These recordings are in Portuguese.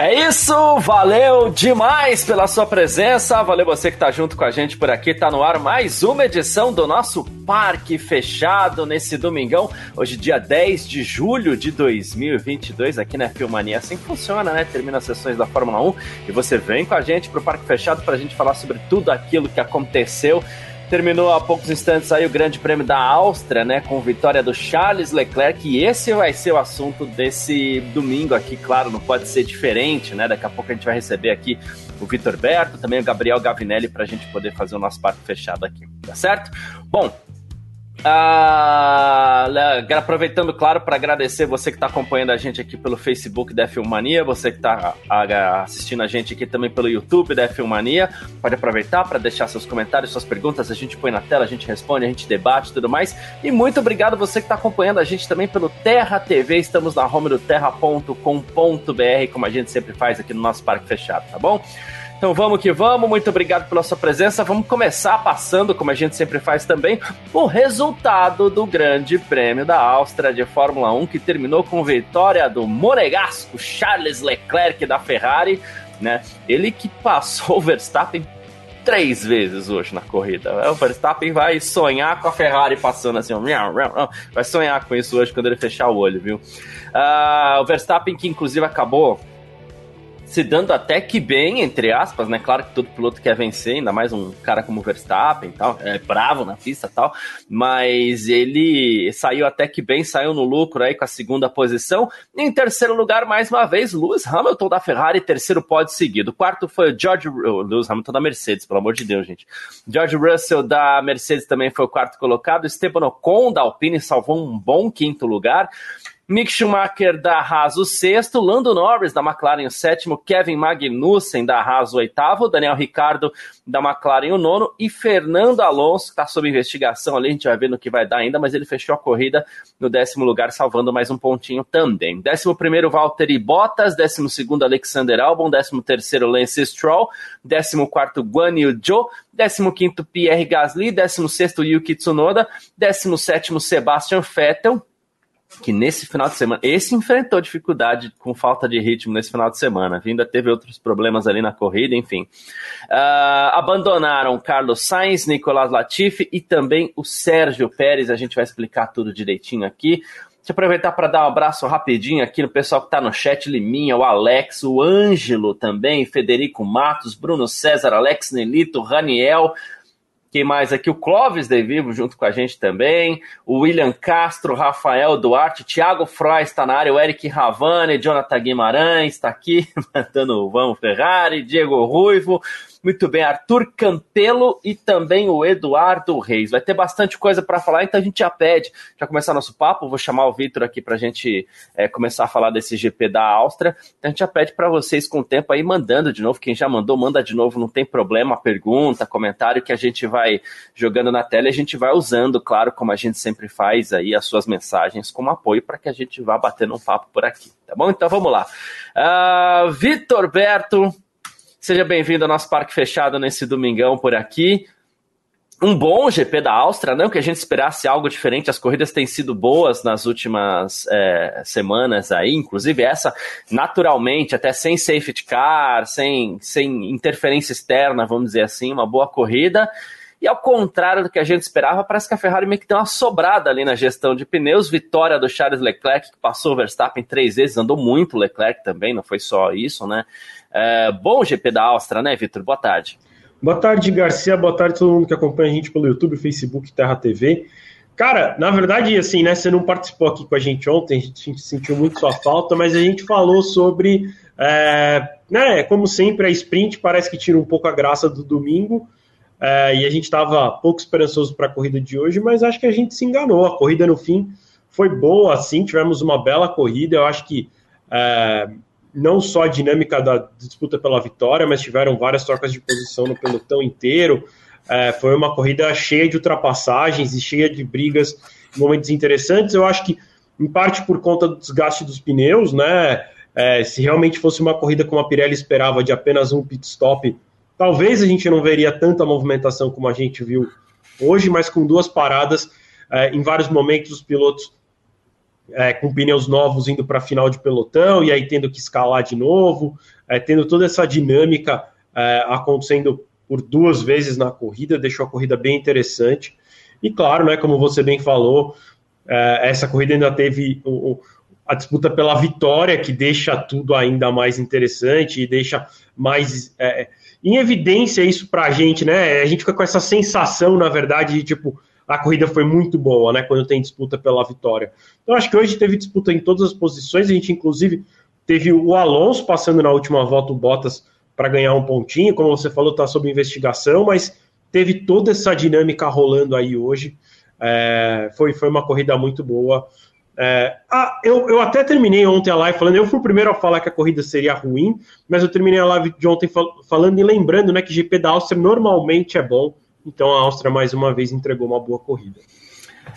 É isso, valeu demais pela sua presença, valeu você que tá junto com a gente por aqui, tá no ar mais uma edição do nosso Parque Fechado nesse domingão, hoje dia 10 de julho de 2022, aqui na Filmania, assim funciona, né, termina as sessões da Fórmula 1 e você vem com a gente pro Parque Fechado pra gente falar sobre tudo aquilo que aconteceu Terminou há poucos instantes aí o Grande Prêmio da Áustria, né, com vitória do Charles Leclerc, e esse vai ser o assunto desse domingo aqui, claro, não pode ser diferente, né? Daqui a pouco a gente vai receber aqui o Vitor Berto, também o Gabriel Gavinelli para a gente poder fazer o nosso parque fechado aqui, tá certo? Bom, ah, aproveitando, claro, para agradecer você que está acompanhando a gente aqui pelo Facebook da Filmania, você que está assistindo a gente aqui também pelo YouTube da Filmania. Pode aproveitar para deixar seus comentários, suas perguntas, a gente põe na tela, a gente responde, a gente debate tudo mais. E muito obrigado você que está acompanhando a gente também pelo Terra TV. Estamos na home do terra.com.br, como a gente sempre faz aqui no nosso parque fechado, tá bom? Então vamos que vamos, muito obrigado pela sua presença. Vamos começar passando, como a gente sempre faz também, o resultado do Grande Prêmio da Áustria de Fórmula 1, que terminou com vitória do monegasco Charles Leclerc da Ferrari, né? Ele que passou o Verstappen três vezes hoje na corrida. O Verstappen vai sonhar com a Ferrari passando assim, vai sonhar com isso hoje quando ele fechar o olho, viu? Uh, o Verstappen que inclusive acabou se dando até que bem, entre aspas, né? Claro que todo piloto quer vencer, ainda mais um cara como Verstappen e tal, é bravo na pista e tal, mas ele saiu até que bem, saiu no lucro aí com a segunda posição. Em terceiro lugar, mais uma vez, Lewis Hamilton da Ferrari, terceiro pódio seguido. quarto foi o George o Lewis Hamilton da Mercedes, pelo amor de Deus, gente. George Russell da Mercedes também foi o quarto colocado. Esteban Ocon da Alpine salvou um bom quinto lugar. Mick Schumacher da Haas o sexto, Lando Norris da McLaren o sétimo, Kevin Magnussen da Haas o oitavo, Daniel Ricardo da McLaren o nono e Fernando Alonso, está sob investigação ali, a gente vai ver no que vai dar ainda, mas ele fechou a corrida no décimo lugar, salvando mais um pontinho também. Décimo primeiro, Valtteri Bottas, décimo segundo, Alexander Albon, décimo terceiro, Lance Stroll, décimo quarto, Guan Yu Zhou, décimo quinto, Pierre Gasly, décimo sexto, Yuki Tsunoda, décimo sétimo, Sebastian Vettel, que nesse final de semana, esse enfrentou dificuldade com falta de ritmo nesse final de semana, ainda teve outros problemas ali na corrida, enfim. Uh, abandonaram Carlos Sainz, Nicolas Latifi e também o Sérgio Pérez, a gente vai explicar tudo direitinho aqui. Deixa eu aproveitar para dar um abraço rapidinho aqui no pessoal que está no chat, Liminha, o Alex, o Ângelo também, Federico Matos, Bruno César, Alex Nelito, Raniel, quem mais aqui? O Clóvis De Vivo junto com a gente também. O William Castro, Rafael Duarte, Thiago Froy está na área, o Eric Ravani, Jonathan Guimarães está aqui, mandando o Vamos Ferrari, Diego Ruivo, muito bem, Arthur Campelo e também o Eduardo Reis. Vai ter bastante coisa para falar, então a gente já pede, já começar nosso papo. Vou chamar o Vitor aqui para a gente é, começar a falar desse GP da Áustria. Então a gente já pede para vocês com o tempo aí mandando de novo. Quem já mandou, manda de novo, não tem problema. Pergunta, comentário que a gente vai jogando na tela e a gente vai usando, claro, como a gente sempre faz aí, as suas mensagens como apoio para que a gente vá batendo um papo por aqui, tá bom? Então vamos lá. Uh, Vitor Berto, Seja bem-vindo ao nosso parque fechado nesse domingão por aqui. Um bom GP da Áustria, não que a gente esperasse algo diferente. As corridas têm sido boas nas últimas é, semanas aí, inclusive essa, naturalmente, até sem safety car, sem, sem interferência externa, vamos dizer assim, uma boa corrida. E ao contrário do que a gente esperava, parece que a Ferrari meio que deu uma sobrada ali na gestão de pneus. Vitória do Charles Leclerc, que passou o Verstappen três vezes, andou muito o Leclerc também, não foi só isso, né? É, bom GP da Áustria, né, Vitor? Boa tarde. Boa tarde, Garcia. Boa tarde a todo mundo que acompanha a gente pelo YouTube, Facebook, Terra TV. Cara, na verdade, assim, né, você não participou aqui com a gente ontem, a gente sentiu muito sua falta, mas a gente falou sobre, é, né, como sempre, a sprint parece que tira um pouco a graça do domingo, é, e a gente estava pouco esperançoso para a corrida de hoje, mas acho que a gente se enganou. A corrida, no fim, foi boa, assim, tivemos uma bela corrida, eu acho que é, não só a dinâmica da disputa pela vitória, mas tiveram várias trocas de posição no pelotão inteiro. É, foi uma corrida cheia de ultrapassagens e cheia de brigas, momentos interessantes. Eu acho que em parte por conta do desgaste dos pneus, né? É, se realmente fosse uma corrida como a Pirelli esperava de apenas um pit stop, talvez a gente não veria tanta movimentação como a gente viu hoje, mas com duas paradas, é, em vários momentos os pilotos é, com pneus novos indo para a final de pelotão e aí tendo que escalar de novo, é, tendo toda essa dinâmica é, acontecendo por duas vezes na corrida, deixou a corrida bem interessante. E claro, né, como você bem falou, é, essa corrida ainda teve o, a disputa pela vitória, que deixa tudo ainda mais interessante e deixa mais é, em evidência isso para a gente, né? A gente fica com essa sensação, na verdade, de tipo, a corrida foi muito boa, né? Quando tem disputa pela vitória. Então, acho que hoje teve disputa em todas as posições, a gente, inclusive, teve o Alonso passando na última volta o Bottas para ganhar um pontinho, como você falou, está sob investigação, mas teve toda essa dinâmica rolando aí hoje. É, foi, foi uma corrida muito boa. É, ah, eu, eu até terminei ontem a live falando, eu fui o primeiro a falar que a corrida seria ruim, mas eu terminei a live de ontem fal falando e lembrando né, que GP da Áustria normalmente é bom, então a Áustria mais uma vez entregou uma boa corrida.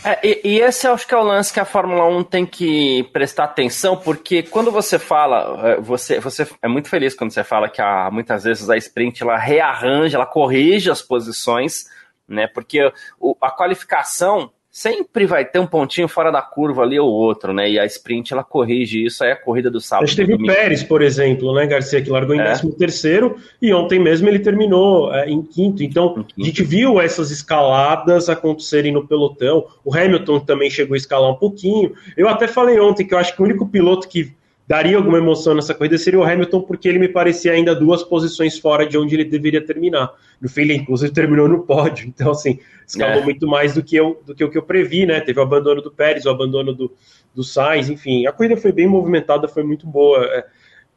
É, e, e, esse acho que é o lance que a Fórmula 1 tem que prestar atenção, porque quando você fala, é, você, você é muito feliz quando você fala que a, muitas vezes a sprint ela rearranja, ela corrige as posições, né? Porque o, a qualificação sempre vai ter um pontinho fora da curva ali ou outro, né? E a sprint ela corrige isso, aí a corrida do sábado. A gente teve o Pérez, por exemplo, né, Garcia, que largou em é. 13 terceiro e ontem mesmo ele terminou é, em quinto. Então, em quinto. a gente viu essas escaladas acontecerem no pelotão. O Hamilton também chegou a escalar um pouquinho. Eu até falei ontem que eu acho que o único piloto que daria alguma emoção nessa corrida seria o Hamilton, porque ele me parecia ainda duas posições fora de onde ele deveria terminar. No fim, ele inclusive terminou no pódio, então assim, escalou é. muito mais do que, eu, do que o que eu previ, né? Teve o abandono do Pérez, o abandono do, do Sainz, enfim, a corrida foi bem movimentada, foi muito boa. É,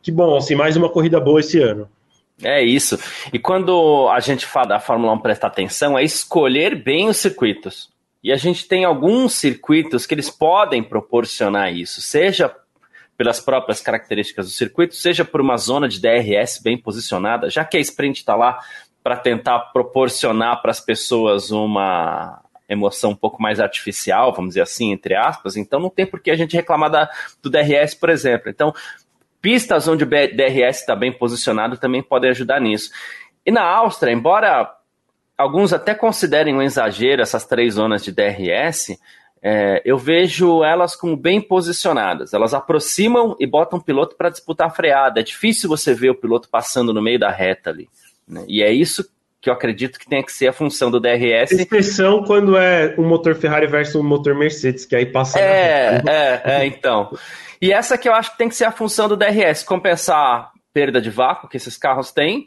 que bom, assim, mais uma corrida boa esse ano. É isso. E quando a gente fala da Fórmula 1 prestar atenção, é escolher bem os circuitos. E a gente tem alguns circuitos que eles podem proporcionar isso, seja pelas próprias características do circuito, seja por uma zona de DRS bem posicionada, já que a sprint está lá para tentar proporcionar para as pessoas uma emoção um pouco mais artificial, vamos dizer assim, entre aspas, então não tem por que a gente reclamar da, do DRS, por exemplo. Então, pistas onde o DRS está bem posicionado também podem ajudar nisso. E na Áustria, embora alguns até considerem um exagero essas três zonas de DRS, é, eu vejo elas como bem posicionadas. Elas aproximam e botam o piloto para disputar a freada. É difícil você ver o piloto passando no meio da reta ali. Né? E é isso que eu acredito que tenha que ser a função do DRS. Exceção quando é um motor Ferrari versus um motor Mercedes, que aí passa. É, é, é, então. E essa que eu acho que tem que ser a função do DRS, compensar perda de vácuo que esses carros têm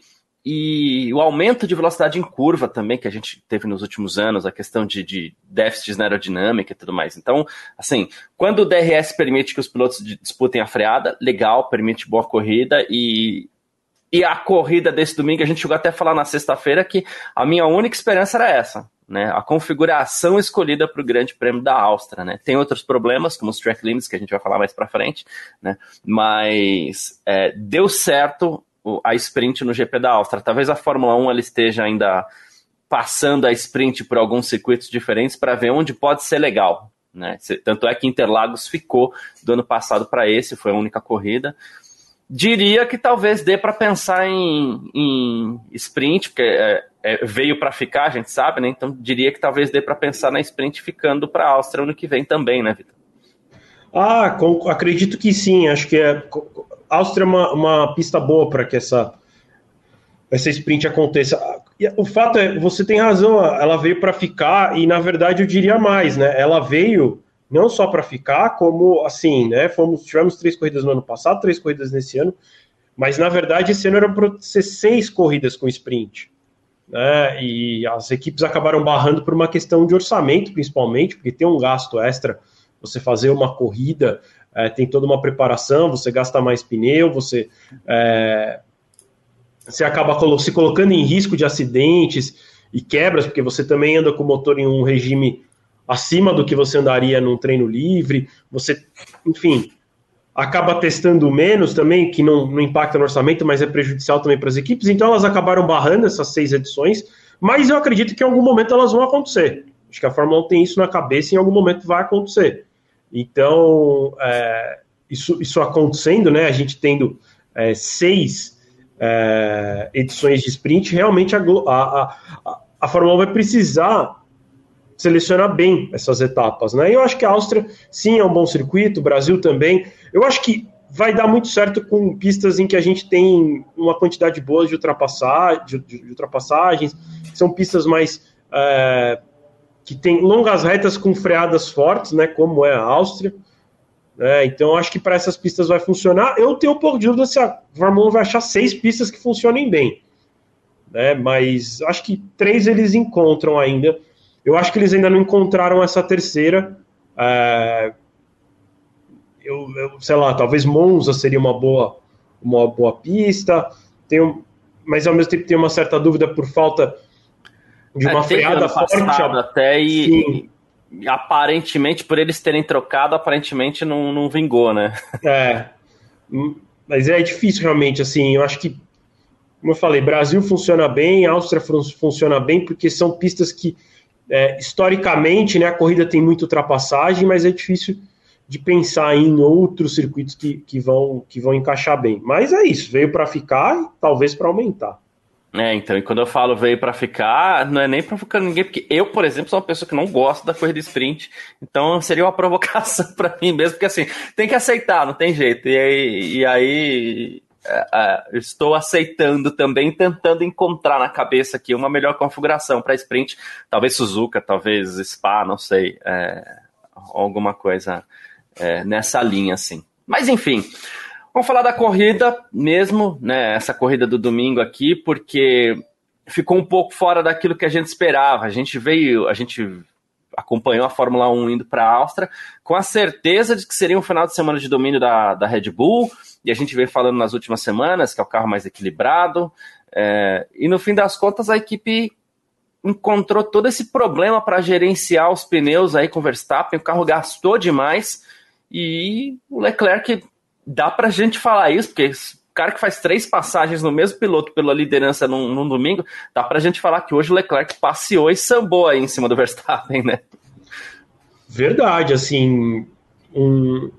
e o aumento de velocidade em curva também, que a gente teve nos últimos anos, a questão de, de déficits na aerodinâmica e tudo mais. Então, assim, quando o DRS permite que os pilotos disputem a freada, legal, permite boa corrida e. E a corrida desse domingo, a gente chegou até a falar na sexta-feira que a minha única esperança era essa, né? A configuração escolhida para o Grande Prêmio da Áustria, né? Tem outros problemas, como os track limits, que a gente vai falar mais para frente, né? Mas é, deu certo a sprint no GP da Áustria. Talvez a Fórmula 1 ela esteja ainda passando a sprint por alguns circuitos diferentes para ver onde pode ser legal. Né? Tanto é que Interlagos ficou do ano passado para esse, foi a única corrida. Diria que talvez dê para pensar em, em, sprint, porque é, é, veio para ficar, a gente sabe, né? Então diria que talvez dê para pensar na sprint ficando para a Áustria ano que vem também, né, Vitor? Ah, acredito que sim. Acho que é, Áustria é uma, uma pista boa para que essa, essa sprint aconteça. O fato é, você tem razão, ela veio para ficar e na verdade eu diria mais, né? Ela veio não só para ficar, como assim, né? Fomos, tivemos três corridas no ano passado, três corridas nesse ano, mas na verdade esse ano era para ser seis corridas com sprint. Né? E as equipes acabaram barrando por uma questão de orçamento, principalmente, porque tem um gasto extra você fazer uma corrida é, tem toda uma preparação, você gasta mais pneu, você, é, você acaba se colocando em risco de acidentes e quebras, porque você também anda com o motor em um regime acima do que você andaria num treino livre, você, enfim, acaba testando menos também, que não, não impacta no orçamento, mas é prejudicial também para as equipes, então elas acabaram barrando essas seis edições, mas eu acredito que em algum momento elas vão acontecer. Acho que a Fórmula 1 tem isso na cabeça e em algum momento vai acontecer. Então, é, isso, isso acontecendo, né? A gente tendo é, seis é, edições de sprint, realmente a, a, a, a Fórmula 1 vai precisar selecionar bem essas etapas, né? E eu acho que a Áustria, sim, é um bom circuito, o Brasil também. Eu acho que vai dar muito certo com pistas em que a gente tem uma quantidade boa de, ultrapassar, de, de ultrapassagens, são pistas mais é, que tem longas retas com freadas fortes, né? Como é a Áustria. É, então, acho que para essas pistas vai funcionar. Eu tenho um pouco de dúvida se a Fórmula 1 vai achar seis pistas que funcionem bem. Né? Mas acho que três eles encontram ainda. Eu acho que eles ainda não encontraram essa terceira. É, eu, eu, sei lá, talvez Monza seria uma boa, uma boa pista. Tenho, mas ao mesmo tempo tenho uma certa dúvida por falta de uma é, freada forte. Até e, aparentemente, por eles terem trocado, aparentemente não, não vingou, né? É. Mas é difícil realmente, assim, eu acho que, como eu falei, Brasil funciona bem, Áustria funciona bem, porque são pistas que, é, historicamente, né, a corrida tem muita ultrapassagem, mas é difícil de pensar em outros circuitos que, que, vão, que vão encaixar bem. Mas é isso, veio para ficar e talvez para aumentar. É, então, e quando eu falo veio para ficar, não é nem provocando ninguém, porque eu, por exemplo, sou uma pessoa que não gosta da corrida sprint, então seria uma provocação para mim mesmo, porque assim, tem que aceitar, não tem jeito. E aí, e aí é, é, estou aceitando também, tentando encontrar na cabeça aqui uma melhor configuração para sprint, talvez Suzuka, talvez Spa, não sei, é, alguma coisa é, nessa linha, assim. Mas enfim. Vamos falar da corrida mesmo, né? Essa corrida do domingo aqui, porque ficou um pouco fora daquilo que a gente esperava. A gente veio, a gente acompanhou a Fórmula 1 indo para a Áustria com a certeza de que seria um final de semana de domínio da, da Red Bull, e a gente veio falando nas últimas semanas que é o carro mais equilibrado, é, e no fim das contas a equipe encontrou todo esse problema para gerenciar os pneus aí com o Verstappen, o carro gastou demais, e o Leclerc dá pra gente falar isso, porque o cara que faz três passagens no mesmo piloto pela liderança num, num domingo, dá pra gente falar que hoje o Leclerc passeou e sambou aí em cima do Verstappen, né? Verdade, assim, um,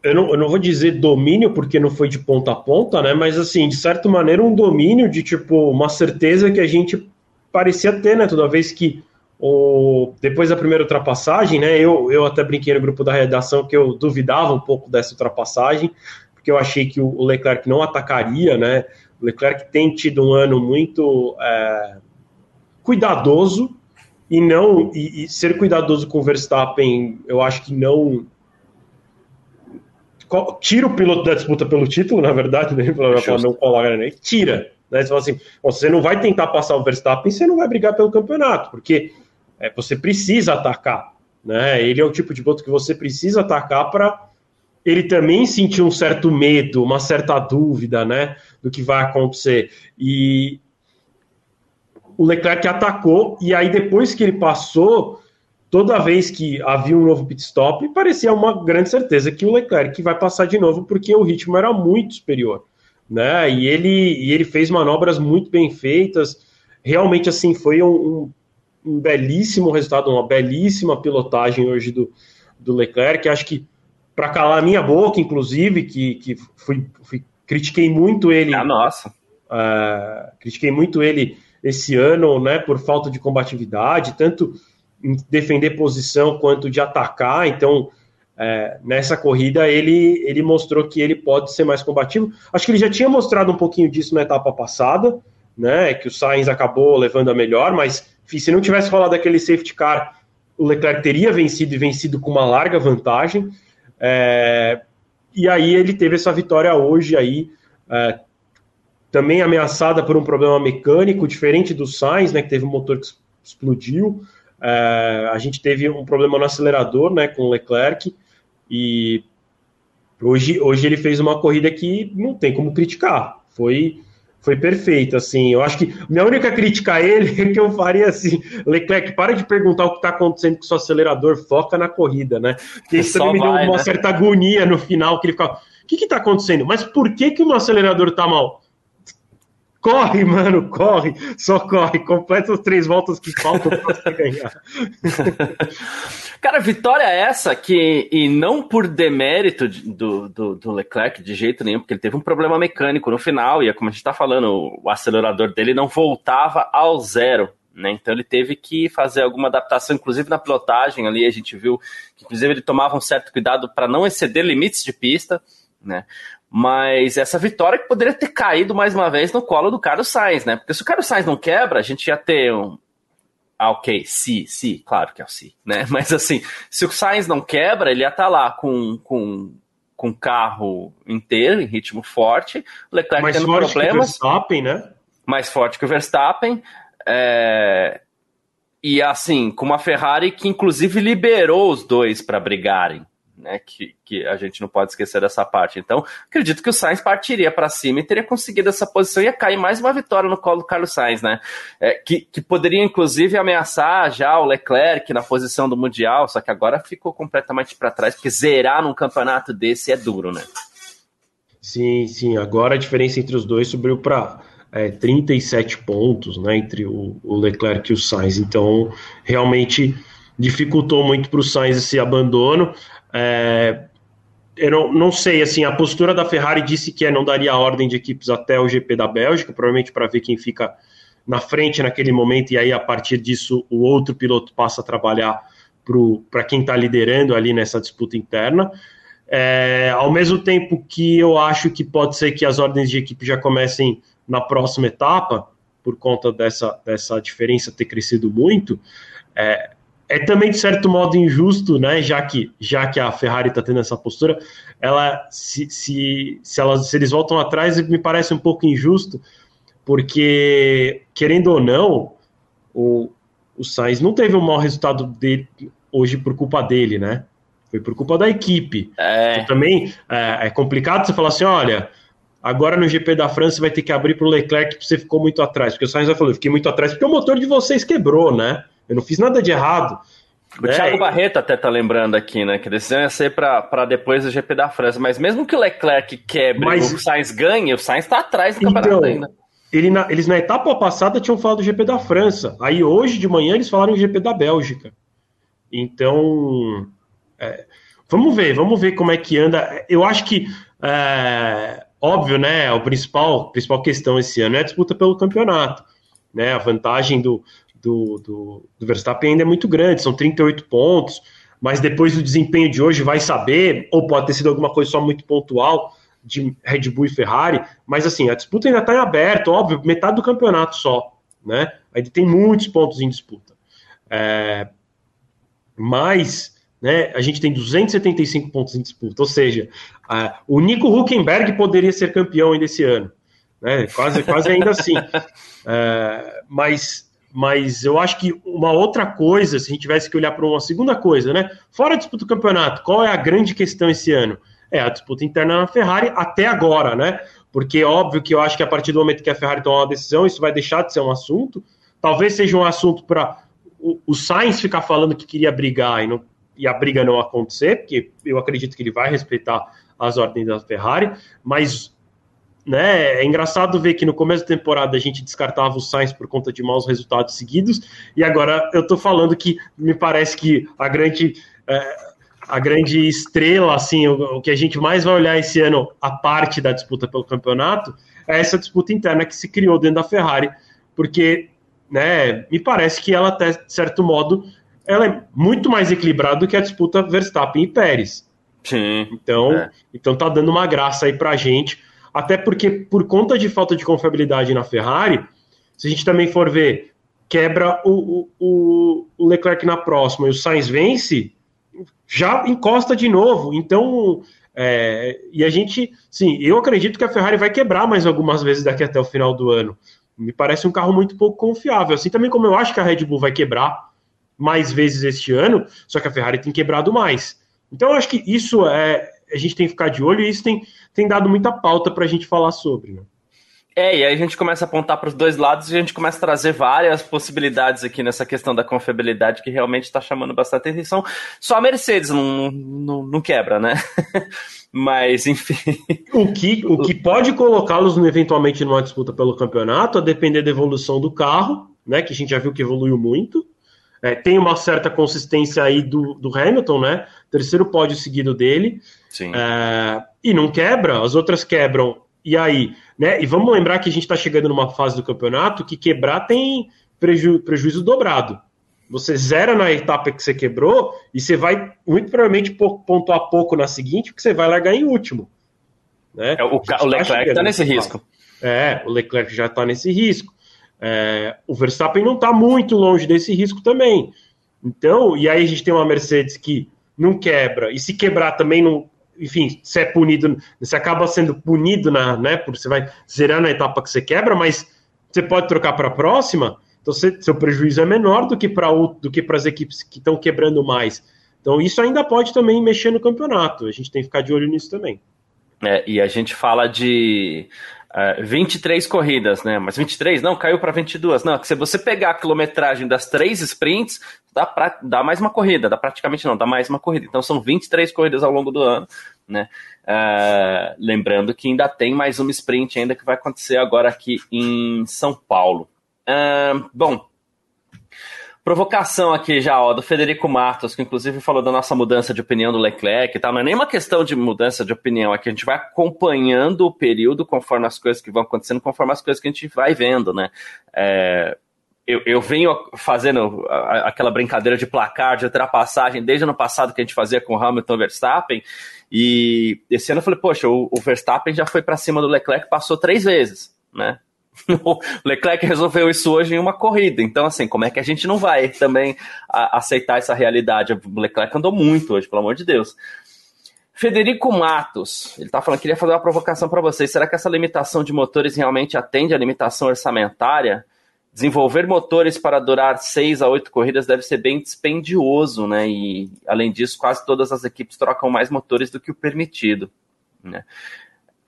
eu não, eu não, vou dizer domínio porque não foi de ponta a ponta, né? Mas assim, de certa maneira, um domínio de tipo uma certeza que a gente parecia ter, né? Toda vez que o, depois da primeira ultrapassagem, né, eu, eu até brinquei no grupo da redação que eu duvidava um pouco dessa ultrapassagem, porque eu achei que o Leclerc não atacaria, né? O Leclerc tem tido um ano muito é, cuidadoso e não e, e, ser cuidadoso com o Verstappen, eu acho que não tira o piloto da disputa pelo título, na verdade, né? não coloca, né? Tira. Né? Você fala assim, você não vai tentar passar o Verstappen, você não vai brigar pelo campeonato, porque é, você precisa atacar. Né? Ele é o tipo de piloto que você precisa atacar para ele também sentir um certo medo, uma certa dúvida né, do que vai acontecer. E o Leclerc atacou, e aí depois que ele passou, toda vez que havia um novo pit stop, parecia uma grande certeza que o Leclerc vai passar de novo, porque o ritmo era muito superior. Né? E, ele, e ele fez manobras muito bem feitas. Realmente, assim, foi um, um um belíssimo resultado, uma belíssima pilotagem hoje do, do Leclerc. Acho que, para calar a minha boca, inclusive, que, que fui, fui critiquei muito ele. Ah, nossa. Uh, critiquei muito ele esse ano, né, por falta de combatividade, tanto em defender posição quanto de atacar. Então, é, nessa corrida, ele, ele mostrou que ele pode ser mais combativo. Acho que ele já tinha mostrado um pouquinho disso na etapa passada, né, que o Sainz acabou levando a melhor, mas se não tivesse rolado aquele safety car, o Leclerc teria vencido e vencido com uma larga vantagem. É, e aí ele teve essa vitória hoje aí, é, também ameaçada por um problema mecânico, diferente do Sainz, né, que teve um motor que explodiu. É, a gente teve um problema no acelerador, né, com o Leclerc, e hoje, hoje ele fez uma corrida que não tem como criticar. Foi foi perfeito, assim, eu acho que minha única crítica a ele é que eu faria assim, Leclerc, para de perguntar o que está acontecendo com o seu acelerador, foca na corrida, né, porque isso também me deu uma né? certa agonia no final, que ele ficava, o que está acontecendo? Mas por que que o meu acelerador está mal? Corre, mano, corre, só corre, completa as três voltas que faltam para você ganhar. Cara, vitória essa que, e não por demérito do, do, do, Leclerc de jeito nenhum, porque ele teve um problema mecânico no final, e é como a gente tá falando, o acelerador dele não voltava ao zero. Né? Então ele teve que fazer alguma adaptação, inclusive na pilotagem ali, a gente viu que inclusive ele tomava um certo cuidado para não exceder limites de pista, né? Mas essa vitória que poderia ter caído mais uma vez no colo do Carlos Sainz, né? Porque se o Carlos Sainz não quebra, a gente ia ter um. Ah, ok, sim, sim, claro que é o sim, né? Mas assim, se o Sainz não quebra, ele ia estar tá lá com, com, com carro inteiro, em ritmo forte, o Leclerc mais tendo forte problemas. Que o Verstappen, né? Mais forte que o Verstappen. É... E assim, com uma Ferrari que inclusive liberou os dois para brigarem né? Que, que a gente não pode esquecer dessa parte. Então, acredito que o Sainz partiria para cima e teria conseguido essa posição e ia cair mais uma vitória no colo do Carlos Sainz, né? É, que, que poderia, inclusive, ameaçar já o Leclerc na posição do Mundial, só que agora ficou completamente para trás, porque zerar num campeonato desse é duro, né? Sim, sim. Agora a diferença entre os dois subiu para é, 37 pontos, né? Entre o, o Leclerc e o Sainz. Então, realmente dificultou muito para o Sainz esse abandono. É, eu não, não, sei, assim, a postura da Ferrari disse que é, não daria ordem de equipes até o GP da Bélgica, provavelmente para ver quem fica na frente naquele momento, e aí a partir disso o outro piloto passa a trabalhar para quem está liderando ali nessa disputa interna. É, ao mesmo tempo que eu acho que pode ser que as ordens de equipe já comecem na próxima etapa, por conta dessa, dessa diferença ter crescido muito, é, é também de certo modo injusto, né? Já que, já que a Ferrari está tendo essa postura, ela se, se, se, elas, se eles voltam atrás, me parece um pouco injusto, porque querendo ou não, o, o Sainz não teve um mau resultado dele, hoje por culpa dele, né? Foi por culpa da equipe. É. Então, também é, é, complicado você falar assim, olha, agora no GP da França vai ter que abrir para o Leclerc porque você ficou muito atrás. Porque o Sainz vai falar, eu fiquei muito atrás porque o motor de vocês quebrou, né? Eu não fiz nada de errado. O né? Thiago Barreto até tá lembrando aqui, né? Que a decisão ia ser para depois do GP da França. Mas mesmo que o Leclerc quebre Mas... o Sainz ganhe, o Sainz está atrás do então, campeonato ainda. Ele na, eles na etapa passada tinham falado do GP da França. Aí hoje de manhã eles falaram do GP da Bélgica. Então, é, vamos ver, vamos ver como é que anda. Eu acho que, é, óbvio, né? O principal, a principal questão esse ano é a disputa pelo campeonato. Né, a vantagem do, do, do, do Verstappen ainda é muito grande, são 38 pontos, mas depois do desempenho de hoje vai saber, ou pode ter sido alguma coisa só muito pontual de Red Bull e Ferrari, mas assim, a disputa ainda está em aberto, óbvio, metade do campeonato só, né? Ainda tem muitos pontos em disputa. É, mas né, a gente tem 275 pontos em disputa, ou seja, o Nico Huckenberg poderia ser campeão ainda esse ano, né? Quase, quase ainda assim. É, mas mas eu acho que uma outra coisa, se a gente tivesse que olhar para uma segunda coisa, né? Fora a disputa do campeonato, qual é a grande questão esse ano? É a disputa interna na Ferrari até agora, né? Porque óbvio que eu acho que a partir do momento que a Ferrari tomar uma decisão, isso vai deixar de ser um assunto. Talvez seja um assunto para o, o Sainz ficar falando que queria brigar e, não, e a briga não acontecer, porque eu acredito que ele vai respeitar as ordens da Ferrari, mas né? É engraçado ver que no começo da temporada a gente descartava o Sainz por conta de maus resultados seguidos, e agora eu tô falando que me parece que a grande. É, a grande estrela, assim, o, o, que a gente mais vai olhar esse ano, a parte da disputa pelo campeonato, é essa disputa interna que se criou dentro da Ferrari, porque, né, me parece que ela, até de certo modo, ela é muito mais equilibrada do que a disputa Verstappen e Pérez. Sim. Então, é. então tá dando uma graça aí pra gente até porque, por conta de falta de confiabilidade na Ferrari, se a gente também for ver, quebra o, o, o Leclerc na próxima e o Sainz vence, já encosta de novo. Então, é, e a gente, sim, eu acredito que a Ferrari vai quebrar mais algumas vezes daqui até o final do ano. Me parece um carro muito pouco confiável. Assim também como eu acho que a Red Bull vai quebrar mais vezes este ano, só que a Ferrari tem quebrado mais. Então, eu acho que isso é, a gente tem que ficar de olho e isso tem, tem dado muita pauta para a gente falar sobre. Né? É, e aí a gente começa a apontar para os dois lados e a gente começa a trazer várias possibilidades aqui nessa questão da confiabilidade que realmente está chamando bastante atenção. Só a Mercedes não, não, não quebra, né? Mas, enfim. O que, o que pode colocá-los eventualmente numa disputa pelo campeonato, a depender da evolução do carro, né? Que a gente já viu que evoluiu muito. É, tem uma certa consistência aí do, do Hamilton, né? Terceiro pódio seguido dele. Sim. É, e não quebra, as outras quebram. E aí? Né? E vamos lembrar que a gente está chegando numa fase do campeonato que quebrar tem preju prejuízo dobrado. Você zera na etapa que você quebrou e você vai muito provavelmente pontuar pouco na seguinte, porque você vai largar em último. Né? É, o, o tá Leclerc está nesse risco. É, o Leclerc já está nesse risco. É, o Verstappen não está muito longe desse risco também. Então, e aí a gente tem uma Mercedes que não quebra, e se quebrar também não, enfim, você é punido, você acaba sendo punido na, né, por você vai zerar na etapa que você quebra, mas você pode trocar para a próxima, então você, seu prejuízo é menor do que para do que para as equipes que estão quebrando mais. Então isso ainda pode também mexer no campeonato. A gente tem que ficar de olho nisso também. É, e a gente fala de uh, é, 23 corridas, né? Mas 23 não, caiu para 22. Não, se você pegar a quilometragem das três sprints, dá, pra, dá mais uma corrida, dá praticamente não, dá mais uma corrida. Então são 23 corridas ao longo do ano, né? Uh, lembrando que ainda tem mais uma sprint ainda que vai acontecer agora aqui em São Paulo. Bom, provocação aqui já, ó, do Federico Matos, que inclusive falou da nossa mudança de opinião do Leclerc e tal. Não é nem uma questão de mudança de opinião, é que a gente vai acompanhando o período conforme as coisas que vão acontecendo, conforme as coisas que a gente vai vendo, né? É, eu, eu, venho fazendo aquela brincadeira de placar, de ultrapassagem, desde ano passado que a gente fazia com Hamilton Verstappen, e esse ano eu falei, poxa, o, o Verstappen já foi para cima do Leclerc, passou três vezes, né? o Leclerc resolveu isso hoje em uma corrida. Então, assim, como é que a gente não vai também aceitar essa realidade? O Leclerc andou muito hoje, pelo amor de Deus. Federico Matos, ele está falando que queria fazer uma provocação para vocês. Será que essa limitação de motores realmente atende à limitação orçamentária? Desenvolver motores para durar seis a oito corridas deve ser bem dispendioso, né? E, além disso, quase todas as equipes trocam mais motores do que o permitido. Né?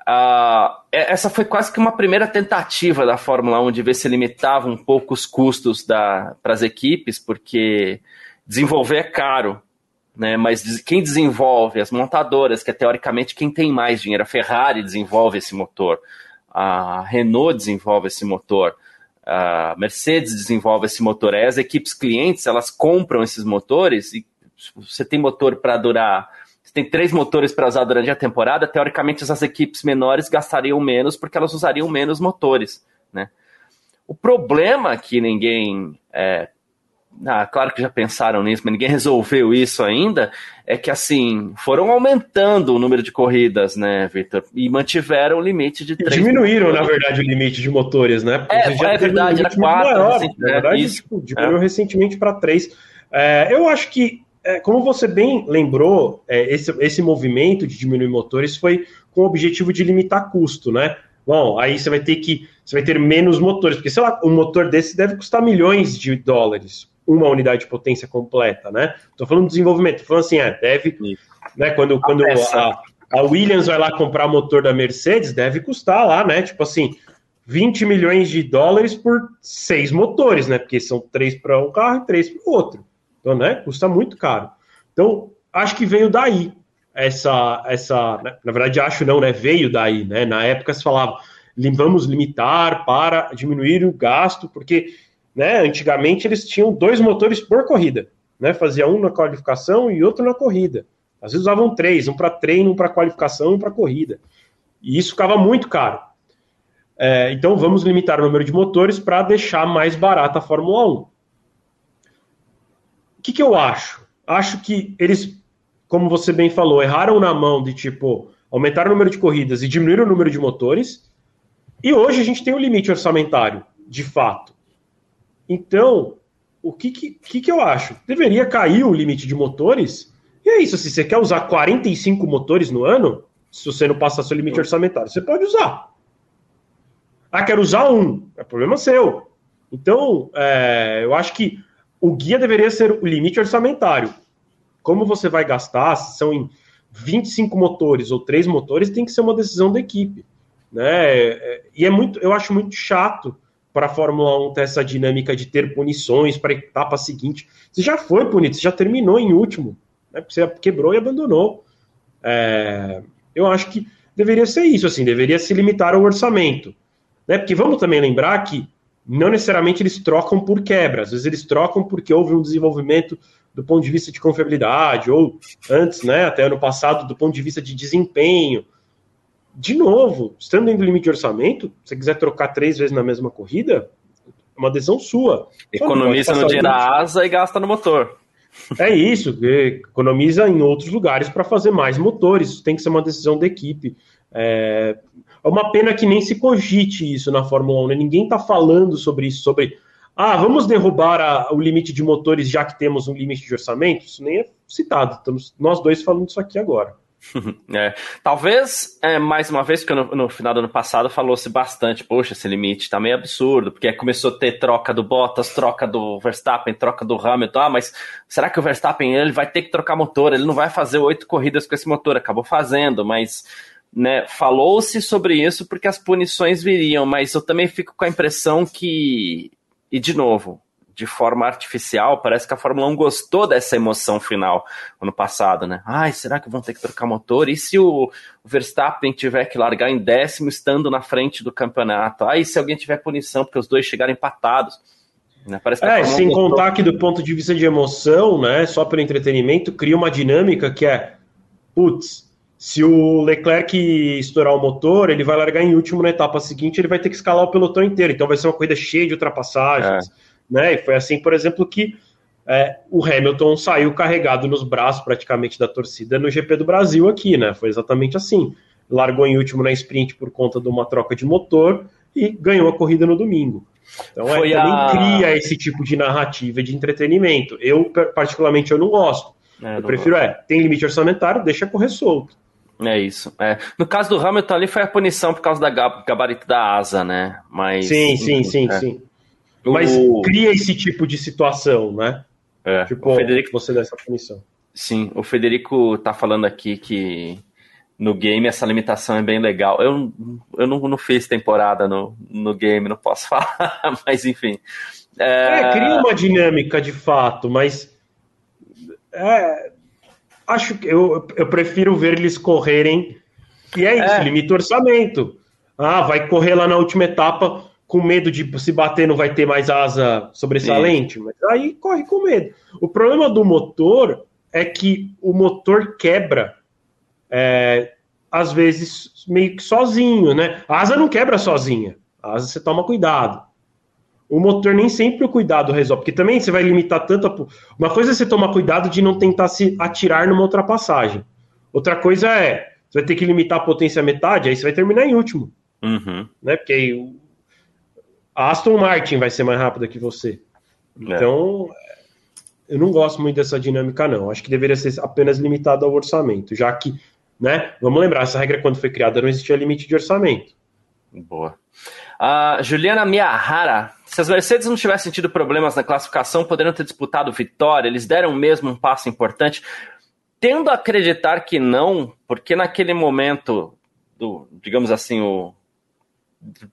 Uh, essa foi quase que uma primeira tentativa da Fórmula 1 de ver se limitava um pouco os custos para as equipes, porque desenvolver é caro, né? mas quem desenvolve, as montadoras, que é teoricamente quem tem mais dinheiro, a Ferrari desenvolve esse motor, a Renault desenvolve esse motor, a Mercedes desenvolve esse motor, aí as equipes clientes elas compram esses motores e você tem motor para durar tem três motores para usar durante a temporada, teoricamente as equipes menores gastariam menos porque elas usariam menos motores, né? O problema que ninguém é, ah, claro que já pensaram nisso, mas ninguém resolveu isso ainda, é que assim, foram aumentando o número de corridas, né, Victor? E mantiveram o limite de três. Diminuíram, motores. na verdade, o limite de motores, né? Porque é, é verdade, um era quatro. Maior, assim, na verdade, isso, tipo, diminuiu é. recentemente para três. É, eu acho que é, como você bem lembrou, é, esse, esse movimento de diminuir motores foi com o objetivo de limitar custo, né? Bom, aí você vai ter que você vai ter menos motores, porque sei lá, um motor desse deve custar milhões de dólares, uma unidade de potência completa, né? Estou falando de desenvolvimento, estou falando assim, é, deve, né? Quando, quando a, a Williams vai lá comprar motor da Mercedes, deve custar lá, né? Tipo assim, 20 milhões de dólares por seis motores, né? Porque são três para um carro e três para o outro. Então, né, custa muito caro. Então, acho que veio daí essa, essa, né, na verdade, acho não, né, veio daí, né, na época se falava, vamos limitar para diminuir o gasto, porque, né, antigamente eles tinham dois motores por corrida, né, fazia um na qualificação e outro na corrida. Às vezes usavam três, um para treino, um para qualificação e um para corrida. E isso ficava muito caro. É, então vamos limitar o número de motores para deixar mais barata a Fórmula 1 que, que eu acho? Acho que eles, como você bem falou, erraram na mão de tipo aumentar o número de corridas e diminuir o número de motores. E hoje a gente tem um limite orçamentário, de fato. Então, o que, que, que eu acho? Deveria cair o limite de motores. E é isso, se você quer usar 45 motores no ano, se você não passar seu limite orçamentário, você pode usar. Ah, quero usar um. É problema seu. Então, é, eu acho que o guia deveria ser o limite orçamentário. Como você vai gastar, se são em 25 motores ou 3 motores, tem que ser uma decisão da equipe. né? E é muito, eu acho muito chato para a Fórmula 1 ter essa dinâmica de ter punições para a etapa seguinte. Você já foi punido, você já terminou em último, né? Você quebrou e abandonou. É, eu acho que deveria ser isso, assim, deveria se limitar ao orçamento, né? Porque vamos também lembrar que não necessariamente eles trocam por quebra, às vezes eles trocam porque houve um desenvolvimento do ponto de vista de confiabilidade, ou antes, né, até ano passado, do ponto de vista de desempenho. De novo, estando dentro do limite de orçamento, se você quiser trocar três vezes na mesma corrida, é uma decisão sua. Economiza no dinheiro da asa e gasta no motor. É isso, economiza em outros lugares para fazer mais motores, isso tem que ser uma decisão da equipe. É, é uma pena que nem se cogite isso na Fórmula 1, né? ninguém está falando sobre isso, sobre ah, vamos derrubar a, o limite de motores já que temos um limite de orçamento? Isso nem é citado, estamos nós dois falando isso aqui agora. É, talvez, é, mais uma vez, que no, no, final do ano passado falou-se bastante, poxa, esse limite está meio absurdo, porque começou a ter troca do Bottas, troca do Verstappen, troca do Hamilton, ah, mas será que o Verstappen ele vai ter que trocar motor, ele não vai fazer oito corridas com esse motor, acabou fazendo, mas né, falou-se sobre isso porque as punições viriam, mas eu também fico com a impressão que, e de novo, de forma artificial, parece que a Fórmula 1 gostou dessa emoção final ano passado, né? Ai, será que vão ter que trocar motor? E se o Verstappen tiver que largar em décimo estando na frente do campeonato? Ai, se alguém tiver punição porque os dois chegaram empatados? Né? Parece que é, sem gostou... contar que do ponto de vista de emoção, né, só pelo entretenimento, cria uma dinâmica que é, putz, se o Leclerc estourar o motor, ele vai largar em último na etapa seguinte, ele vai ter que escalar o pelotão inteiro. Então vai ser uma corrida cheia de ultrapassagens. É. Né? E foi assim, por exemplo, que é, o Hamilton saiu carregado nos braços praticamente da torcida no GP do Brasil aqui, né? Foi exatamente assim. Largou em último na sprint por conta de uma troca de motor e ganhou a corrida no domingo. Então é, também a... cria esse tipo de narrativa de entretenimento. Eu, particularmente, eu não gosto. É, eu prefiro gosto. é, tem limite orçamentário, deixa correr solto. É isso. É. No caso do Hamilton ali foi a punição por causa da gabarito da asa, né? Mas, sim, sim, sim, é. sim. Mas o... cria esse tipo de situação, né? É. Tipo, o Federico... você dá essa punição. Sim, o Federico tá falando aqui que no game essa limitação é bem legal. Eu, eu não, não fiz temporada no, no game, não posso falar, mas enfim. É... é, cria uma dinâmica de fato, mas é, acho que eu, eu prefiro ver eles correrem. E é isso, é. limita o orçamento. Ah, vai correr lá na última etapa com medo de se bater não vai ter mais asa sobressalente, Sim. mas aí corre com medo. O problema do motor é que o motor quebra é, às vezes meio que sozinho, né? A asa não quebra sozinha. A asa você toma cuidado o motor nem sempre o cuidado resolve, porque também você vai limitar tanto. A... Uma coisa é você tomar cuidado de não tentar se atirar numa ultrapassagem. Outra coisa é você vai ter que limitar a potência à metade, aí você vai terminar em último. Uhum. Né? Porque aí, a Aston Martin vai ser mais rápida que você. É. Então, eu não gosto muito dessa dinâmica, não. Acho que deveria ser apenas limitado ao orçamento, já que, né? Vamos lembrar, essa regra quando foi criada não existia limite de orçamento. Boa. Uh, Juliana Miyahara se as Mercedes não tivessem tido problemas na classificação, poderiam ter disputado vitória, eles deram mesmo um passo importante. Tendo a acreditar que não, porque naquele momento, do, digamos assim, o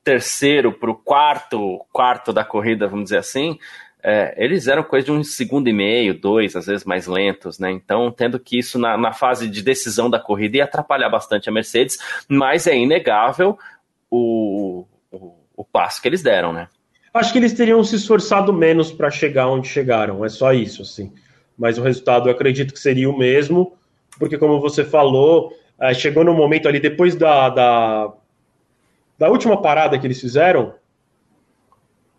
terceiro para o quarto, quarto da corrida, vamos dizer assim, é, eles eram coisa de um segundo e meio, dois, às vezes mais lentos, né? Então, tendo que isso na, na fase de decisão da corrida ia atrapalhar bastante a Mercedes, mas é inegável o, o, o passo que eles deram, né? Acho que eles teriam se esforçado menos para chegar onde chegaram, é só isso, assim. Mas o resultado eu acredito que seria o mesmo, porque como você falou, é, chegou no momento ali, depois da, da, da última parada que eles fizeram,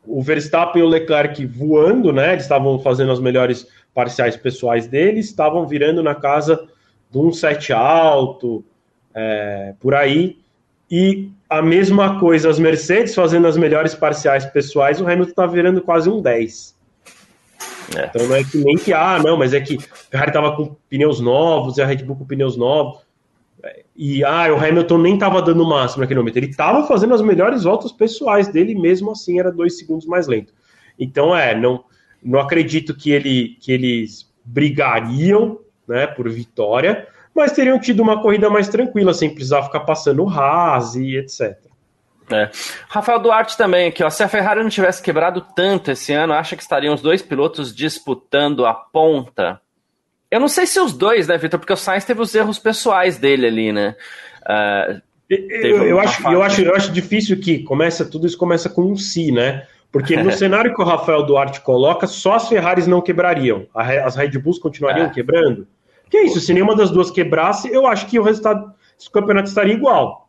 o Verstappen e o Leclerc voando, né? Eles estavam fazendo as melhores parciais pessoais deles, estavam virando na casa de um set alto, é, por aí. E a mesma coisa, as Mercedes fazendo as melhores parciais pessoais, o Hamilton tá virando quase um 10. É. Então não é que nem que, ah, não, mas é que o Ferrari tava com pneus novos e a Red Bull com pneus novos. E ah, o Hamilton nem tava dando o máximo naquele momento. Ele tava fazendo as melhores voltas pessoais dele, mesmo assim era dois segundos mais lento. Então é, não, não acredito que, ele, que eles brigariam né, por vitória, mas teriam tido uma corrida mais tranquila, sem precisar ficar passando o Haas e etc. É. Rafael Duarte também aqui, ó. Se a Ferrari não tivesse quebrado tanto esse ano, acha que estariam os dois pilotos disputando a ponta? Eu não sei se os dois, né, Vitor? Porque o Sainz teve os erros pessoais dele ali, né? Uh, eu, eu acho, eu, acho, eu acho difícil que começa tudo isso começa com um si, né? Porque no cenário que o Rafael Duarte coloca, só as Ferraris não quebrariam. As Red Bulls continuariam é. quebrando. Que é isso, se nenhuma das duas quebrasse, eu acho que o resultado do campeonato estaria igual.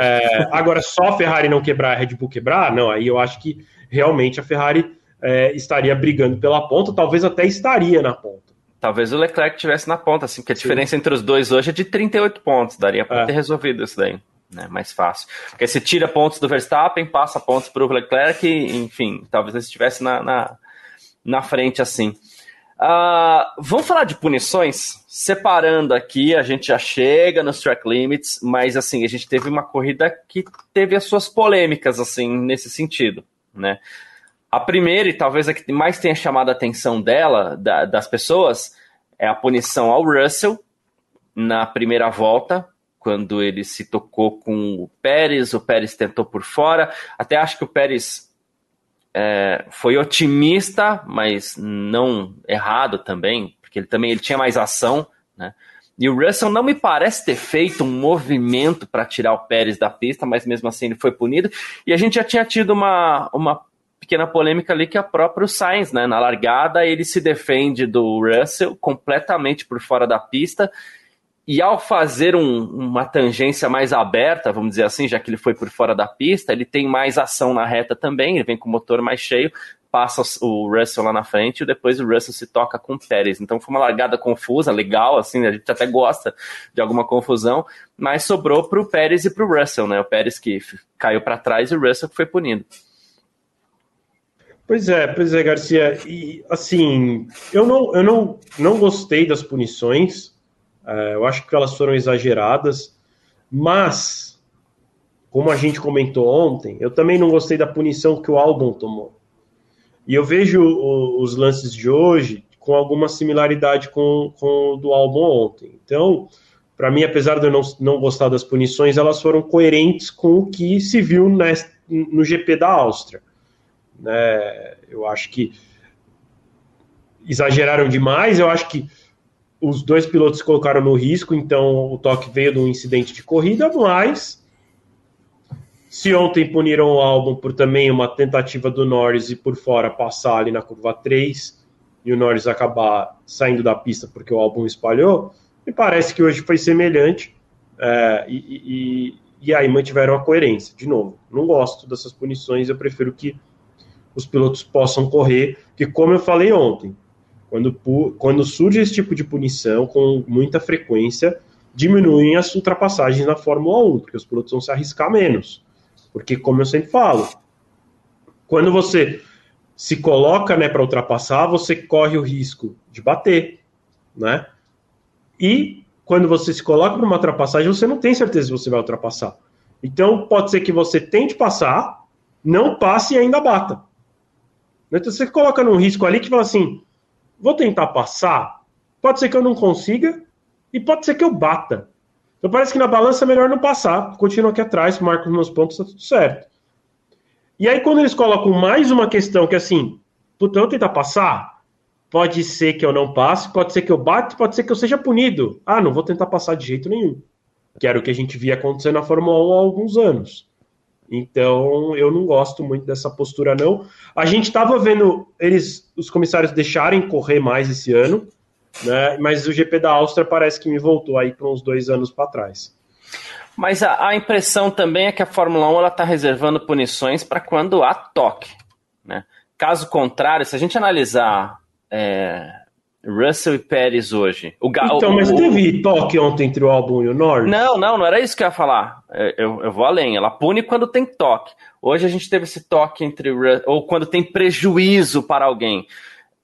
É, agora, só a Ferrari não quebrar, a Red Bull quebrar, não, aí eu acho que realmente a Ferrari é, estaria brigando pela ponta, talvez até estaria na ponta. Talvez o Leclerc estivesse na ponta, assim, que a Sim. diferença entre os dois hoje é de 38 pontos, daria para é. ter resolvido isso daí, né, mais fácil. Porque se tira pontos do Verstappen, passa pontos para o Leclerc, enfim, talvez ele estivesse na, na, na frente assim. Uh, vamos falar de punições? Separando aqui, a gente já chega nos track limits, mas assim, a gente teve uma corrida que teve as suas polêmicas, assim, nesse sentido, né? A primeira, e talvez a que mais tenha chamado a atenção dela, da, das pessoas, é a punição ao Russell na primeira volta, quando ele se tocou com o Pérez, o Pérez tentou por fora, até acho que o Pérez é, foi otimista, mas não errado também, porque ele também ele tinha mais ação, né? E o Russell não me parece ter feito um movimento para tirar o Pérez da pista, mas mesmo assim ele foi punido. E a gente já tinha tido uma, uma pequena polêmica ali que é o próprio Sainz, né? Na largada ele se defende do Russell completamente por fora da pista e ao fazer um, uma tangência mais aberta, vamos dizer assim, já que ele foi por fora da pista, ele tem mais ação na reta também, ele vem com o motor mais cheio, passa o Russell lá na frente e depois o Russell se toca com o Pérez. Então foi uma largada confusa, legal, assim, a gente até gosta de alguma confusão, mas sobrou para o Pérez e para o Russell, né? O Pérez que caiu para trás e o Russell que foi punido. Pois é, pois é, Garcia. E assim, eu não, eu não, não gostei das punições. É, eu acho que elas foram exageradas, mas, como a gente comentou ontem, eu também não gostei da punição que o Albon tomou. E eu vejo o, os lances de hoje com alguma similaridade com, com o do Albon ontem. Então, para mim, apesar de eu não, não gostar das punições, elas foram coerentes com o que se viu no GP da Áustria. Né? Eu acho que exageraram demais, eu acho que os dois pilotos se colocaram no risco, então o toque veio de um incidente de corrida, mas se ontem puniram o álbum por também uma tentativa do Norris e por fora passar ali na curva 3 e o Norris acabar saindo da pista porque o álbum espalhou, me parece que hoje foi semelhante é, e, e, e aí mantiveram a coerência. De novo, não gosto dessas punições, eu prefiro que os pilotos possam correr, que como eu falei ontem, quando, quando surge esse tipo de punição com muita frequência, diminuem as ultrapassagens na Fórmula 1, porque os pilotos vão se arriscar menos. Porque, como eu sempre falo, quando você se coloca né, para ultrapassar, você corre o risco de bater. Né? E quando você se coloca para uma ultrapassagem, você não tem certeza se você vai ultrapassar. Então, pode ser que você tente passar, não passe e ainda bata. Então, você coloca num risco ali que fala assim: vou tentar passar, pode ser que eu não consiga e pode ser que eu bata. Então parece que na balança é melhor não passar, continuo aqui atrás, marco os meus pontos, tá tudo certo. E aí quando eles colocam mais uma questão que é assim, puta, eu vou tentar passar, pode ser que eu não passe, pode ser que eu bate, pode ser que eu seja punido. Ah, não vou tentar passar de jeito nenhum. Que era o que a gente via acontecer na Fórmula 1 há alguns anos. Então, eu não gosto muito dessa postura, não. A gente estava vendo eles, os comissários deixarem correr mais esse ano, né? Mas o GP da Áustria parece que me voltou aí para uns dois anos para trás. Mas a, a, impressão também é que a Fórmula 1 está reservando punições para quando há toque. Né? Caso contrário, se a gente analisar é, Russell e Pérez hoje. O Ga então, mas o, teve toque ontem entre o Albon e o Norris? Não, não, não era isso que eu ia falar. É, eu, eu vou além. Ela pune quando tem toque. Hoje a gente teve esse toque entre. Ou quando tem prejuízo para alguém,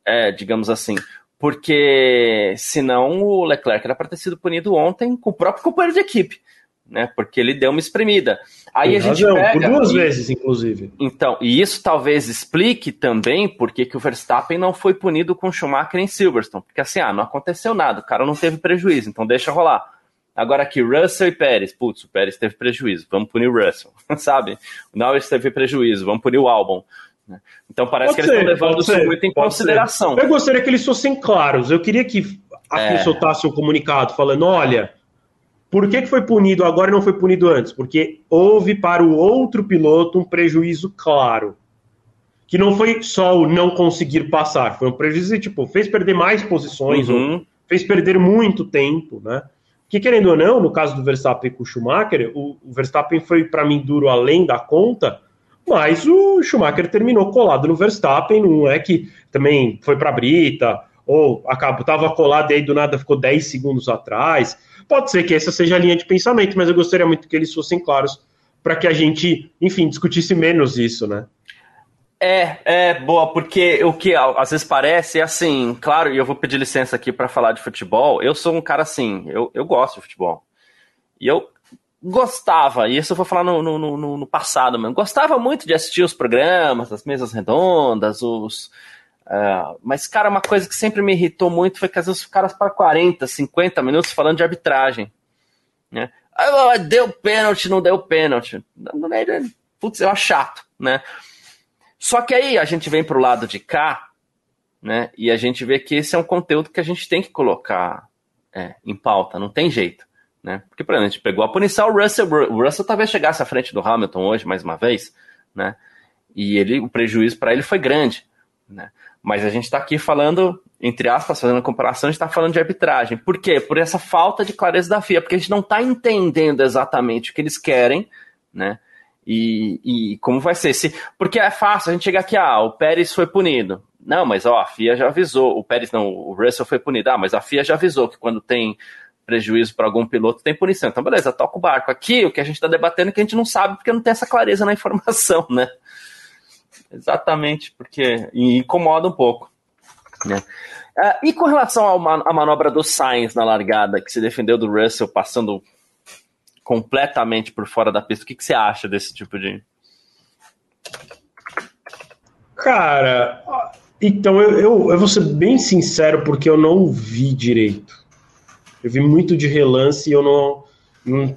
é, digamos assim. Porque senão o Leclerc era para ter sido punido ontem com o próprio companheiro de equipe. Né? Porque ele deu uma espremida. Aí Tem a gente razão, pega, por duas e, vezes, inclusive. Então, e isso talvez explique também porque que o Verstappen não foi punido com Schumacher em Silverstone. Porque assim, ah, não aconteceu nada, o cara não teve prejuízo, então deixa rolar. Agora aqui, Russell e Pérez. Putz, o Pérez teve prejuízo, vamos punir o Russell, sabe? O Norris teve prejuízo, vamos punir o Albon. Né? Então parece pode que ser, eles estão levando isso muito em consideração. Ser. Eu gostaria que eles fossem claros. Eu queria que a é. soltasse um comunicado falando: olha, por que, que foi punido agora e não foi punido antes? Porque houve para o outro piloto um prejuízo claro. Que não foi só o não conseguir passar, foi um prejuízo tipo, fez perder mais posições, uhum. fez perder muito tempo, né? Que querendo ou não, no caso do Verstappen com o Schumacher, o, o Verstappen foi para mim duro além da conta, mas o Schumacher terminou colado no Verstappen, não é que também foi para a brita, ou acabou, estava colado e aí do nada ficou 10 segundos atrás. Pode ser que essa seja a linha de pensamento, mas eu gostaria muito que eles fossem claros para que a gente, enfim, discutisse menos isso, né? É, é boa, porque o que às vezes parece é assim, claro, e eu vou pedir licença aqui para falar de futebol. Eu sou um cara assim, eu, eu gosto de futebol. E eu gostava, e isso eu vou falar no, no, no, no passado mesmo, gostava muito de assistir os programas, as mesas redondas, os. Uh, mas, cara, uma coisa que sempre me irritou muito foi que às vezes os caras para 40, 50 minutos falando de arbitragem. Né? Ah, deu pênalti, não deu pênalti. Putz, eu acho chato, né? Só que aí a gente vem para o lado de cá, né? E a gente vê que esse é um conteúdo que a gente tem que colocar é, em pauta, não tem jeito. Né? Porque, por exemplo, a gente pegou a punição, o Russell, o Russell talvez chegasse à frente do Hamilton hoje, mais uma vez, né? E ele, o prejuízo para ele foi grande, né? Mas a gente está aqui falando, entre aspas, fazendo comparação, a gente está falando de arbitragem. Por quê? Por essa falta de clareza da FIA, porque a gente não está entendendo exatamente o que eles querem, né? E, e como vai ser? Se, porque é fácil a gente chegar aqui, ah, o Pérez foi punido. Não, mas ó, a FIA já avisou. O Pérez não, o Russell foi punido. Ah, mas a FIA já avisou que quando tem prejuízo para algum piloto tem punição. Então, beleza, toca o barco. Aqui, o que a gente está debatendo é que a gente não sabe porque não tem essa clareza na informação, né? Exatamente, porque incomoda um pouco. Né? Uh, e com relação à manobra do Sainz na largada, que se defendeu do Russell passando completamente por fora da pista. O que, que você acha desse tipo de. Cara, então eu, eu, eu vou ser bem sincero porque eu não vi direito. Eu vi muito de relance e eu não. não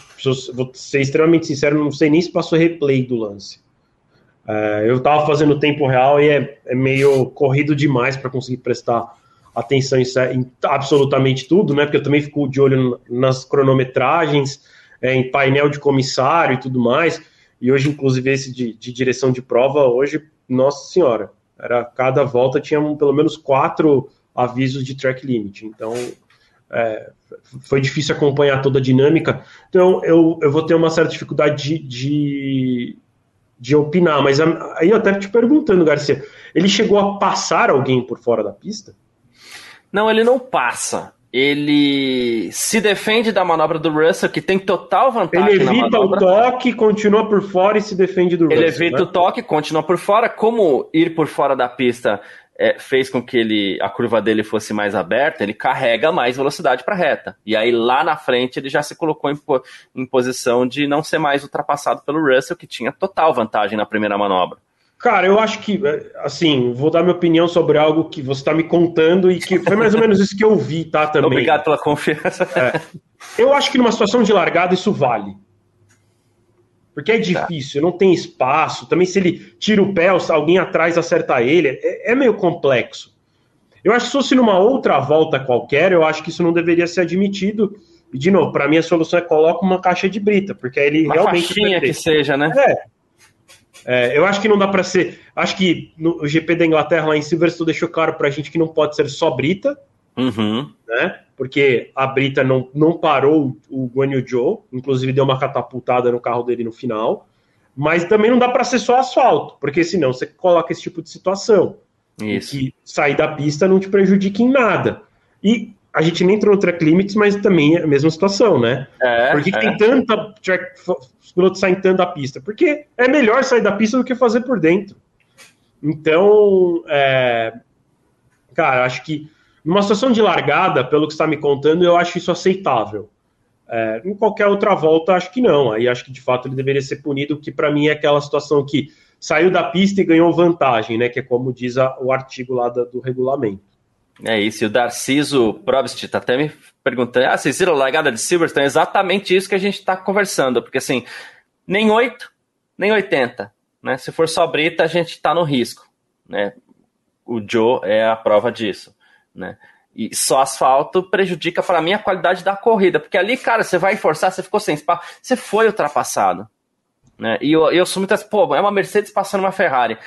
vou ser extremamente sincero, não sei nem se passou replay do lance. É, eu estava fazendo tempo real e é, é meio corrido demais para conseguir prestar atenção em, em, absolutamente tudo, né? Porque eu também fico de olho nas cronometragens é, em painel de comissário e tudo mais. E hoje, inclusive, esse de, de, direção de prova, hoje, nossa senhora, era cada volta tinha um, pelo menos quatro avisos de track limit. Então, é, foi difícil acompanhar toda a dinâmica. Então, eu, eu vou ter uma certa dificuldade de, de, de opinar. Mas aí eu até te perguntando, Garcia, ele chegou a passar alguém por fora da pista? Não, ele não passa ele se defende da manobra do Russell, que tem total vantagem. Ele evita o toque, continua por fora e se defende do ele Russell. Ele evita né? o toque, continua por fora. Como ir por fora da pista é, fez com que ele, a curva dele fosse mais aberta, ele carrega mais velocidade para a reta. E aí lá na frente ele já se colocou em, em posição de não ser mais ultrapassado pelo Russell, que tinha total vantagem na primeira manobra. Cara, eu acho que, assim, vou dar minha opinião sobre algo que você está me contando e que foi mais ou menos isso que eu vi, tá? Também. Obrigado pela confiança. É. Eu acho que numa situação de largada isso vale. Porque é tá. difícil, não tem espaço. Também se ele tira o pé, alguém atrás acerta ele, é, é meio complexo. Eu acho que se fosse numa outra volta qualquer, eu acho que isso não deveria ser admitido. E, de novo, para mim a solução é coloca uma caixa de brita, porque aí ele uma realmente. Faixinha que seja, né? É, é, eu acho que não dá para ser. Acho que no GP da Inglaterra, lá em Silverstone, deixou claro para a gente que não pode ser só Brita, uhum. né? Porque a Brita não, não parou o Guan Yu Zhou, inclusive deu uma catapultada no carro dele no final. Mas também não dá para ser só asfalto, porque senão você coloca esse tipo de situação. Isso. Que sair da pista não te prejudica em nada. E a gente nem entrou no track limits, mas também é a mesma situação, né? É, Por que, é. tem tanta track, os pilotos saem tanto da pista? Porque é melhor sair da pista do que fazer por dentro. Então, é, cara, acho que numa situação de largada, pelo que está me contando, eu acho isso aceitável. É, em qualquer outra volta, acho que não. Aí acho que de fato ele deveria ser punido, que para mim é aquela situação que saiu da pista e ganhou vantagem, né? Que é como diz a, o artigo lá da, do regulamento. É isso, e o Darciso Probst está até me perguntando: ah, vocês viram a largada de Silverstone? É exatamente isso que a gente está conversando, porque assim, nem 8, nem 80. Né? Se for só brita, a gente está no risco. Né? O Joe é a prova disso. Né? E só asfalto prejudica para mim a qualidade da corrida, porque ali, cara, você vai forçar, você ficou sem espaço, você foi ultrapassado. Né? E eu, eu sou muitas, pô, é uma Mercedes passando uma Ferrari.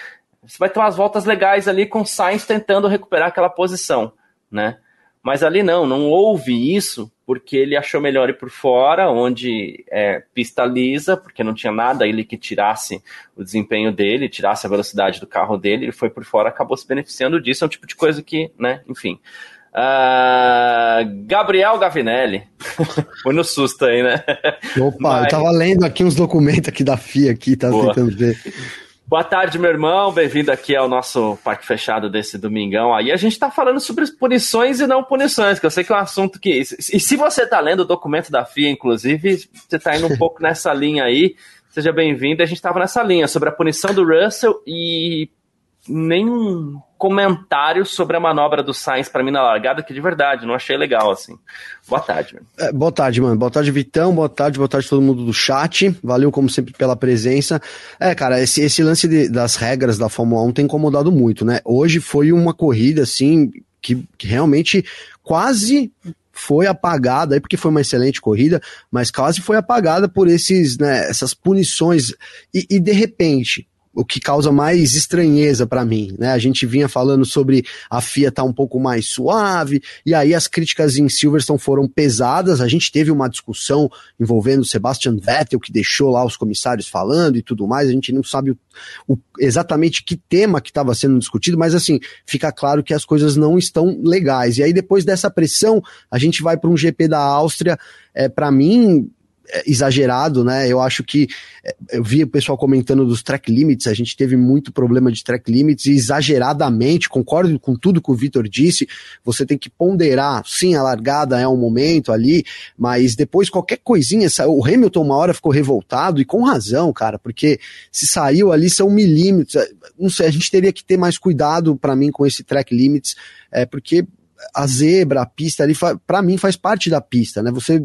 Você vai ter umas voltas legais ali com o Sainz tentando recuperar aquela posição, né? Mas ali não, não houve isso, porque ele achou melhor ir por fora, onde é pista lisa, porque não tinha nada ali que tirasse o desempenho dele, tirasse a velocidade do carro dele, ele foi por fora, acabou se beneficiando disso, é um tipo de coisa que, né, enfim. Uh, Gabriel Gavinelli. Foi no susto aí, né? Opa, Mas... eu tava lendo aqui uns documentos aqui da FIA aqui, tava Boa. tentando ver. Boa tarde, meu irmão. Bem-vindo aqui ao nosso parque fechado desse domingão. Aí a gente tá falando sobre punições e não punições, que eu sei que é um assunto que. E se você tá lendo o documento da FIA, inclusive, você tá indo um pouco nessa linha aí. Seja bem-vindo. A gente tava nessa linha sobre a punição do Russell e nenhum comentário sobre a manobra do Sainz para mim na largada, que de verdade, não achei legal, assim. Boa tarde, mano. É, boa tarde, mano. Boa tarde, Vitão. Boa tarde, boa tarde todo mundo do chat. Valeu, como sempre, pela presença. É, cara, esse, esse lance de, das regras da Fórmula 1 tem incomodado muito, né? Hoje foi uma corrida, assim, que, que realmente quase foi apagada, aí porque foi uma excelente corrida, mas quase foi apagada por esses, né, essas punições. E, e de repente, o que causa mais estranheza para mim, né? A gente vinha falando sobre a FIA tá um pouco mais suave, e aí as críticas em Silverstone foram pesadas. A gente teve uma discussão envolvendo Sebastian Vettel, que deixou lá os comissários falando e tudo mais. A gente não sabe o, o, exatamente que tema que estava sendo discutido, mas assim, fica claro que as coisas não estão legais. E aí, depois dessa pressão, a gente vai para um GP da Áustria. É, para mim, exagerado, né? Eu acho que é, eu vi o pessoal comentando dos track limits, a gente teve muito problema de track limits e exageradamente, concordo com tudo que o Vitor disse, você tem que ponderar, sim, a largada é um momento ali, mas depois qualquer coisinha, o Hamilton uma hora ficou revoltado e com razão, cara, porque se saiu ali são milímetros, é, não sei, a gente teria que ter mais cuidado para mim com esse track limits, é, porque a zebra, a pista ali, para mim faz parte da pista, né? Você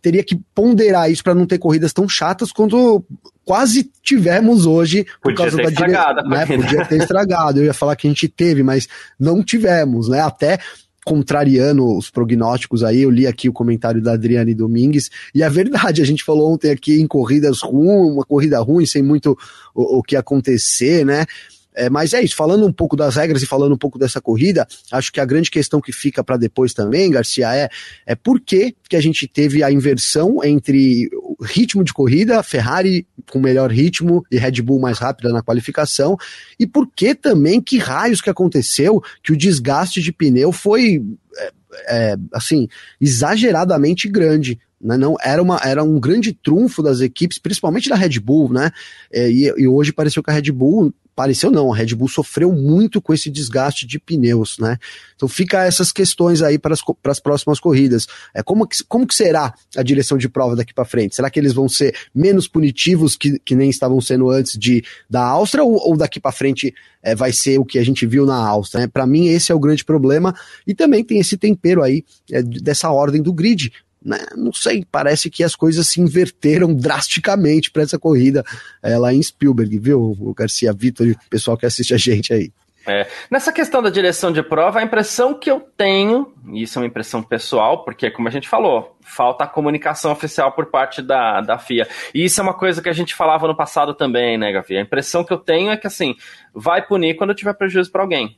teria que ponderar isso para não ter corridas tão chatas quanto quase tivemos hoje por Podia causa da estragada, né? Podia ter estragado. Eu ia falar que a gente teve, mas não tivemos, né? Até contrariando os prognósticos aí, eu li aqui o comentário da Adriane Domingues, e é verdade, a gente falou ontem aqui em corridas ruins, uma corrida ruim, sem muito o, o que acontecer, né? É, mas é isso, falando um pouco das regras e falando um pouco dessa corrida, acho que a grande questão que fica para depois também, Garcia, é, é por que, que a gente teve a inversão entre ritmo de corrida, Ferrari com melhor ritmo e Red Bull mais rápida na qualificação, e por que também, que raios que aconteceu, que o desgaste de pneu foi, é, é, assim, exageradamente grande. Né, não era, uma, era um grande trunfo das equipes, principalmente da Red Bull, né? É, e, e, hoje pareceu que a Red Bull pareceu não, a Red Bull sofreu muito com esse desgaste de pneus, né? Então fica essas questões aí para as, próximas corridas. É como que, como que será a direção de prova daqui para frente? Será que eles vão ser menos punitivos que, que nem estavam sendo antes de da Áustria ou, ou daqui para frente é, vai ser o que a gente viu na Áustria? Né? Para mim esse é o grande problema e também tem esse tempero aí é, dessa ordem do grid né, não sei, parece que as coisas se inverteram drasticamente para essa corrida é, lá em Spielberg, viu, o Garcia Vitor e o pessoal que assiste a gente aí. É, nessa questão da direção de prova, a impressão que eu tenho, e isso é uma impressão pessoal, porque como a gente falou, falta a comunicação oficial por parte da, da FIA. E isso é uma coisa que a gente falava no passado também, né, Gavi? A impressão que eu tenho é que assim, vai punir quando tiver prejuízo para alguém.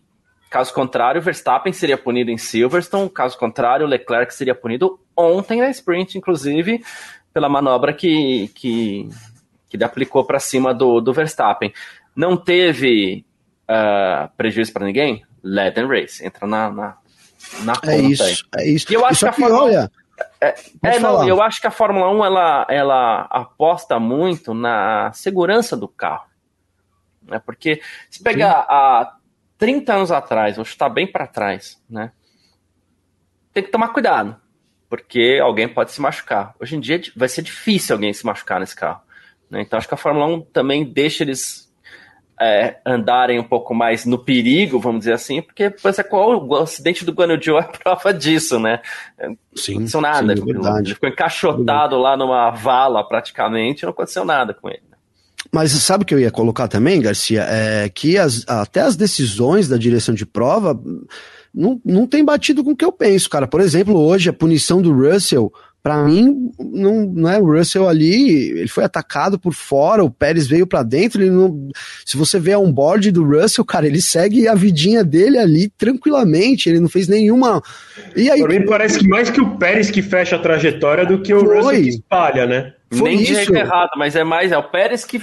Caso contrário, Verstappen seria punido em Silverstone. Caso contrário, Leclerc seria punido ontem na sprint, inclusive, pela manobra que, que, que ele aplicou para cima do, do Verstappen. Não teve uh, prejuízo para ninguém? Let them race. Entra na, na, na é conta isso, aí. É isso. E eu acho que a Fórmula... Olha... É, é não, eu acho que a Fórmula 1 ela, ela aposta muito na segurança do carro. Né? Porque se pegar Sim. a 30 anos atrás, vou chutar bem para trás, né? Tem que tomar cuidado. porque alguém pode se machucar. Hoje em dia vai ser difícil alguém se machucar nesse carro. Né? Então acho que a Fórmula 1 também deixa eles é, andarem um pouco mais no perigo, vamos dizer assim, porque pois é, qual, o acidente do Guanyu Joe é prova disso, né? Não aconteceu nada. sim, é ele ficou encaixotado lá numa vala praticamente, não aconteceu nada com ele. Mas sabe o que eu ia colocar também, Garcia? É que as, até as decisões da direção de prova não, não tem batido com o que eu penso, cara. Por exemplo, hoje a punição do Russell para mim, não, não é o Russell ali, ele foi atacado por fora, o Pérez veio para dentro, ele não, se você vê a onboard do Russell, cara, ele segue a vidinha dele ali tranquilamente, ele não fez nenhuma. E aí, pra mim parece que mais que o Pérez que fecha a trajetória do que o foi. Russell que espalha, né? Foi Nem isso. errado, mas é mais, é o Pérez que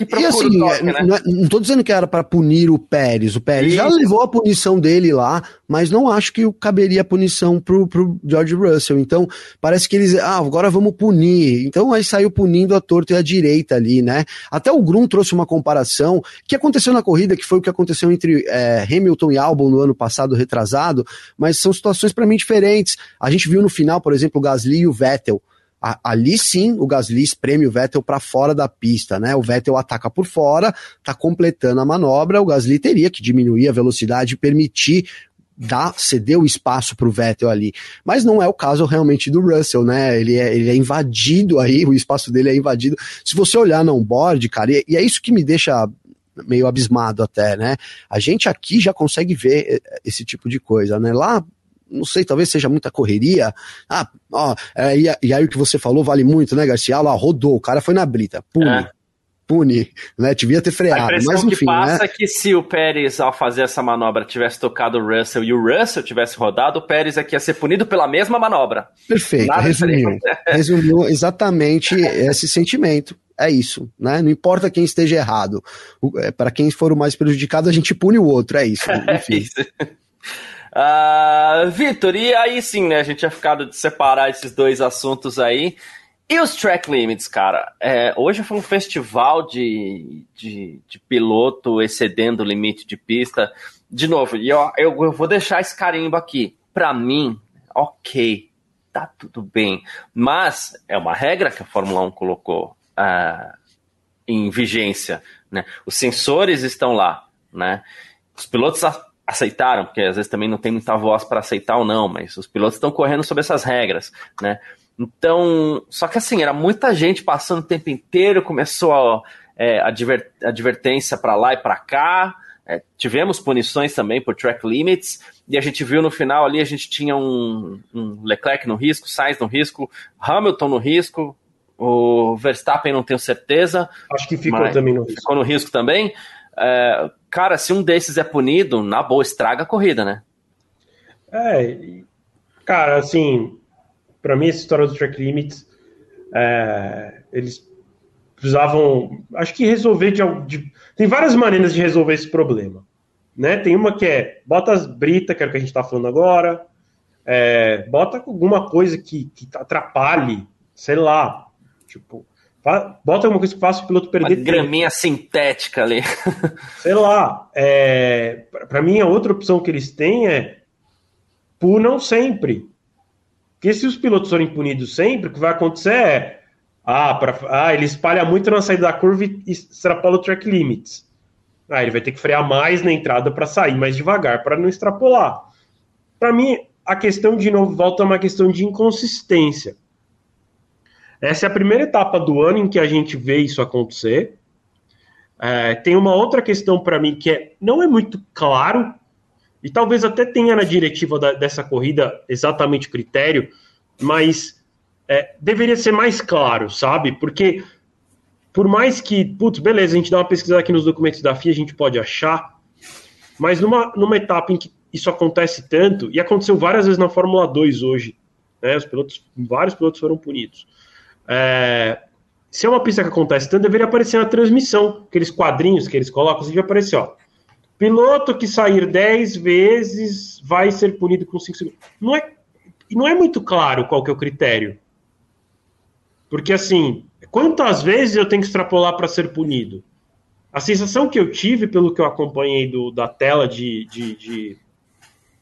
que procura e assim, toque, né? não, é, não tô dizendo que era para punir o Pérez. O Pérez Isso. já levou a punição dele lá, mas não acho que caberia a punição pro, pro George Russell. Então, parece que eles, ah, agora vamos punir. Então aí saiu punindo a torta e a direita ali, né? Até o Grum trouxe uma comparação que aconteceu na corrida, que foi o que aconteceu entre é, Hamilton e Albon no ano passado, retrasado, mas são situações para mim diferentes. A gente viu no final, por exemplo, o Gasly e o Vettel ali sim o Gasly espreme o Vettel para fora da pista, né? O Vettel ataca por fora, tá completando a manobra, o Gasly teria que diminuir a velocidade e permitir dar, ceder o espaço para o Vettel ali. Mas não é o caso realmente do Russell, né? Ele é, ele é invadido aí, o espaço dele é invadido. Se você olhar no onboard, cara, e, e é isso que me deixa meio abismado até, né? A gente aqui já consegue ver esse tipo de coisa, né? Lá não sei, talvez seja muita correria. Ah, ó, é, e, e, aí o que você falou vale muito, né, Garcia? Lá, rodou, o cara foi na brita, pune. É. Pune, né? Devia ter freado. A mas enfim, que passa né? é que se o Pérez, ao fazer essa manobra, tivesse tocado o Russell e o Russell tivesse rodado, o Pérez aqui ia ser punido pela mesma manobra. Perfeito, Nada resumiu. resumiu exatamente esse sentimento é isso, né? Não importa quem esteja errado. É, Para quem for o mais prejudicado, a gente pune o outro, é isso. Enfim. é isso. Uh, Vitor, e aí sim, né? A gente tinha ficado de separar esses dois assuntos aí. E os track limits, cara? É, hoje foi um festival de, de, de, piloto excedendo o limite de pista. De novo, e eu, eu vou deixar esse carimbo aqui. Para mim, ok, tá tudo bem. Mas é uma regra que a Fórmula 1 colocou uh, em vigência. Né? Os sensores estão lá. Né? Os pilotos aceitaram, porque às vezes também não tem muita voz para aceitar ou não, mas os pilotos estão correndo sobre essas regras, né? Então, só que assim, era muita gente passando o tempo inteiro, começou a, é, adver, advertência para lá e para cá, é, tivemos punições também por track limits, e a gente viu no final ali, a gente tinha um, um Leclerc no risco, Sainz no risco, Hamilton no risco, o Verstappen não tenho certeza. Acho que ficou também no risco. Ficou no risco também. É, cara, se um desses é punido, na boa, estraga a corrida, né? É, cara, assim, para mim essa história do track limits, é, eles precisavam, acho que resolver de, de, tem várias maneiras de resolver esse problema, né? Tem uma que é bota as brita, que é o que a gente está falando agora, é, bota alguma coisa que, que atrapalhe, sei lá, tipo, Bota alguma coisa que faça o piloto perder Uma graminha tempo. sintética ali. Sei lá. É, para mim, a outra opção que eles têm é punam sempre. Porque se os pilotos forem punidos sempre, o que vai acontecer é. Ah, pra, ah, ele espalha muito na saída da curva e extrapola o track limits. Ah, ele vai ter que frear mais na entrada para sair mais devagar, para não extrapolar. Para mim, a questão de novo volta a uma questão de inconsistência. Essa é a primeira etapa do ano em que a gente vê isso acontecer. É, tem uma outra questão para mim que é, não é muito claro, e talvez até tenha na diretiva da, dessa corrida exatamente o critério, mas é, deveria ser mais claro, sabe? Porque por mais que, putz, beleza, a gente dá uma pesquisada aqui nos documentos da FIA, a gente pode achar, mas numa, numa etapa em que isso acontece tanto, e aconteceu várias vezes na Fórmula 2 hoje, né? Os pilotos, vários pilotos foram punidos. É, se é uma pista que acontece tanto, deveria aparecer na transmissão, aqueles quadrinhos que eles colocam, assim, aparecer, ó. Piloto que sair 10 vezes vai ser punido com 5 segundos. Não é, não é muito claro qual que é o critério. Porque, assim, quantas vezes eu tenho que extrapolar para ser punido? A sensação que eu tive, pelo que eu acompanhei do, da tela de, de, de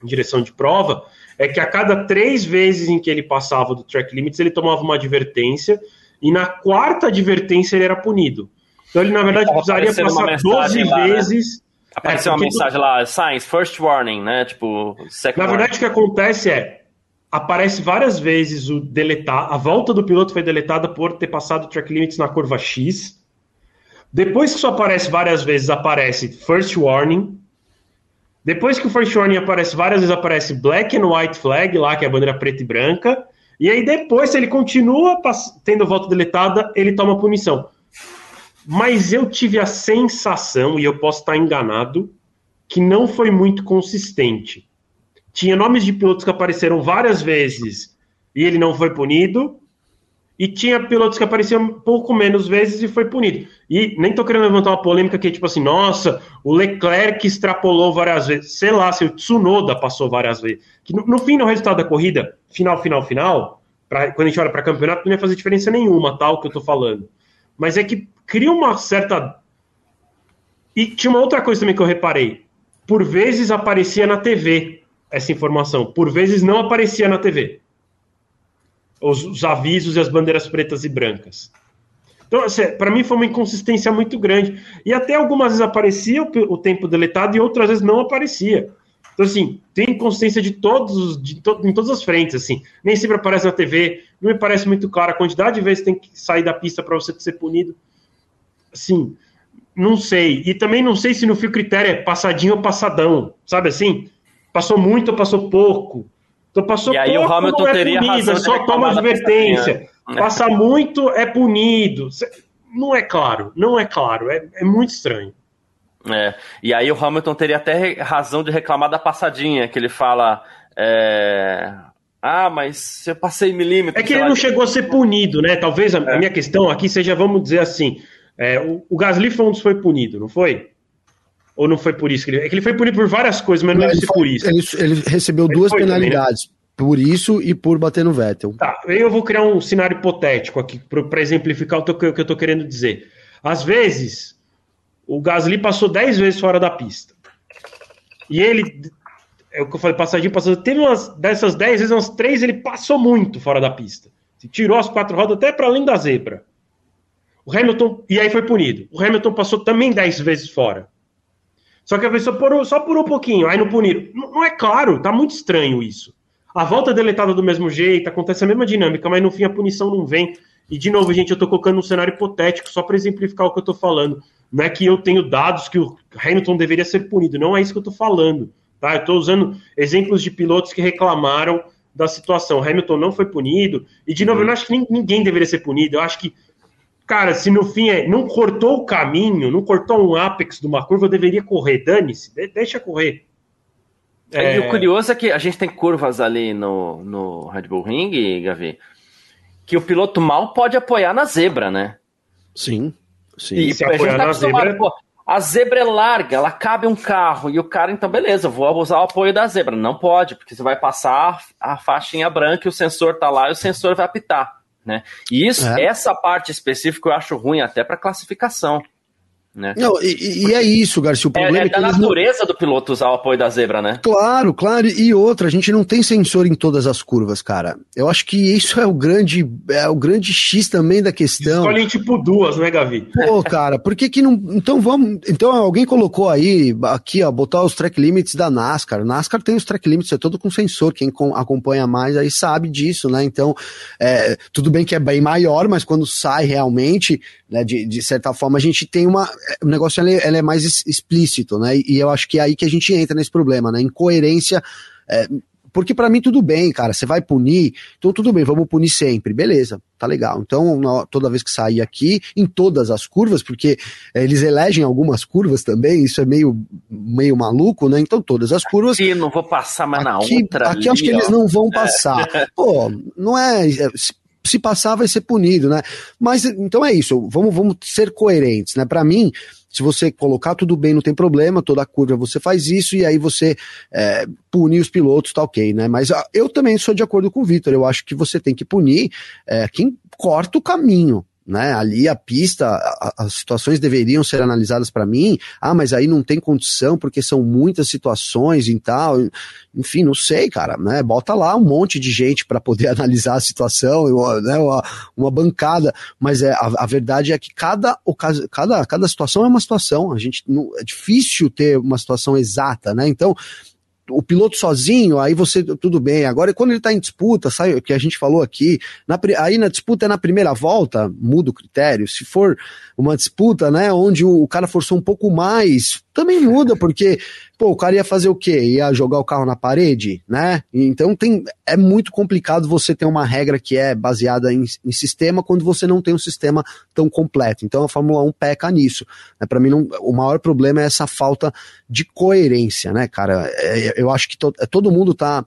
direção de prova, é que a cada três vezes em que ele passava do track limits, ele tomava uma advertência, e na quarta advertência ele era punido. Então ele, na verdade, precisaria passar 12 lá, né? vezes. Né? Apareceu é, uma mensagem tu... lá, Science, first warning, né? Tipo, second Na verdade, warning. o que acontece é, aparece várias vezes o deletar, a volta do piloto foi deletada por ter passado o track limits na curva X. Depois que isso aparece várias vezes, aparece first warning. Depois que o first warning aparece várias vezes, aparece black and white flag, lá que é a bandeira preta e branca. E aí depois, se ele continua tendo volta deletada, ele toma punição. Mas eu tive a sensação, e eu posso estar enganado, que não foi muito consistente. Tinha nomes de pilotos que apareceram várias vezes e ele não foi punido, e tinha pilotos que apareciam um pouco menos vezes e foi punido. E nem tô querendo levantar uma polêmica que tipo assim, nossa, o Leclerc extrapolou várias vezes. Sei lá, se o Tsunoda passou várias vezes. Que no, no fim, no resultado da corrida, final, final, final, pra, quando a gente olha para campeonato, não ia fazer diferença nenhuma, tal, que eu tô falando. Mas é que cria uma certa. E tinha uma outra coisa também que eu reparei. Por vezes aparecia na TV essa informação, por vezes não aparecia na TV os, os avisos e as bandeiras pretas e brancas. Então, assim, para mim foi uma inconsistência muito grande. E até algumas vezes aparecia o, o, tempo deletado e outras vezes não aparecia. Então, assim, tem inconsistência de todos, de to, em todas as frentes, assim. Nem sempre aparece na TV, não me parece muito claro a quantidade de vezes tem que sair da pista para você ser punido. Assim, não sei. E também não sei se no fio critério é passadinho ou passadão, sabe assim? Passou muito ou passou pouco. Então passou e aí pouco, o Hamilton é teria punido, razão é só toma advertência. Passar muito é punido. Não é claro, não é claro, é, é muito estranho. É, e aí o Hamilton teria até razão de reclamar da passadinha, que ele fala. É... Ah, mas eu passei milímetros. É que ele não chegou a ser punido, né? Talvez a, é. minha questão aqui seja, vamos dizer assim, é, o, o Gasly foi um dos foi punido, não foi? Ou não foi por isso que ele. É que ele foi punido por várias coisas, mas não, não deve ser por isso. Ele, ele recebeu ele duas penalidades. Também, né? Por isso e por bater no Vettel. Tá, eu vou criar um cenário hipotético aqui para exemplificar o que eu estou querendo dizer. Às vezes, o Gasly passou 10 vezes fora da pista. E ele, é o que eu falei, passadinho, passou. Teve umas dessas 10 vezes, umas 3 ele passou muito fora da pista. Tirou as quatro rodas até para além da zebra. O Hamilton, e aí foi punido. O Hamilton passou também 10 vezes fora. Só que a pessoa por, só por um pouquinho, aí não puniram. Não, não, é claro, tá muito estranho isso. A volta é deletada do mesmo jeito, acontece a mesma dinâmica, mas no fim a punição não vem. E de novo, gente, eu tô colocando um cenário hipotético só para exemplificar o que eu tô falando. Não é que eu tenho dados que o Hamilton deveria ser punido, não é isso que eu tô falando. Tá? Eu tô usando exemplos de pilotos que reclamaram da situação. Hamilton não foi punido, e de novo, eu não acho que ninguém deveria ser punido. Eu acho que Cara, se no fim é, não cortou o caminho, não cortou um apex de uma curva, eu deveria correr. Dane-se, deixa correr. É... E o curioso é que a gente tem curvas ali no, no Red Bull Ring, Gavi, que o piloto mal pode apoiar na zebra, né? Sim, sim. E, se a gente tá na zebra... Pô, a zebra é larga, ela cabe um carro, e o cara, então, beleza, vou usar o apoio da zebra. Não pode, porque você vai passar a faixinha branca e o sensor tá lá e o sensor vai apitar. Né? E isso, é. essa parte específica eu acho ruim até para classificação. Né? Não, e, e, é isso, Garcia. O problema é, é, é da natureza não... do piloto usar o apoio da zebra, né? Claro, claro. E outra, a gente não tem sensor em todas as curvas, cara. Eu acho que isso é o grande, é o grande X também da questão. Escolhem tipo duas, né, Gavi? Pô, cara, por que que não. Então vamos. Então alguém colocou aí, aqui, ó, botar os track limits da NASCAR. NASCAR tem os track limits, é todo com sensor. Quem acompanha mais aí sabe disso, né? Então, é, tudo bem que é bem maior, mas quando sai realmente, né, de, de certa forma, a gente tem uma o negócio ele, ele é mais explícito, né? E eu acho que é aí que a gente entra nesse problema, né? Incoerência. É, porque para mim tudo bem, cara. Você vai punir, então tudo bem, vamos punir sempre, beleza, tá legal. Então, toda vez que sair aqui, em todas as curvas, porque é, eles elegem algumas curvas também, isso é meio, meio maluco, né? Então, todas as curvas. Aqui não vou passar, mas aqui, na outra. Aqui ali, acho que ó. eles não vão passar. Pô, não é, é se passar vai ser punido, né? Mas então é isso, vamos, vamos ser coerentes, né? Para mim, se você colocar tudo bem, não tem problema, toda curva você faz isso e aí você é, pune os pilotos, tá ok, né? Mas eu também sou de acordo com o Vitor, eu acho que você tem que punir é, quem corta o caminho. Né? Ali a pista, a, as situações deveriam ser analisadas para mim. Ah, mas aí não tem condição porque são muitas situações e tal. Enfim, não sei, cara, né? Bota lá um monte de gente para poder analisar a situação, né? Uma, uma bancada. Mas é, a, a, verdade é que cada, cada, cada situação é uma situação. A gente não, é difícil ter uma situação exata, né? Então, o piloto sozinho, aí você, tudo bem. Agora, quando ele está em disputa, sabe o que a gente falou aqui, na, aí na disputa é na primeira volta, muda o critério. Se for uma disputa, né, onde o, o cara forçou um pouco mais, também muda, porque, pô, o cara ia fazer o quê? Ia jogar o carro na parede, né? Então tem, é muito complicado você ter uma regra que é baseada em, em sistema quando você não tem um sistema tão completo. Então a Fórmula 1 peca nisso. Né? Para mim, não, o maior problema é essa falta de coerência, né, cara? É, eu acho que to, todo mundo tá é,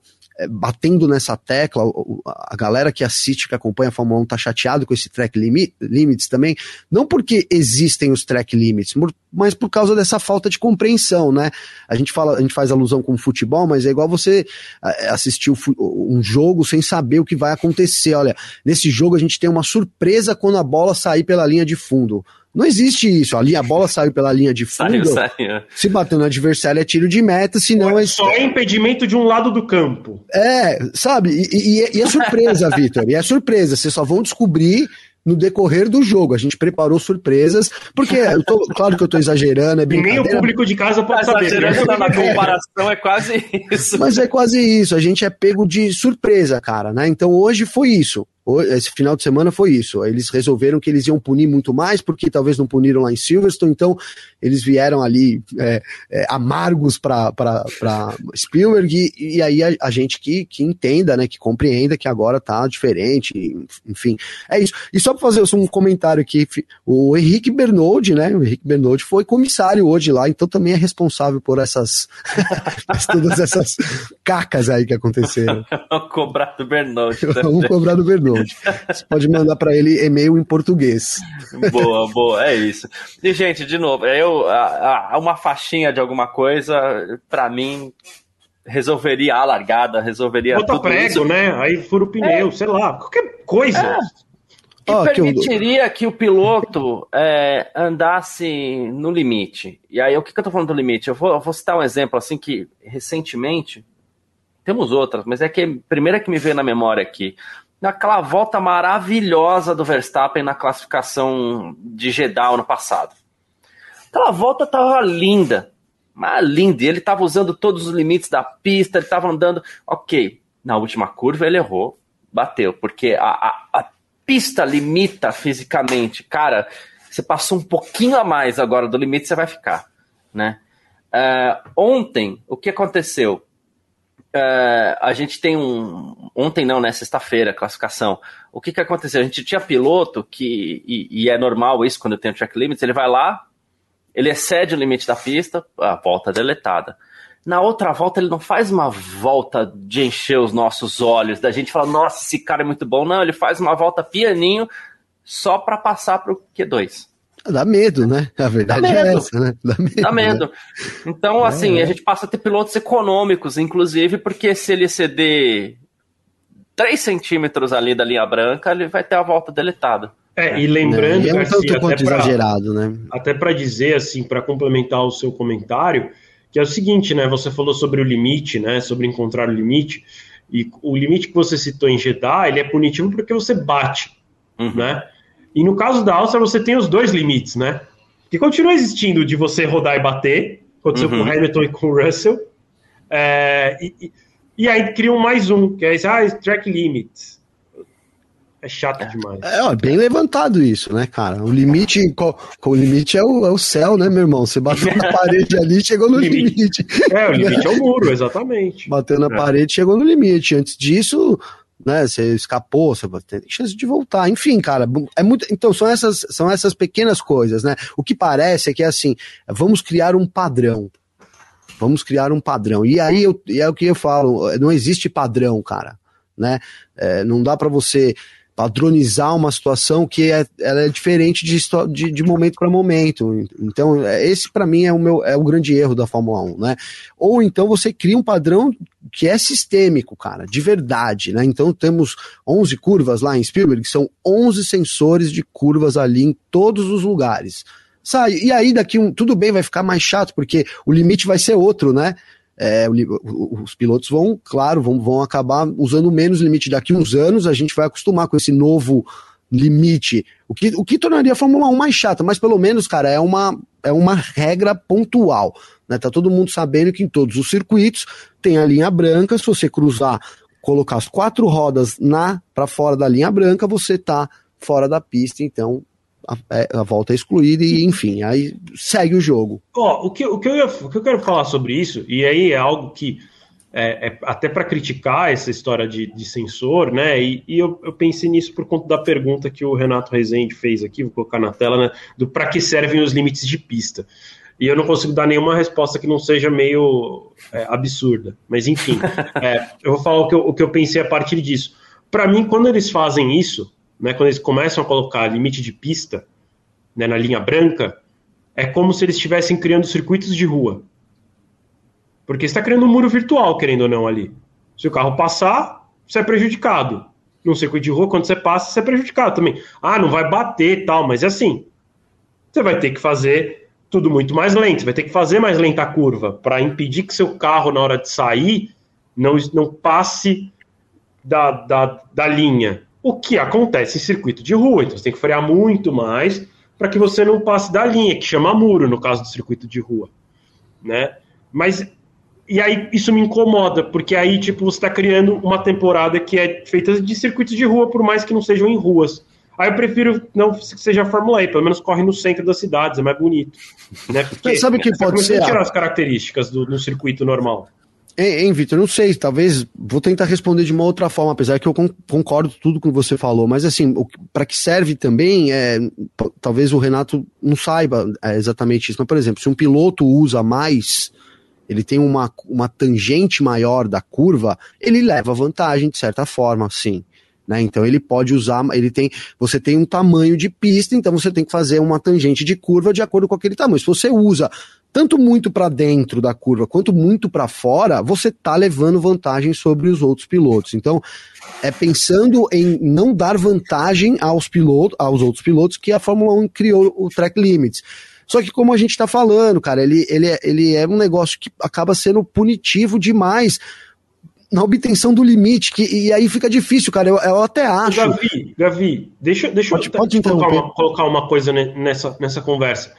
batendo nessa tecla, a galera que assiste, que acompanha a Fórmula 1 tá chateado com esse track limit, limits também, não porque existem os track limits, mas por causa dessa falta de compreensão, né? A gente fala, a gente faz alusão com o futebol, mas é igual você é, assistir um jogo sem saber o que vai acontecer. Olha, nesse jogo a gente tem uma surpresa quando a bola sair pela linha de fundo. Não existe isso. Ali a bola saiu pela linha de fundo. Saiu, saiu. Se bater no adversário é tiro de meta, senão é. Só é impedimento de um lado do campo. É, sabe? E, e, e é surpresa, Vitor. E é surpresa. Vocês só vão descobrir no decorrer do jogo. A gente preparou surpresas, porque eu tô, claro que eu tô exagerando, é Nem o público de casa pode saber. Exagerando né? na comparação é quase isso. Mas é quase isso, a gente é pego de surpresa, cara, né? Então hoje foi isso esse final de semana foi isso. Eles resolveram que eles iam punir muito mais, porque talvez não puniram lá em Silverstone, então eles vieram ali é, é, amargos para Spielberg, e, e aí a, a, gente que, que entenda, né, que compreenda que agora tá diferente, enfim, é isso. E só para fazer um comentário aqui, o Henrique Bernold, né, o Henrique Bernold foi comissário hoje lá, então também é responsável por essas, todas essas cacas aí que aconteceram. Vamos cobrar do Bernold. Vamos cobrar do Bernold. Você pode mandar para ele e-mail em português. Boa, boa, é isso. E, gente, de novo, eu, a, a, uma faixinha de alguma coisa, para mim, resolveria a largada, resolveria Bota tudo prego, isso. né? Aí fura o pneu, é. sei lá, qualquer coisa. É. Que oh, permitiria que, eu... que, o piloto é, andasse no limite. E aí, o que, que eu tô falando do limite? Eu vou, eu vou citar um exemplo assim que recentemente temos outras, mas é que a primeira que me veio na memória aqui naquela volta maravilhosa do Verstappen na classificação de Jeddah ano passado. Aquela volta tava linda, mas linda. Ele tava usando todos os limites da pista, ele tava andando. Ok, na última curva ele errou, bateu, porque a, a, a pista limita fisicamente. Cara, você passou um pouquinho a mais agora do limite, você vai ficar, né? Uh, ontem, o que aconteceu? Uh, a gente tem um. Ontem não, né? Sexta-feira, classificação. O que que aconteceu? A gente tinha piloto que. E, e, é normal isso quando tem o track limits, ele vai lá, ele excede o limite da pista, a volta deletada. Na outra volta, ele não faz uma volta de encher os nossos olhos, da gente falar, nossa, esse cara é muito bom. Não, ele faz uma volta pianinho só para passar para o Q2. Dá medo, né? A verdade é essa, né? Dá medo. Dá medo. Né? Então, assim, é. a gente passa a ter pilotos econômicos, inclusive, porque se ele ceder 3 centímetros ali da linha branca, ele vai ter a volta deletada. É, e lembrando, é, é um Garcia, tanto quanto pra, exagerado, né? Até para dizer, assim, para complementar o seu comentário, que é o seguinte, né? Você falou sobre o limite, né? Sobre encontrar o limite. E o limite que você citou em Jeddah, ele é punitivo porque você bate, uhum. né? E no caso da Áustria, você tem os dois limites, né? Que continua existindo de você rodar e bater, aconteceu uhum. com o Hamilton e com o Russell. É, e, e, aí criam mais um, que é esse, ah, track limits. É chato demais. É, ó, bem levantado isso, né, cara? O limite, o limite é o, é o céu, né, meu irmão? Você bateu na parede ali, chegou no limite. limite. É, o limite é o muro, exatamente. Bateu na é. parede, chegou no limite. Antes disso, né? Você escapou, você tem chance de voltar. Enfim, cara, é muito. Então, são essas, são essas pequenas coisas, né? O que parece é que é assim, vamos criar um padrão. Vamos criar um padrão. E aí eu, e é o que eu falo, não existe padrão, cara. Né? É, não dá para você padronizar uma situação que é, ela é diferente de, de, de momento para momento. Então, é, esse para mim é o meu é o grande erro da Fórmula 1, né? Ou então você cria um padrão que é sistêmico, cara, de verdade, né? Então temos 11 curvas lá em Spielberg, são 11 sensores de curvas ali em todos os lugares. Sai, e aí daqui um, tudo bem, vai ficar mais chato, porque o limite vai ser outro, né? É, os pilotos vão, claro, vão, vão acabar usando menos limite. Daqui uns anos a gente vai acostumar com esse novo limite, o que, o que tornaria a Fórmula 1 mais chata, mas pelo menos, cara, é uma, é uma regra pontual. Né? Tá todo mundo sabendo que em todos os circuitos tem a linha branca, se você cruzar, colocar as quatro rodas na para fora da linha branca, você tá fora da pista, então a, é, a, volta é excluída e, enfim, aí segue o jogo. Ó, o, que, o, que eu ia, o que eu quero falar sobre isso, e aí é algo que é, é até para criticar essa história de, de sensor, né? E, e eu, eu, pensei nisso por conta da pergunta que o Renato Rezende fez aqui, vou colocar na tela, né? Do para que servem os limites de pista. E eu não consigo dar nenhuma resposta que não seja meio é, absurda. Mas enfim, é, eu vou falar o que eu, o que eu pensei a partir disso. Para mim, quando eles fazem isso, né, quando eles começam a colocar limite de pista né, na linha branca, é como se eles estivessem criando circuitos de rua. Porque está criando um muro virtual, querendo ou não, ali. Se o carro passar, você é prejudicado. No circuito de rua, quando você passa, você é prejudicado também. Ah, não vai bater tal, mas é assim. Você vai ter que fazer tudo muito mais lento, você vai ter que fazer mais lenta a curva para impedir que seu carro, na hora de sair, não, não passe da, da, da linha. O que acontece em circuito de rua. Então você tem que frear muito mais para que você não passe da linha, que chama muro no caso do circuito de rua. Né? Mas e aí isso me incomoda, porque aí tipo você está criando uma temporada que é feita de circuitos de rua, por mais que não sejam em ruas. Aí eu prefiro não que seja a Fórmula E, pelo menos corre no centro das cidades, é mais bonito. Né? Porque, sabe o que pode ser? tirar as características do, do circuito normal. Hein, Vitor? Não sei, talvez vou tentar responder de uma outra forma, apesar que eu concordo tudo com você falou, mas assim, para que serve também, é, talvez o Renato não saiba é, exatamente isso. Mas, por exemplo, se um piloto usa mais, ele tem uma, uma tangente maior da curva, ele leva vantagem de certa forma, sim. Né? Então ele pode usar, ele tem, você tem um tamanho de pista, então você tem que fazer uma tangente de curva de acordo com aquele tamanho. Se você usa tanto muito para dentro da curva quanto muito para fora, você tá levando vantagem sobre os outros pilotos. Então, é pensando em não dar vantagem aos pilotos, aos outros pilotos que a Fórmula 1 criou o track limits. Só que como a gente está falando, cara, ele, ele, é, ele é um negócio que acaba sendo punitivo demais na obtenção do limite, que, e aí fica difícil, cara. Eu, eu até acho. Gavi, Gavi, deixa, deixa pode, eu pode colocar, uma, colocar uma coisa nessa, nessa conversa.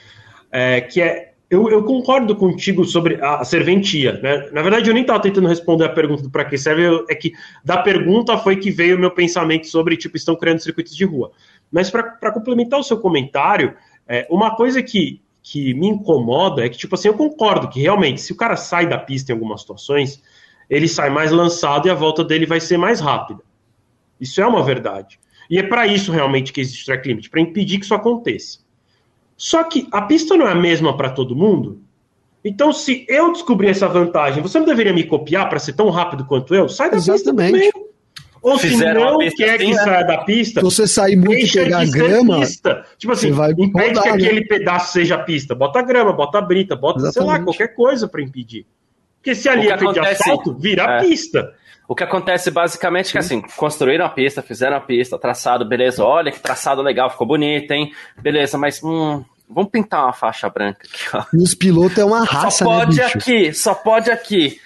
É, que é eu, eu, concordo contigo sobre a serventia, né? Na verdade, eu nem estava tentando responder a pergunta do para que serve, é que da pergunta foi que veio o meu pensamento sobre, tipo, estão criando circuitos de rua. Mas para complementar o seu comentário, é, uma coisa que, que me incomoda é que, tipo assim, eu concordo que realmente, se o cara sai da pista em algumas situações, ele sai mais lançado e a volta dele vai ser mais rápida. Isso é uma verdade. E é para isso realmente que existe o track limit, para impedir que isso aconteça. Só que a pista não é a mesma para todo mundo. Então, se eu descobrir essa vantagem, você não deveria me copiar para ser tão rápido quanto eu? Sai da Exatamente. pista também. Ou Fizeram se não quer assim, que né? saia da pista, se você sair muito e pegar grama, pista. tipo assim, vai impede rodar, que aquele né? pedaço seja pista. Bota grama, bota brita, bota, Exatamente. sei lá, qualquer coisa para impedir. Porque se ali é feito de asfalto, vira é. pista. O que acontece basicamente é que assim, construíram a pista, fizeram a pista, traçado, beleza, olha que traçado legal, ficou bonito, hein? Beleza, mas hum, vamos pintar uma faixa branca aqui, ó. E os pilotos é uma raça, Só né, pode né, aqui, só pode aqui.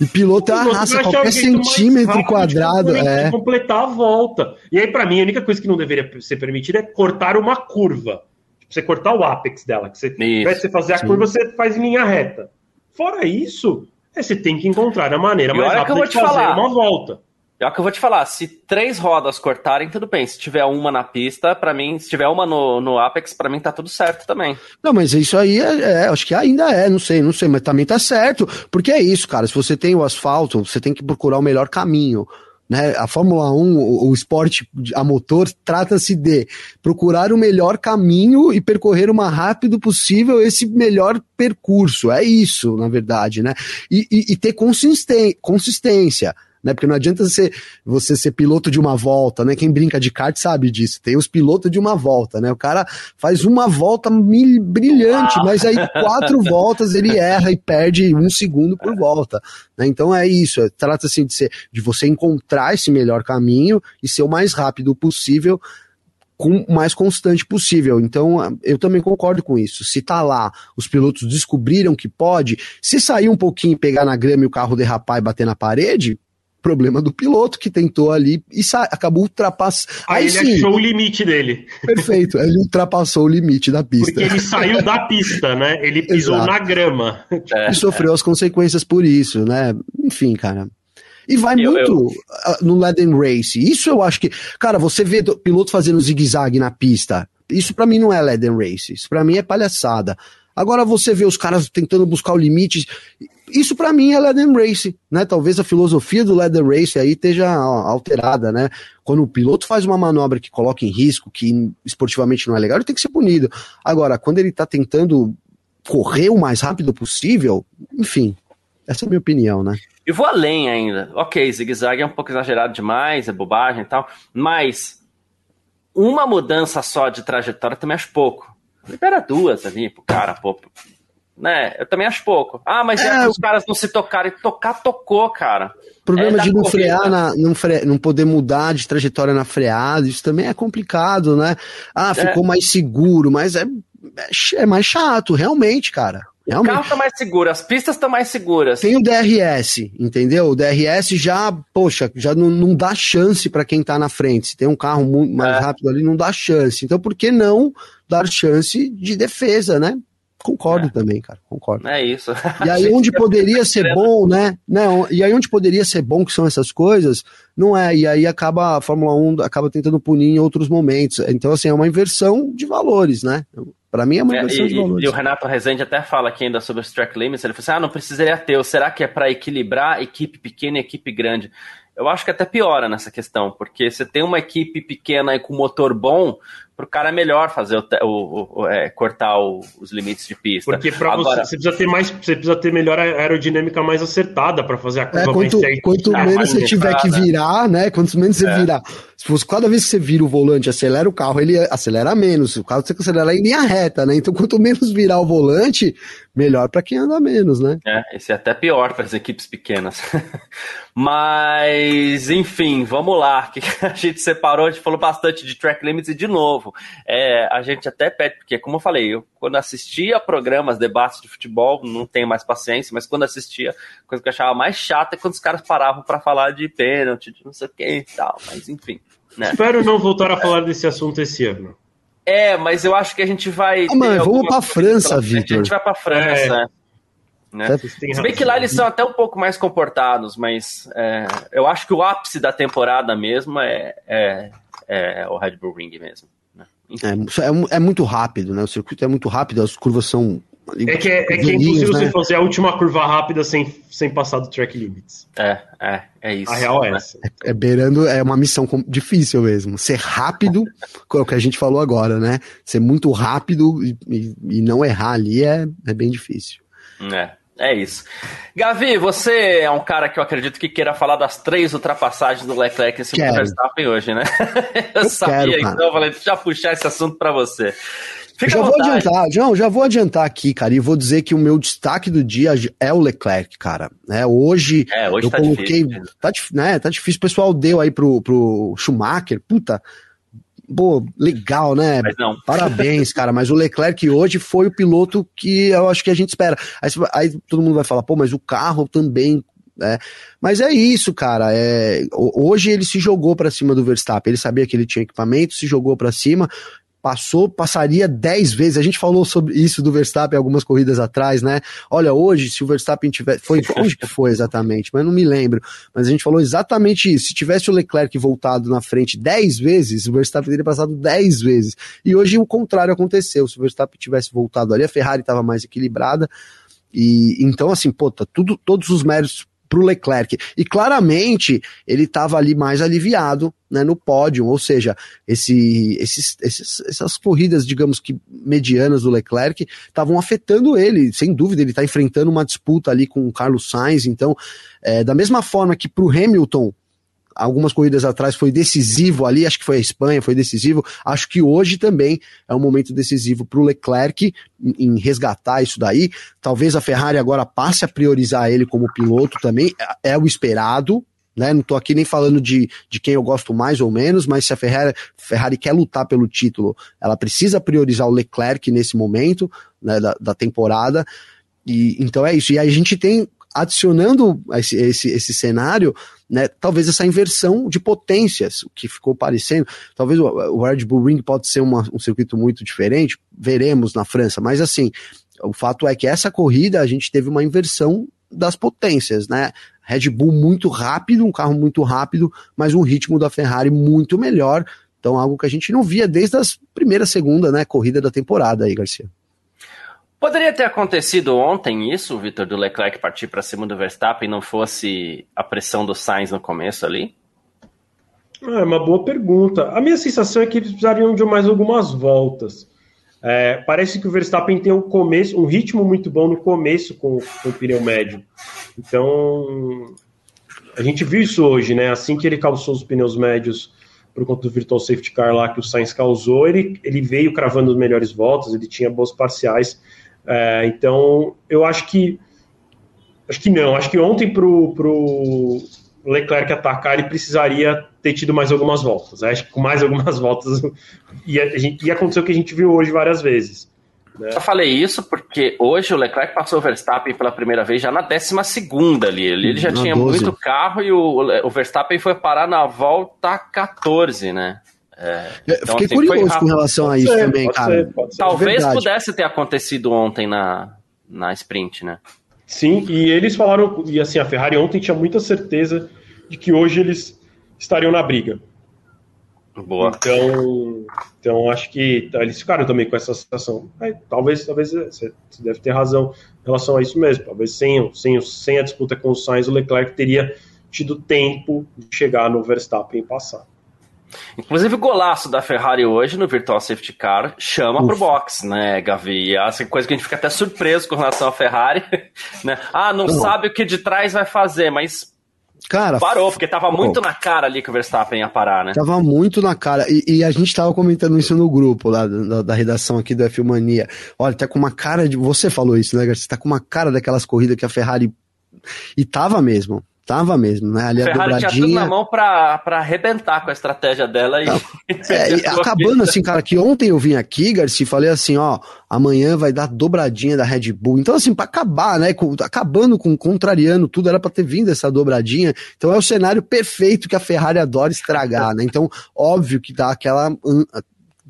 E piloto é uma raça, qualquer centímetro quadrado. É. completar a volta. E aí, para mim, a única coisa que não deveria ser permitida é cortar uma curva. Tipo, você cortar o apex dela. Que você, ao invés de você fazer a Sim. curva, você faz em linha reta. Fora isso, é, você tem que encontrar a maneira mais rápida que eu vou te de fazer falar. uma volta. É o que eu vou te falar, se três rodas cortarem, tudo bem. Se tiver uma na pista, para mim, se tiver uma no, no Apex, para mim tá tudo certo também. Não, mas isso aí é, é, acho que ainda é, não sei, não sei, mas também tá certo. Porque é isso, cara. Se você tem o asfalto, você tem que procurar o melhor caminho. Né? A Fórmula 1, o, o esporte a motor, trata-se de procurar o melhor caminho e percorrer o mais rápido possível esse melhor percurso. É isso, na verdade, né? E, e, e ter consistência né? Porque não adianta você, você ser piloto de uma volta, né? Quem brinca de kart sabe disso. Tem os pilotos de uma volta, né? O cara faz uma volta mil, brilhante, mas aí quatro voltas ele erra e perde um segundo por volta. Né? Então é isso. É, Trata-se de, ser, de você encontrar esse melhor caminho e ser o mais rápido possível com o mais constante possível. Então, eu também concordo com isso. Se tá lá, os pilotos descobriram que pode, se sair um pouquinho, pegar na grama e o carro derrapar e bater na parede, problema do piloto que tentou ali e acabou ultrapassando. Aí, Aí ele sim, achou o limite dele. Perfeito, ele ultrapassou o limite da pista. Porque ele saiu da pista, né? Ele pisou Exato. na grama. É, e sofreu é. as consequências por isso, né? Enfim, cara. E vai eu, muito eu... no Leden Race. Isso eu acho que. Cara, você vê piloto fazendo zigue-zague na pista. Isso para mim não é Leden Race. Isso para mim é palhaçada. Agora você vê os caras tentando buscar o limite. Isso para mim é Leden Race, né? Talvez a filosofia do Leden Race aí esteja alterada, né? Quando o piloto faz uma manobra que coloca em risco, que esportivamente não é legal, ele tem que ser punido. Agora, quando ele tá tentando correr o mais rápido possível, enfim, essa é a minha opinião, né? E vou além ainda. Ok, zigue-zague é um pouco exagerado demais, é bobagem e tal, mas uma mudança só de trajetória também acho pouco. Libera duas ali pro cara, pô. Né? Eu também acho pouco. Ah, mas é, é os caras não se tocarem. Tocar, tocou, cara. O problema é de não frear, na, não, fre, não poder mudar de trajetória na freada, isso também é complicado, né? Ah, é. ficou é. mais seguro, mas é, é mais chato, realmente, cara. Realmente. O carro tá mais seguro, as pistas estão mais seguras. Tem o DRS, entendeu? O DRS já, poxa, já não, não dá chance para quem tá na frente. Se tem um carro muito mais é. rápido ali, não dá chance. Então, por que não dar chance de defesa, né? Concordo é. também, cara, concordo. É isso. E aí onde poderia ser bom, né? Não, e aí onde poderia ser bom que são essas coisas, não é. E aí acaba a Fórmula 1 acaba tentando punir em outros momentos. Então assim, é uma inversão de valores, né? Para mim é uma inversão é, e, de valores. E o Renato Rezende até fala aqui ainda sobre os track limits, ele falou assim: "Ah, não precisaria ter, será que é para equilibrar equipe pequena e equipe grande?" Eu acho que até piora nessa questão, porque você tem uma equipe pequena e com motor bom, para o cara é melhor fazer o, o, o é, cortar o, os limites de pista. Porque para você, você precisa ter mais, você precisa ter melhor aerodinâmica mais acertada para fazer a curva é, quanto, Quanto menos você tiver que virar, né? Quanto menos você é. virar. Se fosse cada vez que você vira o volante, acelera o carro, ele acelera menos. O carro você acelera em linha reta, né? Então quanto menos virar o volante, melhor para quem anda menos, né? É, esse é até pior para as equipes pequenas. Mas, enfim, vamos lá. Que a gente separou, a gente falou bastante de track limits e de novo. É, a gente até pede, porque, como eu falei, eu quando assistia programas, debates de futebol, não tenho mais paciência, mas quando assistia, a coisa que eu achava mais chata é quando os caras paravam para falar de pênalti, de não sei o que e tal. Mas, enfim. Né? Espero não voltar a falar desse assunto esse ano. É, mas eu acho que a gente vai. Ah, mano, vamos pra França, Vitor. A gente vai pra França. É. Né? Se bem que lá eles são até um pouco mais comportados, mas é, eu acho que o ápice da temporada mesmo é, é, é o Red Bull Ring mesmo. Né? É, é, é, muito rápido, né? O circuito é muito rápido, as curvas são é que é, é, que é impossível né? você fazer a última curva rápida sem, sem passar do track limits. É, é, é isso. A real é essa. É, é, beirando, é uma missão difícil mesmo. Ser rápido, é o que a gente falou agora, né? Ser muito rápido e, e, e não errar ali é, é bem difícil. É. É isso. Gavi, você é um cara que eu acredito que queira falar das três ultrapassagens do Leclerc em cima do Verstappen hoje, né? Eu, eu sabia, quero, então, eu falei, já puxar esse assunto para você. Fica já vou adiantar, João, já vou adiantar aqui, cara, e vou dizer que o meu destaque do dia é o Leclerc, cara. É, hoje, é, hoje eu tá coloquei. Difícil, tá, né, tá difícil. O pessoal deu aí pro, pro Schumacher, puta. Pô, legal, né? Parabéns, cara. Mas o Leclerc hoje foi o piloto que eu acho que a gente espera. Aí, aí todo mundo vai falar, pô, mas o carro também é, mas é isso, cara. É, hoje ele se jogou para cima do Verstappen. Ele sabia que ele tinha equipamento, se jogou para cima passou, passaria 10 vezes. A gente falou sobre isso do Verstappen algumas corridas atrás, né? Olha, hoje, se o Verstappen tiver. Foi onde que foi exatamente? Mas não me lembro. Mas a gente falou exatamente isso. Se tivesse o Leclerc voltado na frente 10 vezes, o Verstappen teria passado 10 vezes. E hoje o contrário aconteceu. Se o Verstappen tivesse voltado ali, a Ferrari estava mais equilibrada. E então, assim, pô, tá tudo, todos os méritos para o Leclerc. E claramente ele estava ali mais aliviado né, no pódio, ou seja, esse, esses, esses, essas corridas, digamos que medianas do Leclerc, estavam afetando ele, sem dúvida, ele está enfrentando uma disputa ali com o Carlos Sainz, então, é, da mesma forma que para o Hamilton algumas corridas atrás foi decisivo ali, acho que foi a Espanha, foi decisivo. Acho que hoje também é um momento decisivo para o Leclerc em, em, resgatar isso daí. Talvez a Ferrari agora passe a priorizar ele como piloto também, é, é o esperado. Né? Não estou aqui nem falando de, de quem eu gosto mais ou menos, mas se a Ferrari, Ferrari quer lutar pelo título, ela precisa priorizar o Leclerc nesse momento né, da, da temporada. E, então é isso. E a gente tem adicionando esse, esse, esse cenário, né, talvez essa inversão de potências, o que ficou parecendo, talvez o, Red Bull Ring pode ser uma, um circuito muito diferente, veremos na França, mas assim, o fato é que essa corrida a gente teve uma inversão das potências, né? Red Bull muito rápido, um carro muito rápido, mas um ritmo da Ferrari muito melhor. Então, algo que a gente não via desde as primeira, segunda, né, corrida da temporada aí, Garcia. Poderia ter acontecido ontem isso, Vitor, do Leclerc partir para cima do Verstappen não fosse a pressão do Sainz no começo ali? É uma boa pergunta. A minha sensação é que eles precisariam de mais algumas voltas. É, parece que o Verstappen tem um começo, um ritmo muito bom no começo com, com o pneu médio. Então, a gente viu isso hoje, né? Assim que ele calçou os pneus médios por conta do virtual safety car lá que o Sainz causou, ele, ele veio cravando as melhores voltas, ele tinha boas parciais é, então, eu acho que. Acho que não. Acho que ontem para o Leclerc atacar, ele precisaria ter tido mais algumas voltas. Acho que com mais algumas voltas ia, ia acontecer o que a gente viu hoje várias vezes. Né? Eu falei isso porque hoje o Leclerc passou o Verstappen pela primeira vez já na 12 ali. Ele, ele já na tinha 12. muito carro e o, o Verstappen foi parar na volta 14, né? É, então, Fiquei assim, curioso com relação a isso ser, também, cara. Ser, ser. Talvez pudesse ter acontecido ontem na, na sprint, né? Sim, e eles falaram, e assim, a Ferrari ontem tinha muita certeza de que hoje eles estariam na briga. Boa. Então, então acho que eles ficaram também com essa sensação. É, talvez, talvez você deve ter razão em relação a isso mesmo. Talvez sem, sem, sem a disputa com o Sainz, o Leclerc teria tido tempo de chegar no Verstappen e passar. Inclusive o golaço da Ferrari hoje no Virtual Safety Car chama Uf. pro box, né, Gavi? Essa coisa que a gente fica até surpreso com relação à Ferrari, né? Ah, não, não. sabe o que de trás vai fazer, mas Cara, parou, porque tava muito na cara ali que o Verstappen ia parar, né? Tava muito na cara. E, e a gente tava comentando isso no grupo lá da, da, redação aqui do F Mania. Olha, tá com uma cara de. Você falou isso, né, Garcia? Tá com uma cara daquelas corridas que a Ferrari. E tava mesmo. Tava mesmo, né? Ali a, a Ferrari dobradinha... tinha tudo na mão pra, pra arrebentar com a estratégia dela e... É, e acabando assim, cara, que ontem eu vim aqui, Garcia, falei assim, ó, amanhã vai dar dobradinha da Red Bull. Então, assim, pra acabar, né? Com, acabando com, contrariando tudo, era pra ter vindo essa dobradinha. Então é o cenário perfeito que a Ferrari adora estragar, né? Então, óbvio que dá aquela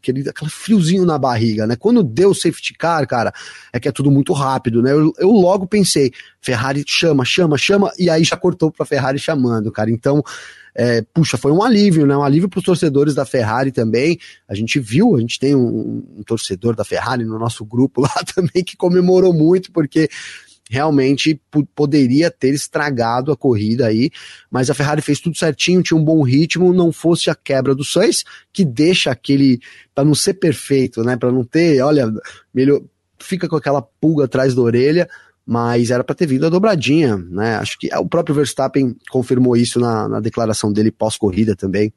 aquele, aquele friozinho na barriga, né? Quando deu o safety car, cara, é que é tudo muito rápido, né? Eu, eu logo pensei, Ferrari chama, chama, chama, e aí já cortou pra Ferrari chamando, cara. Então, é, puxa, foi um alívio, né? Um alívio para os torcedores da Ferrari também. A gente viu, a gente tem um, um torcedor da Ferrari no nosso grupo lá também que comemorou muito, porque realmente poderia ter estragado a corrida aí, mas a Ferrari fez tudo certinho, tinha um bom ritmo, não fosse a quebra do Sainz, que deixa aquele, para não ser perfeito, né, para não ter, olha, melhor, fica com aquela pulga atrás da orelha, mas era para ter vindo a dobradinha, né, acho que o próprio Verstappen confirmou isso na, na declaração dele pós-corrida também.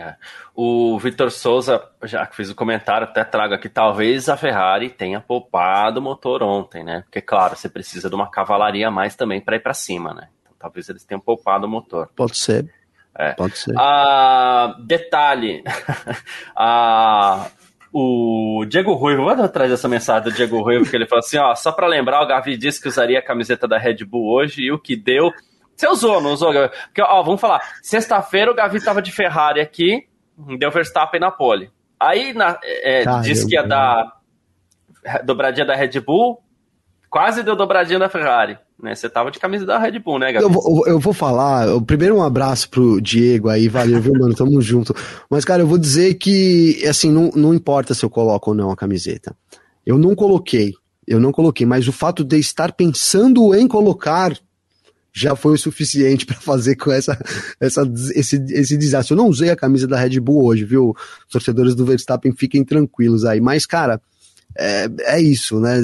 É. O Vitor Souza, já que fiz o comentário, até trago aqui, talvez a Ferrari tenha poupado o motor ontem, né? Porque, claro, você precisa de uma cavalaria a mais também para ir para cima, né? Então, talvez eles tenham poupado o motor. Pode ser. É. Pode ser. Ah, detalhe. ah, o Diego Ruivo, vou atrás dessa mensagem do Diego Ruivo, que ele falou assim: ó, só para lembrar, o Gavi disse que usaria a camiseta da Red Bull hoje e o que deu você usou, não usou, Gavi? Porque, ó, vamos falar. Sexta-feira o Gavi tava de Ferrari aqui, deu Verstappen na pole. Aí na, é, ah, disse que ia dar dobradinha da Red Bull, quase deu dobradinha da Ferrari. Né? Você tava de camisa da Red Bull, né, Gabi? Eu vou, eu vou falar, primeiro um abraço pro Diego aí, valeu, viu, mano? Tamo junto. Mas, cara, eu vou dizer que, assim, não, não importa se eu coloco ou não a camiseta. Eu não coloquei, eu não coloquei, mas o fato de estar pensando em colocar já foi o suficiente para fazer com essa, essa esse, esse desastre. Eu não usei a camisa da Red Bull hoje, viu? Torcedores do Verstappen fiquem tranquilos aí. Mas, cara, é, é isso, né?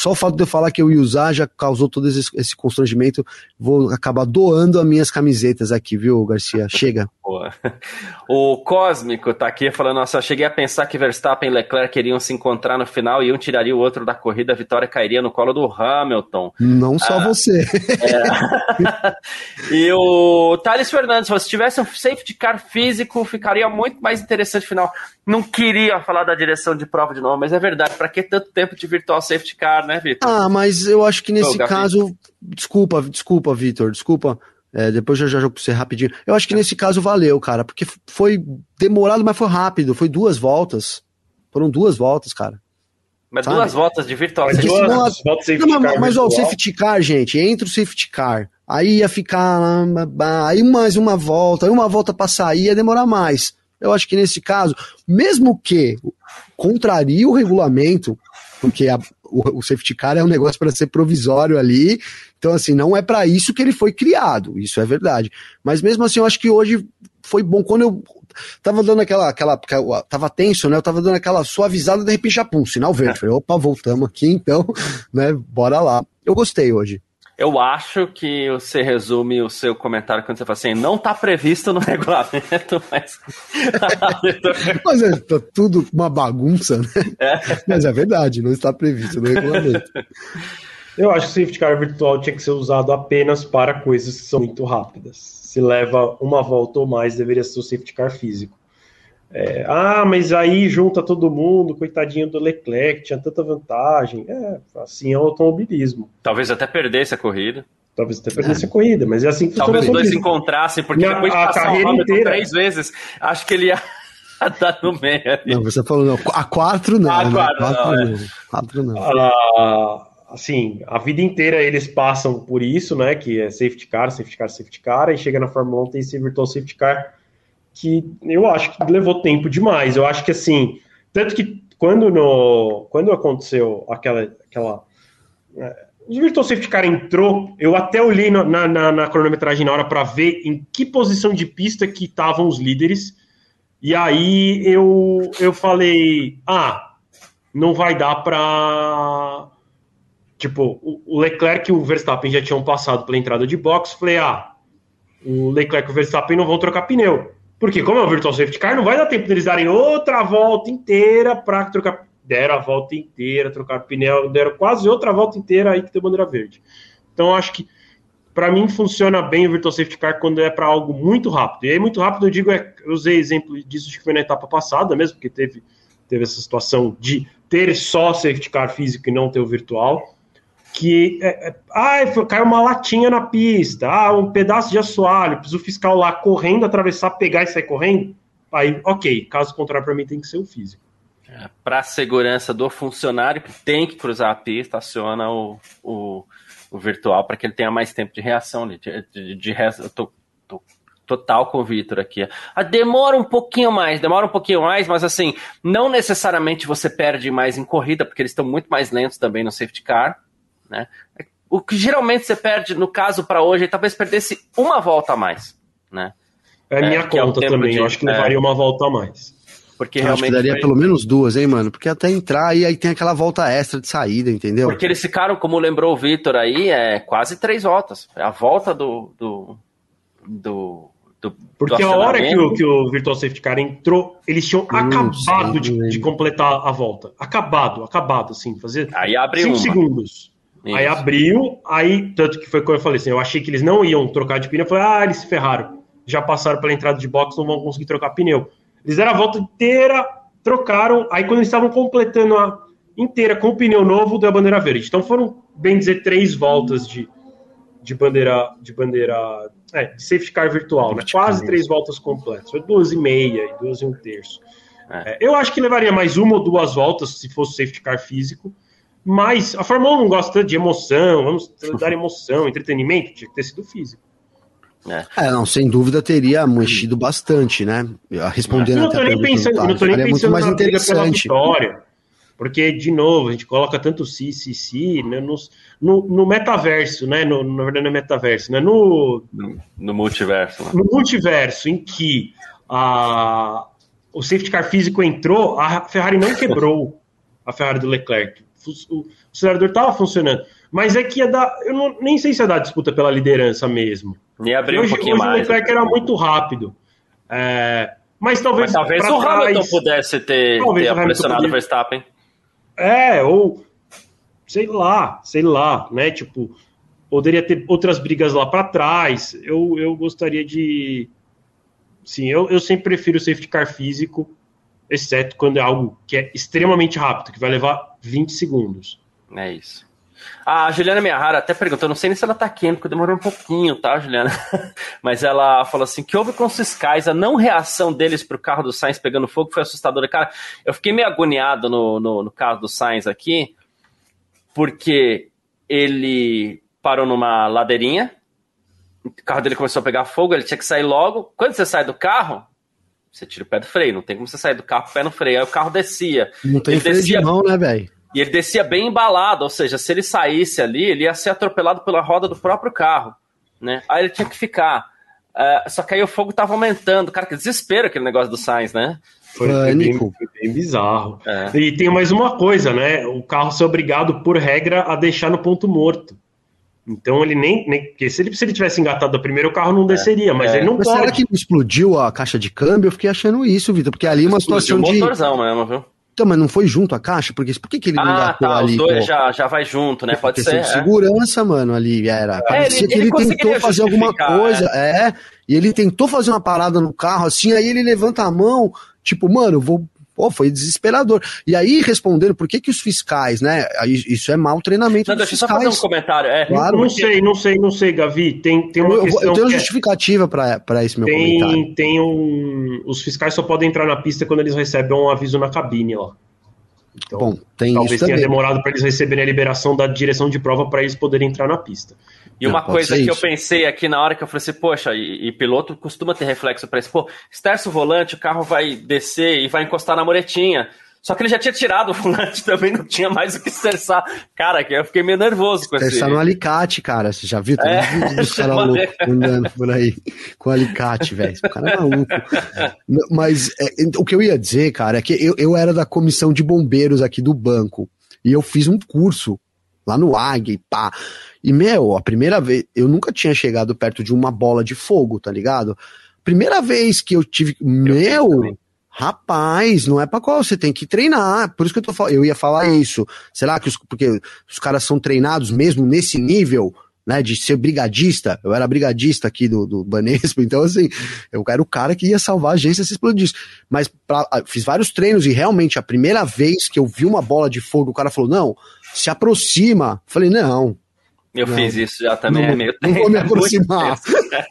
Só o fato de eu falar que eu ia usar já causou todo esse, esse constrangimento. Vou acabar doando as minhas camisetas aqui, viu, Garcia? Chega. Boa. O Cósmico tá aqui falando: Nossa, cheguei a pensar que Verstappen e Leclerc queriam se encontrar no final e um tiraria o outro da corrida, a vitória cairia no colo do Hamilton. Não só ah, você. É. e o Thales Fernandes, se tivesse um safety car físico, ficaria muito mais interessante o final. Não queria falar da direção de prova de novo, mas é verdade. Para que tanto tempo de virtual safety car, né, Vitor? Ah, mas eu acho que nesse caso. Desculpa, desculpa, Vitor, desculpa. É, depois eu já jogo pra você rapidinho. Eu acho que nesse caso valeu, cara, porque foi demorado, mas foi rápido. Foi duas voltas. Foram duas voltas, cara. Mas Sabe? duas voltas de virtual mas duas, não, voltas não, mas, mas ó, o safety car, gente, entra o safety car. Aí ia ficar. Aí mais uma volta, aí uma volta pra sair, ia demorar mais. Eu acho que nesse caso, mesmo que contraria o regulamento, porque a, o, o safety car é um negócio para ser provisório ali, então assim, não é para isso que ele foi criado, isso é verdade. Mas mesmo assim, eu acho que hoje foi bom. Quando eu tava dando aquela, aquela, tava tenso, né? Eu tava dando aquela suavizada, de repente, já pum, sinal verde. Falei, opa, voltamos aqui, então, né? Bora lá. Eu gostei hoje. Eu acho que você resume o seu comentário quando você fala assim, não está previsto no regulamento, mas. mas é tá tudo uma bagunça, né? É. Mas é verdade, não está previsto no regulamento. Eu acho que o safety car virtual tinha que ser usado apenas para coisas que são muito rápidas. Se leva uma volta ou mais, deveria ser o safety car físico. É, ah, mas aí junta todo mundo, coitadinho do Leclerc, tinha tanta vantagem. É, assim é o automobilismo. Talvez até perdesse a corrida. Talvez até perdesse é. a corrida, mas é assim que Talvez os dois se encontrassem, porque depois de passar o Hamilton inteira. três vezes, acho que ele ia dar no meio. Não, você falou, não, a quatro não. A né? quatro, quatro não, não. É. Quatro não. Ah, assim, a vida inteira eles passam por isso, né, que é safety car, safety car, safety car, e chega na Fórmula 1 tem esse virtual safety car que eu acho que levou tempo demais. Eu acho que assim, tanto que quando no quando aconteceu aquela aquela é, o Virtual Safety Car entrou, eu até olhei na, na, na cronometragem na hora para ver em que posição de pista que estavam os líderes. E aí eu, eu falei, ah, não vai dar para tipo, o Leclerc e o Verstappen já tinham passado pela entrada de box. Falei, ah, o Leclerc e o Verstappen não vão trocar pneu. Porque, como é um virtual safety car, não vai dar tempo deles darem outra volta inteira para trocar. Deram a volta inteira, trocar pneu, deram quase outra volta inteira aí que tem bandeira verde. Então, acho que, para mim, funciona bem o virtual safety car quando é para algo muito rápido. E aí, muito rápido, eu digo, é, eu usei exemplo disso que foi na etapa passada mesmo, porque teve, teve essa situação de ter só safety car físico e não ter o virtual que é, é, ah, caiu uma latinha na pista, ah, um pedaço de assoalho, precisa o fiscal lá correndo, atravessar, pegar e sair correndo. Aí, ok, caso contrário, para mim tem que ser o físico. É, para a segurança do funcionário que tem que cruzar a pista, aciona o, o, o virtual para que ele tenha mais tempo de reação. De, de, de resto, eu tô, tô total com o Vitor aqui. Ah, demora um pouquinho mais, demora um pouquinho mais, mas assim, não necessariamente você perde mais em corrida, porque eles estão muito mais lentos também no safety car. Né? O que geralmente você perde, no caso para hoje, talvez perdesse uma volta a mais. Né? É minha é, conta é também, de, eu acho que levaria é, uma volta a mais. Porque eu realmente. Acho que daria foi... pelo menos duas, hein, mano? Porque até entrar e aí tem aquela volta extra de saída, entendeu? Porque eles ficaram, como lembrou o Vitor aí, é quase três voltas. É a volta do. do, do do, Porque do a hora que o, que o Virtual Safety Car entrou, eles tinham hum, acabado de, de, completar a volta. Acabado, acabado, assim, fazer aí abre cinco uma. segundos. Isso. Aí abriu, aí, tanto que foi quando eu falei assim, eu achei que eles não iam trocar de pneu, eu falei, ah, eles se ferraram. Já passaram pela entrada de box, não vão conseguir trocar pneu. Eles deram a volta inteira, trocaram, aí quando eles estavam completando a inteira com o pneu novo, deu a bandeira verde. Então foram, bem dizer, três voltas de, de bandeira, de bandeira, é, de safety car virtual, né? Quase três voltas completas. Foi duas e meia e duas e um terço. É. É, eu acho que levaria mais uma ou duas voltas se fosse safety car físico. Mas a Fórmula 1 não gosta de emoção, vamos dar emoção, entretenimento, tinha que ter sido físico. É. é. não, sem dúvida teria mexido bastante, né? Respondendo não até tô nem pensando, não tô nem pensando muito mais interessante. Vitória. Porque, de novo, a gente coloca tanto si, si, si, né, no, no, no, metaverso, né? No, na verdade, não é metaverso, né? No, no, no multiverso. Né? No multiverso, em que a, o safety car físico entrou, a Ferrari não quebrou a Ferrari do Leclerc. O, acelerador estava funcionando. Mas é que ia dar. Eu não, nem sei se ia dar disputa pela liderança mesmo. E abrir um pouquinho hoje mais. O Leclerc era muito rápido. É, mas talvez. Mas talvez o trás, Hamilton pudesse ter, ter pressionado o Verstappen. É, ou sei lá, sei lá, né? Tipo, poderia ter outras brigas lá para trás. Eu, eu gostaria de. Sim, eu, eu sempre prefiro o safety car físico, exceto quando é algo que é extremamente rápido, que vai levar 20 segundos. É isso. A Juliana Miyahara até perguntou, não sei nem se ela tá aqui, porque demorou um pouquinho, tá, Juliana? Mas ela falou assim, que houve com os fiscais, a não reação deles pro carro do Sainz pegando fogo foi assustadora. Cara, eu fiquei meio agoniado no, no, no carro do Sainz aqui, porque ele parou numa ladeirinha, o carro dele começou a pegar fogo, ele tinha que sair logo. Quando você sai do carro, você tira o pé do freio, não tem como você sair do carro com o pé no freio. Aí o carro descia. Não tem ele freio descia... de mão, né, velho? E ele descia bem embalado, ou seja, se ele saísse ali, ele ia ser atropelado pela roda do próprio carro, né? Aí ele tinha que ficar. Uh, só que aí o fogo tava aumentando. Cara, que desespero aquele negócio do Sainz, né? Foi, foi, bem, foi bem, bizarro. É. E tem mais uma coisa, né? O carro ser obrigado, por regra, a deixar no ponto morto. Então ele nem. nem porque se ele, se ele tivesse engatado a primeira, o carro não é. desceria, mas é. ele não mas pode. Será que explodiu a caixa de câmbio? Eu fiquei achando isso, Vitor, porque ali é uma situação de. motorzão mesmo, viu? Então, mas não foi junto a caixa? Porque, por que, que ele não ah, tá, ali? Os dois já, já vai junto, né? Pode ser. É. segurança, mano, ali era. É, Parecia ele, que ele, ele tentou fazer alguma coisa. É. é. E ele tentou fazer uma parada no carro, assim, aí ele levanta a mão, tipo, mano, vou Pô, foi desesperador. E aí, respondendo, por que que os fiscais, né? Isso é mau treinamento Não, deixa eu só fazer um comentário. É, claro, não porque... sei, não sei, não sei, Gavi. Tem, tem uma eu, questão eu tenho uma é justificativa é... para esse meu tem, comentário. Tem um... Os fiscais só podem entrar na pista quando eles recebem um aviso na cabine lá. Então, Bom, tem talvez tenha também. demorado para eles receberem a liberação da direção de prova para eles poderem entrar na pista. E uma coisa que isso. eu pensei aqui na hora que eu falei assim, poxa, e, e piloto costuma ter reflexo para isso, pô, esterça o volante, o carro vai descer e vai encostar na muretinha. Só que ele já tinha tirado o volante também, não tinha mais o que estressar. Cara, eu fiquei meio nervoso com esse. no alicate, cara. Você já viu? Tem é, vídeo do cara louco andando por aí com alicate, velho. O cara é maluco. Mas é, o que eu ia dizer, cara, é que eu, eu era da comissão de bombeiros aqui do banco. E eu fiz um curso lá no e pá. E, meu, a primeira vez, eu nunca tinha chegado perto de uma bola de fogo, tá ligado? Primeira vez que eu tive. Eu meu. Rapaz, não é para qual você tem que treinar. Por isso que eu tô falando, eu ia falar isso. Será que os, porque os caras são treinados mesmo nesse nível, né, de ser brigadista? Eu era brigadista aqui do, do Banespa, então assim, eu era o cara que ia salvar a agência se explodisse. Mas pra, fiz vários treinos e realmente a primeira vez que eu vi uma bola de fogo, o cara falou: "Não, se aproxima". Falei: "Não, eu não, fiz isso já também, não, é meio Não vou me aproximar.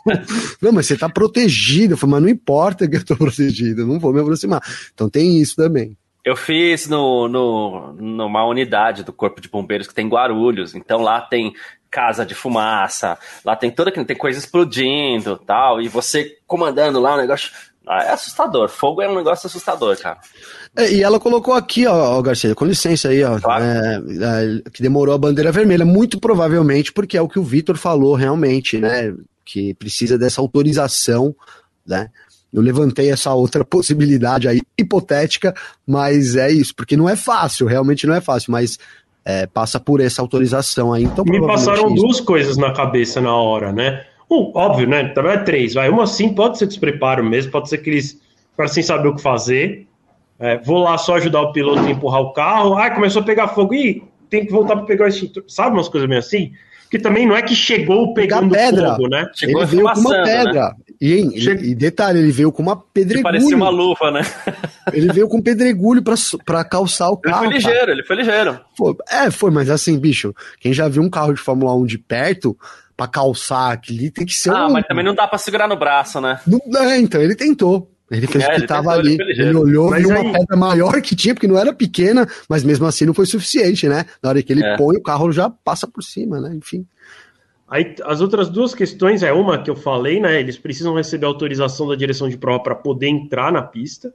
não, mas você tá protegido. Eu falei, mas não importa que eu tô protegido, eu não vou me aproximar. Então tem isso também. Eu fiz no, no, numa unidade do Corpo de Bombeiros que tem Guarulhos. Então lá tem casa de fumaça, lá tem toda tem coisa explodindo tal. E você comandando lá o negócio. Ah, é assustador. Fogo é um negócio assustador, cara. É, e ela colocou aqui, ó, Garcia, com licença aí, ó, claro. é, é, que demorou a bandeira vermelha, muito provavelmente porque é o que o Vitor falou realmente, né? Que precisa dessa autorização, né? Eu levantei essa outra possibilidade aí, hipotética, mas é isso, porque não é fácil, realmente não é fácil, mas é, passa por essa autorização aí. Então, Me passaram isso. duas coisas na cabeça na hora, né? Um, óbvio, né? Também é três, vai. Uma assim pode ser despreparo mesmo, pode ser que eles, para sem saber o que fazer, é, vou lá só ajudar o piloto a empurrar o carro. Ah, começou a pegar fogo. Ih, tem que voltar para pegar o extintor. Sabe umas coisas meio assim? Que também não é que chegou pegando pedra. fogo, né? Chegou ele veio com uma pedra. Né? E, che... e, detalhe, ele veio com uma pedregulho. Que parecia uma luva, né? ele veio com pedregulho pra, pra calçar o carro. Ele foi ligeiro, cara. ele foi ligeiro. Foi, é, foi, mas assim, bicho, quem já viu um carro de Fórmula 1 de perto, pra calçar aquele tem que ser Ah, um... mas também não dá pra segurar no braço, né? Não, é, então, ele tentou. Ele fez é, o que estava ali. Ele olhou, mas viu aí... uma pedra maior que tinha, porque não era pequena, mas mesmo assim não foi suficiente, né? Na hora que ele é. põe, o carro já passa por cima, né? Enfim. Aí, as outras duas questões é uma que eu falei, né? Eles precisam receber autorização da direção de prova para poder entrar na pista.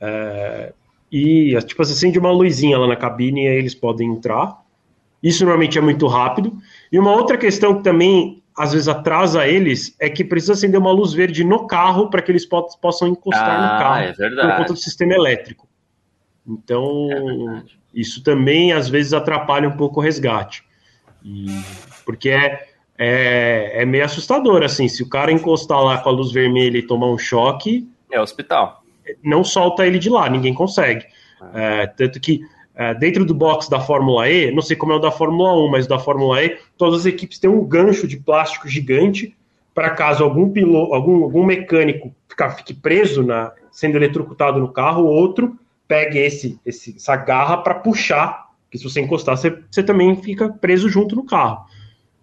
É, e tipo, você acende uma luzinha lá na cabine e aí eles podem entrar. Isso normalmente é muito rápido. E uma outra questão que também às vezes atrasa eles é que precisa acender uma luz verde no carro para que eles po possam encostar ah, no carro é por conta do sistema elétrico. Então, é isso também às vezes atrapalha um pouco o resgate. E, porque é, é, é, meio assustador, assim, se o cara encostar lá com a luz vermelha e tomar um choque. É hospital. Não solta ele de lá, ninguém consegue. É, tanto que é, dentro do box da Fórmula E, não sei como é o da Fórmula 1, mas da Fórmula E, todas as equipes têm um gancho de plástico gigante para caso algum piloto, algum, algum mecânico ficar, fique preso na sendo eletrocutado no carro, outro pegue esse, esse essa garra para puxar, que se você encostar, você, você também fica preso junto no carro.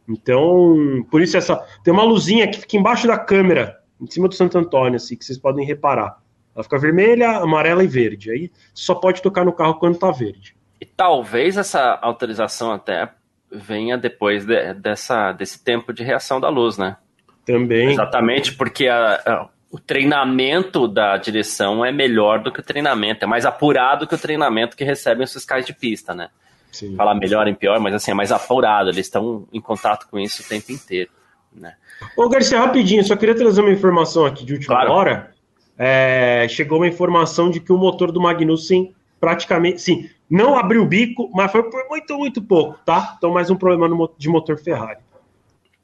Então, por isso essa tem uma luzinha que fica embaixo da câmera, em cima do Santo Antônio, assim, que vocês podem reparar. Ela fica vermelha, amarela e verde. Aí só pode tocar no carro quando tá verde. E talvez essa autorização até venha depois de, dessa, desse tempo de reação da luz, né? Também. Exatamente, porque a, a, o treinamento da direção é melhor do que o treinamento, é mais apurado que o treinamento que recebem os fiscais de pista, né? Sim. Falar melhor em pior, mas assim, é mais apurado, eles estão em contato com isso o tempo inteiro. Né? Ô, Garcia, rapidinho, só queria trazer uma informação aqui de última claro. hora é, chegou uma informação de que o motor do Magnussen praticamente, sim, não abriu o bico, mas foi por muito, muito pouco, tá? Então, mais um problema no, de motor Ferrari.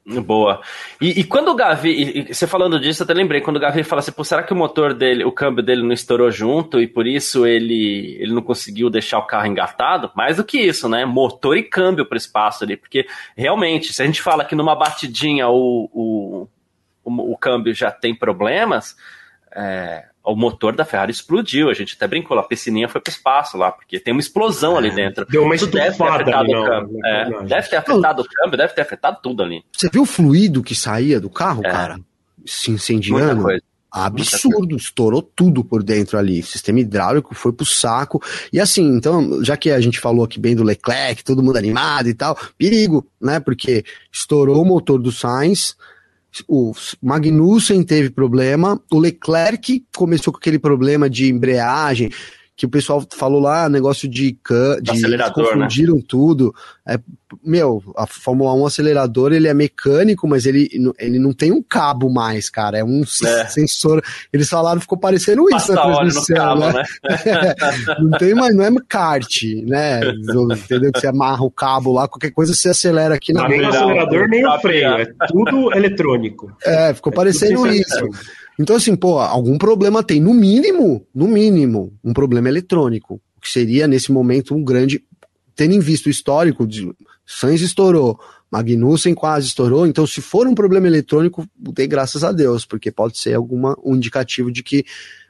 Boa. E, e quando o Gavi, e, você falando disso, eu até lembrei, quando o Gavi fala assim, pô, será que o motor dele, o câmbio dele não estourou junto e por isso ele, ele não conseguiu deixar o carro engatado? Mais do que isso, né? Motor e câmbio para espaço ali, porque realmente, se a gente fala que numa batidinha o, o, o, o câmbio já tem problemas, é, o motor da Ferrari explodiu. A gente até brincou, a piscininha foi para o espaço lá, porque tem uma explosão é, ali dentro. Deu uma Isso deve ter afetado ali, o câmbio. Não, é, deve ter afetado o câmbio, deve ter afetado tudo ali. Você viu o fluido que saía do carro, é. cara? Se incendiando? Absurdo, estourou tudo por dentro ali. O sistema hidráulico foi pro saco. E assim, então, já que a gente falou aqui bem do Leclerc, todo mundo animado e tal, perigo, né? Porque estourou o motor do Sainz, o Magnussen teve problema, o Leclerc começou com aquele problema de embreagem, que o pessoal falou lá, negócio de, can, de acelerador, eles né? confundiram né? tudo. É, meu, a Fórmula 1 acelerador, ele é mecânico, mas ele, ele não tem um cabo mais, cara, é um é. sensor. Eles falaram, ficou parecendo isso na transmissão, cabo, né? né? não tem mais, não é kart, né? Entendeu? Que você amarra o cabo lá, qualquer coisa você acelera aqui na Nem o acelerador, nem o freio, é tudo eletrônico. É, ficou é parecendo isso. Então, assim, pô, algum problema tem, no mínimo, no mínimo, um problema eletrônico, que seria, nesse momento, um grande. Tendo em vista o histórico, de Sainz estourou, Magnussen quase estourou, então, se for um problema eletrônico, dê graças a Deus, porque pode ser alguma, um indicativo de que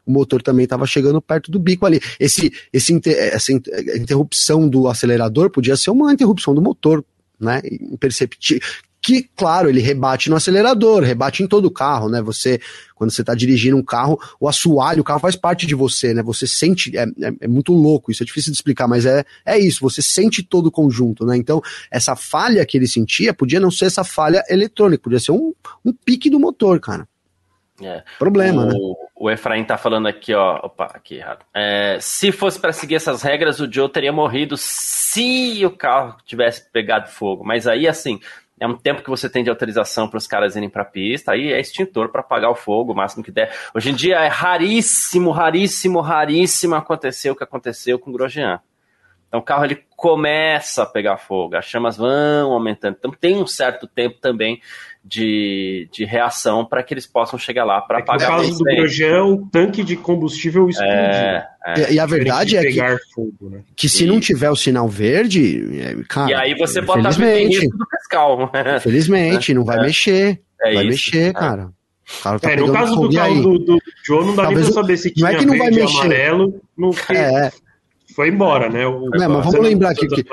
o motor também estava chegando perto do bico ali. Esse, esse, essa interrupção do acelerador podia ser uma interrupção do motor, né? Imperceptível, que, claro, ele rebate no acelerador, rebate em todo o carro, né? Você, quando você está dirigindo um carro, o assoalho, o carro faz parte de você, né? Você sente, é, é, é, muito louco, isso é difícil de explicar, mas é, é isso, você sente todo o conjunto, né? Então, essa falha que ele sentia podia não ser essa falha eletrônica, podia ser um, um pique do motor, cara. É. Problema, o, né? O Efraim tá falando aqui, ó. Opa, aqui errado. É, se fosse para seguir essas regras, o Joe teria morrido se o carro tivesse pegado fogo. Mas aí, assim, é um tempo que você tem de autorização para os caras irem para a pista, aí é extintor para apagar o fogo o máximo que der. Hoje em dia é raríssimo, raríssimo, raríssimo acontecer o que aconteceu com o Grosjean. Então o carro ele começa a pegar fogo, as chamas vão aumentando. Então tem um certo tempo também de, de reação para que eles possam chegar lá para é apagar. No caso do Grosjean, o tanque de combustível explodiu. É, é. E, a verdade é que, fogo, né? que se e... não tiver o sinal verde, é, cara, e aí você pode estar em risco do pescal. Felizmente, não vai é. mexer. É vai isso, mexer, é. cara. cara tá é, no caso do carro do, do Joe, não dá Talvez nem pra saber se tinha não é que não vai mexer. amarelo. Não, é, foi embora, né? O, não, mas vamos lembrar que, que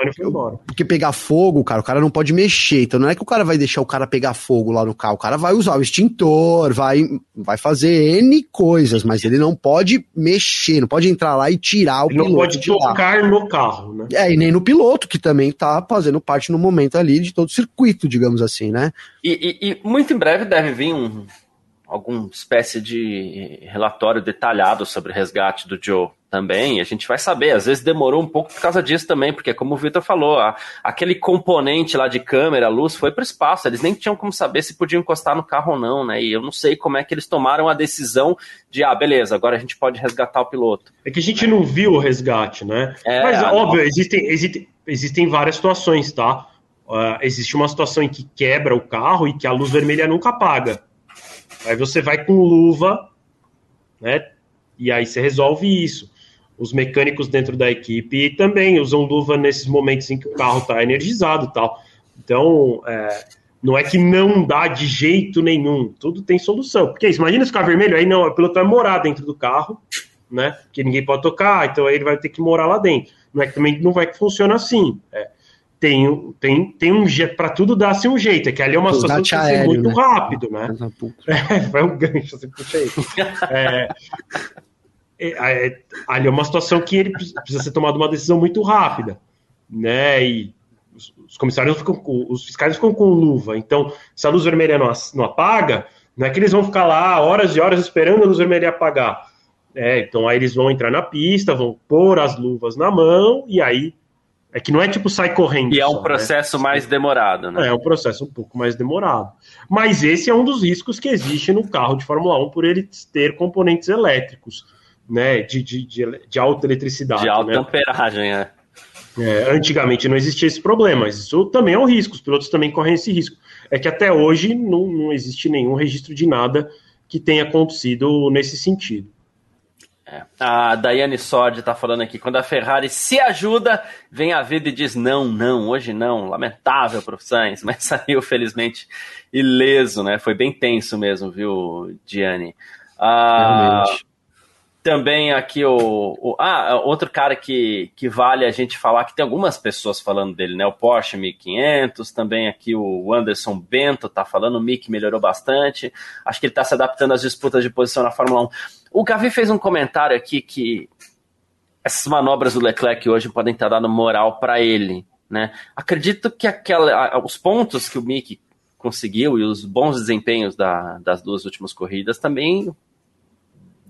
porque pegar fogo, cara, o cara não pode mexer. Então não é que o cara vai deixar o cara pegar fogo lá no carro. O cara vai usar o extintor, vai, vai fazer N coisas, mas ele não pode mexer, não pode entrar lá e tirar o ele piloto. Não pode tocar no carro, né? É, e nem no piloto, que também tá fazendo parte no momento ali de todo o circuito, digamos assim, né? E, e, e muito em breve deve vir um alguma espécie de relatório detalhado sobre o resgate do Joe também, a gente vai saber. Às vezes demorou um pouco por causa disso também, porque como o Vitor falou, a, aquele componente lá de câmera, luz, foi para o espaço. Eles nem tinham como saber se podiam encostar no carro ou não, né? E eu não sei como é que eles tomaram a decisão de, ah, beleza, agora a gente pode resgatar o piloto. É que a gente não viu o resgate, né? É, Mas, óbvio, existem, existem, existem várias situações, tá? Uh, existe uma situação em que quebra o carro e que a luz vermelha nunca apaga. Aí você vai com luva, né? E aí você resolve isso. Os mecânicos dentro da equipe também usam luva nesses momentos em que o carro está energizado e tal. Então, é, não é que não dá de jeito nenhum. Tudo tem solução. Porque isso, imagina ficar vermelho, aí não, o piloto vai morar dentro do carro, né? Que ninguém pode tocar, então aí ele vai ter que morar lá dentro. Não é que também não vai que funciona assim. É tem, tem, tem um jeito, para tudo dar-se um jeito, é que ali é uma situação que tem muito né? rápido, né? É, vai um gancho, você puxa aí. É, é, é, ali é uma situação que ele precisa ser tomada uma decisão muito rápida, né? E os, os comissários ficam, os fiscais ficam com luva, então se a luz vermelha não, não apaga, não é que eles vão ficar lá horas e horas esperando a luz vermelha apagar. É, então aí eles vão entrar na pista, vão pôr as luvas na mão e aí é que não é tipo sai correndo. E é um só, né? processo né? mais demorado, né? É, é um processo um pouco mais demorado. Mas esse é um dos riscos que existe no carro de Fórmula 1 por ele ter componentes elétricos, né? De, de, de, de alta eletricidade. De alta né? amperagem, é. é. Antigamente não existia esse problema, mas isso também é um risco, os pilotos também correm esse risco. É que até hoje não, não existe nenhum registro de nada que tenha acontecido nesse sentido. É. A Daiane Sord está falando aqui, quando a Ferrari se ajuda, vem a vida e diz não, não, hoje não, lamentável para o Sainz, mas saiu felizmente ileso, né? Foi bem tenso mesmo, viu, Diane? Ah, Realmente. Também aqui o, o, Ah, outro cara que, que vale a gente falar, que tem algumas pessoas falando dele, né? O Porsche 1500, também aqui o Anderson Bento tá falando, o Mick melhorou bastante. Acho que ele tá se adaptando às disputas de posição na Fórmula 1. O Gavi fez um comentário aqui que essas manobras do Leclerc hoje podem estar dando moral para ele, né? Acredito que aquela, os pontos que o Mick conseguiu e os bons desempenhos da, das duas últimas corridas também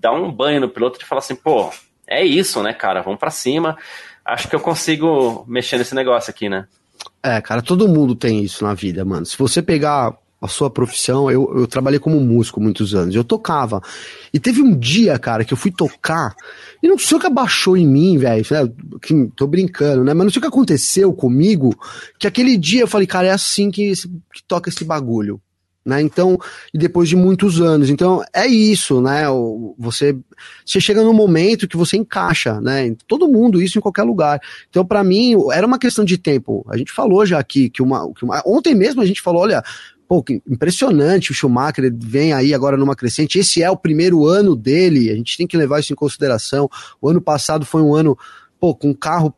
dá um banho no piloto de falar assim, pô, é isso, né, cara? Vamos para cima. Acho que eu consigo mexer nesse negócio aqui, né? É, cara, todo mundo tem isso na vida, mano. Se você pegar a sua profissão, eu, eu trabalhei como músico muitos anos, eu tocava. E teve um dia, cara, que eu fui tocar, e não sei o que abaixou em mim, velho, né, tô brincando, né, mas não sei o que aconteceu comigo, que aquele dia eu falei, cara, é assim que, que toca esse bagulho né? Então, e depois de muitos anos. Então, é isso, né? Você, você chega num momento que você encaixa, né? Todo mundo, isso em qualquer lugar. Então, para mim, era uma questão de tempo. A gente falou já aqui que uma, que uma. Ontem mesmo a gente falou: olha, pô, impressionante o Schumacher vem aí agora numa crescente. Esse é o primeiro ano dele, a gente tem que levar isso em consideração. O ano passado foi um ano, pô, com carro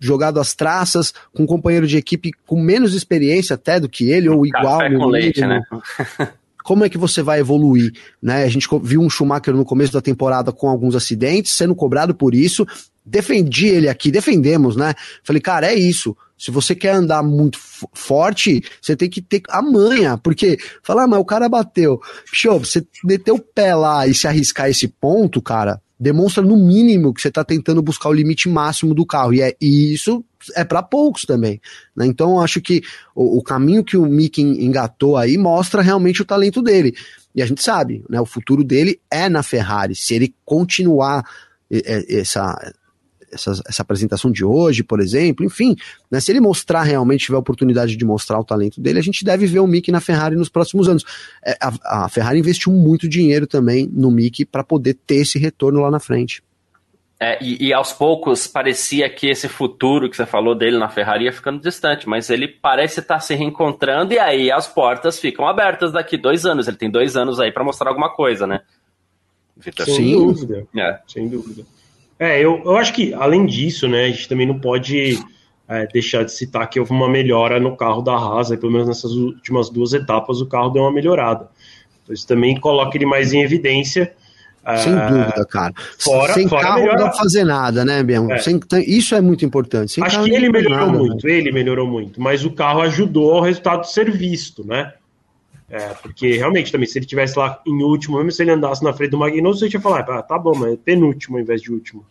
jogado às traças, com um companheiro de equipe com menos experiência até do que ele, ou igual. Com leite, né? como é que você vai evoluir, né? A gente viu um Schumacher no começo da temporada com alguns acidentes, sendo cobrado por isso. Defendi ele aqui, defendemos, né? Falei, cara, é isso. Se você quer andar muito forte, você tem que ter a manha, porque falar, ah, mas o cara bateu. Show, você meter o pé lá e se arriscar esse ponto, cara, demonstra no mínimo que você está tentando buscar o limite máximo do carro. E, é, e isso é para poucos também. Né? Então, acho que o, o, caminho que o Mick engatou aí mostra realmente o talento dele. E a gente sabe, né, o futuro dele é na Ferrari. Se ele continuar essa, essa, essa apresentação de hoje, por exemplo, enfim, né, se ele mostrar realmente, tiver a oportunidade de mostrar o talento dele, a gente deve ver o Mick na Ferrari nos próximos anos. É, a, a Ferrari investiu muito dinheiro também no Mick para poder ter esse retorno lá na frente. É, e, e, aos poucos parecia que esse futuro que você falou dele na Ferrari ia ficando distante, mas ele parece estar tá se reencontrando e aí as portas ficam abertas daqui dois anos. Ele tem dois anos aí para mostrar alguma coisa, né? Victor? Sem dúvida. É. Sem dúvida. É, eu, eu acho que, além disso, né, a gente também não pode é, deixar de citar que houve uma melhora no carro da Haas, pelo menos nessas últimas duas etapas o carro deu uma melhorada. Então isso também coloca ele mais em evidência. Sem é, dúvida, cara. Fora, Sem fora carro melhora... não dá fazer nada, né, Bião? É. Sem, isso é muito importante. Sem Acho que ele melhorou nada, muito, né? ele melhorou muito, mas o carro ajudou ao resultado ser visto, né? É, porque realmente também, se ele tivesse lá em último, mesmo se ele andasse na frente do Magnussen, você ia falar, ah, tá bom, mas é penúltimo ao invés de último.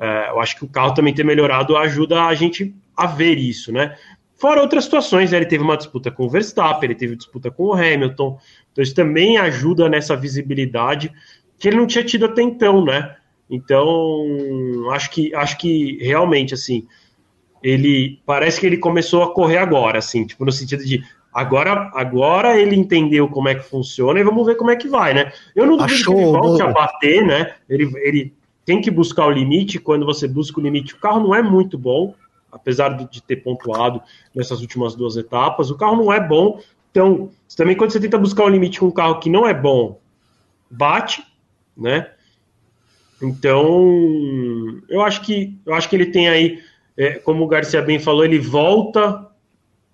É, eu acho que o carro também ter melhorado ajuda a gente a ver isso, né? Fora outras situações, né? ele teve uma disputa com o Verstappen, ele teve disputa com o Hamilton, então isso também ajuda nessa visibilidade que ele não tinha tido até então, né? Então, acho que, acho que realmente, assim, ele parece que ele começou a correr agora, assim, tipo, no sentido de Agora, agora ele entendeu como é que funciona e vamos ver como é que vai, né? Eu não duvido Achou, que ele volte a bater, né? Ele, ele tem que buscar o limite. Quando você busca o limite, o carro não é muito bom, apesar de ter pontuado nessas últimas duas etapas. O carro não é bom. Então, também quando você tenta buscar o limite com um carro que não é bom, bate, né? Então, eu acho que eu acho que ele tem aí, é, como o Garcia bem falou, ele volta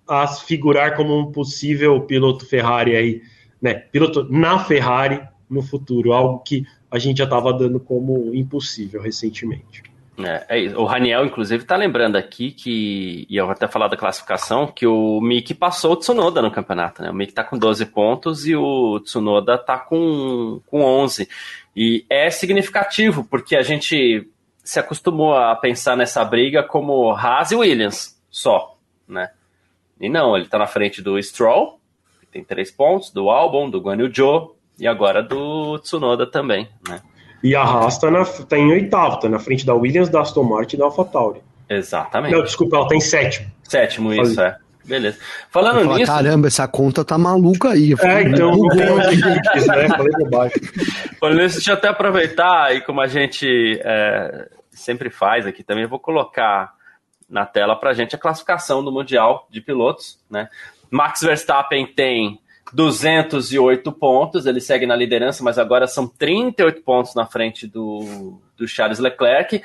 a figurar como um possível piloto Ferrari aí, né? Piloto na Ferrari no futuro, algo que a gente já estava dando como impossível recentemente. É, é isso. O Raniel, inclusive, está lembrando aqui que, e eu vou até falar da classificação, que o Mick passou o Tsunoda no campeonato, né? O Mick está com 12 pontos e o Tsunoda está com, com 11. E é significativo, porque a gente se acostumou a pensar nessa briga como Haas e Williams só, né? E não, ele está na frente do Stroll, que tem três pontos, do Albon, do Guan Yu Zhou e agora do Tsunoda também, né? E a Haas está tá em oitavo, tá na frente da Williams, da Aston Martin e da AlphaTauri. Exatamente. Não, desculpa, ela tá em sétimo. Sétimo, isso, é. Beleza. Falando falar, nisso. Caramba, essa conta tá maluca aí. É, então, né? Falando nisso, deixa eu até aproveitar e como a gente é, sempre faz aqui também, eu vou colocar na tela para a gente a classificação do Mundial de Pilotos. Né? Max Verstappen tem 208 pontos, ele segue na liderança, mas agora são 38 pontos na frente do, do Charles Leclerc.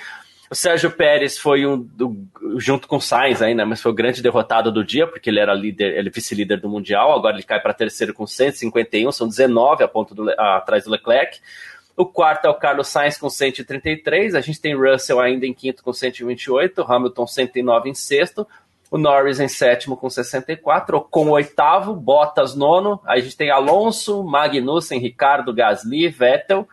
O Sérgio Pérez foi um do, junto com o Sainz ainda, mas foi o grande derrotado do dia, porque ele era líder, ele vice-líder do Mundial, agora ele cai para terceiro com 151, são 19 a ponto do, a, atrás do Leclerc. O quarto é o Carlos Sainz com 133. A gente tem Russell ainda em quinto com 128. Hamilton 109 em sexto. O Norris em sétimo com 64. Com oitavo, Bottas nono. Aí a gente tem Alonso, Magnussen, Ricardo, Gasly, Vettel.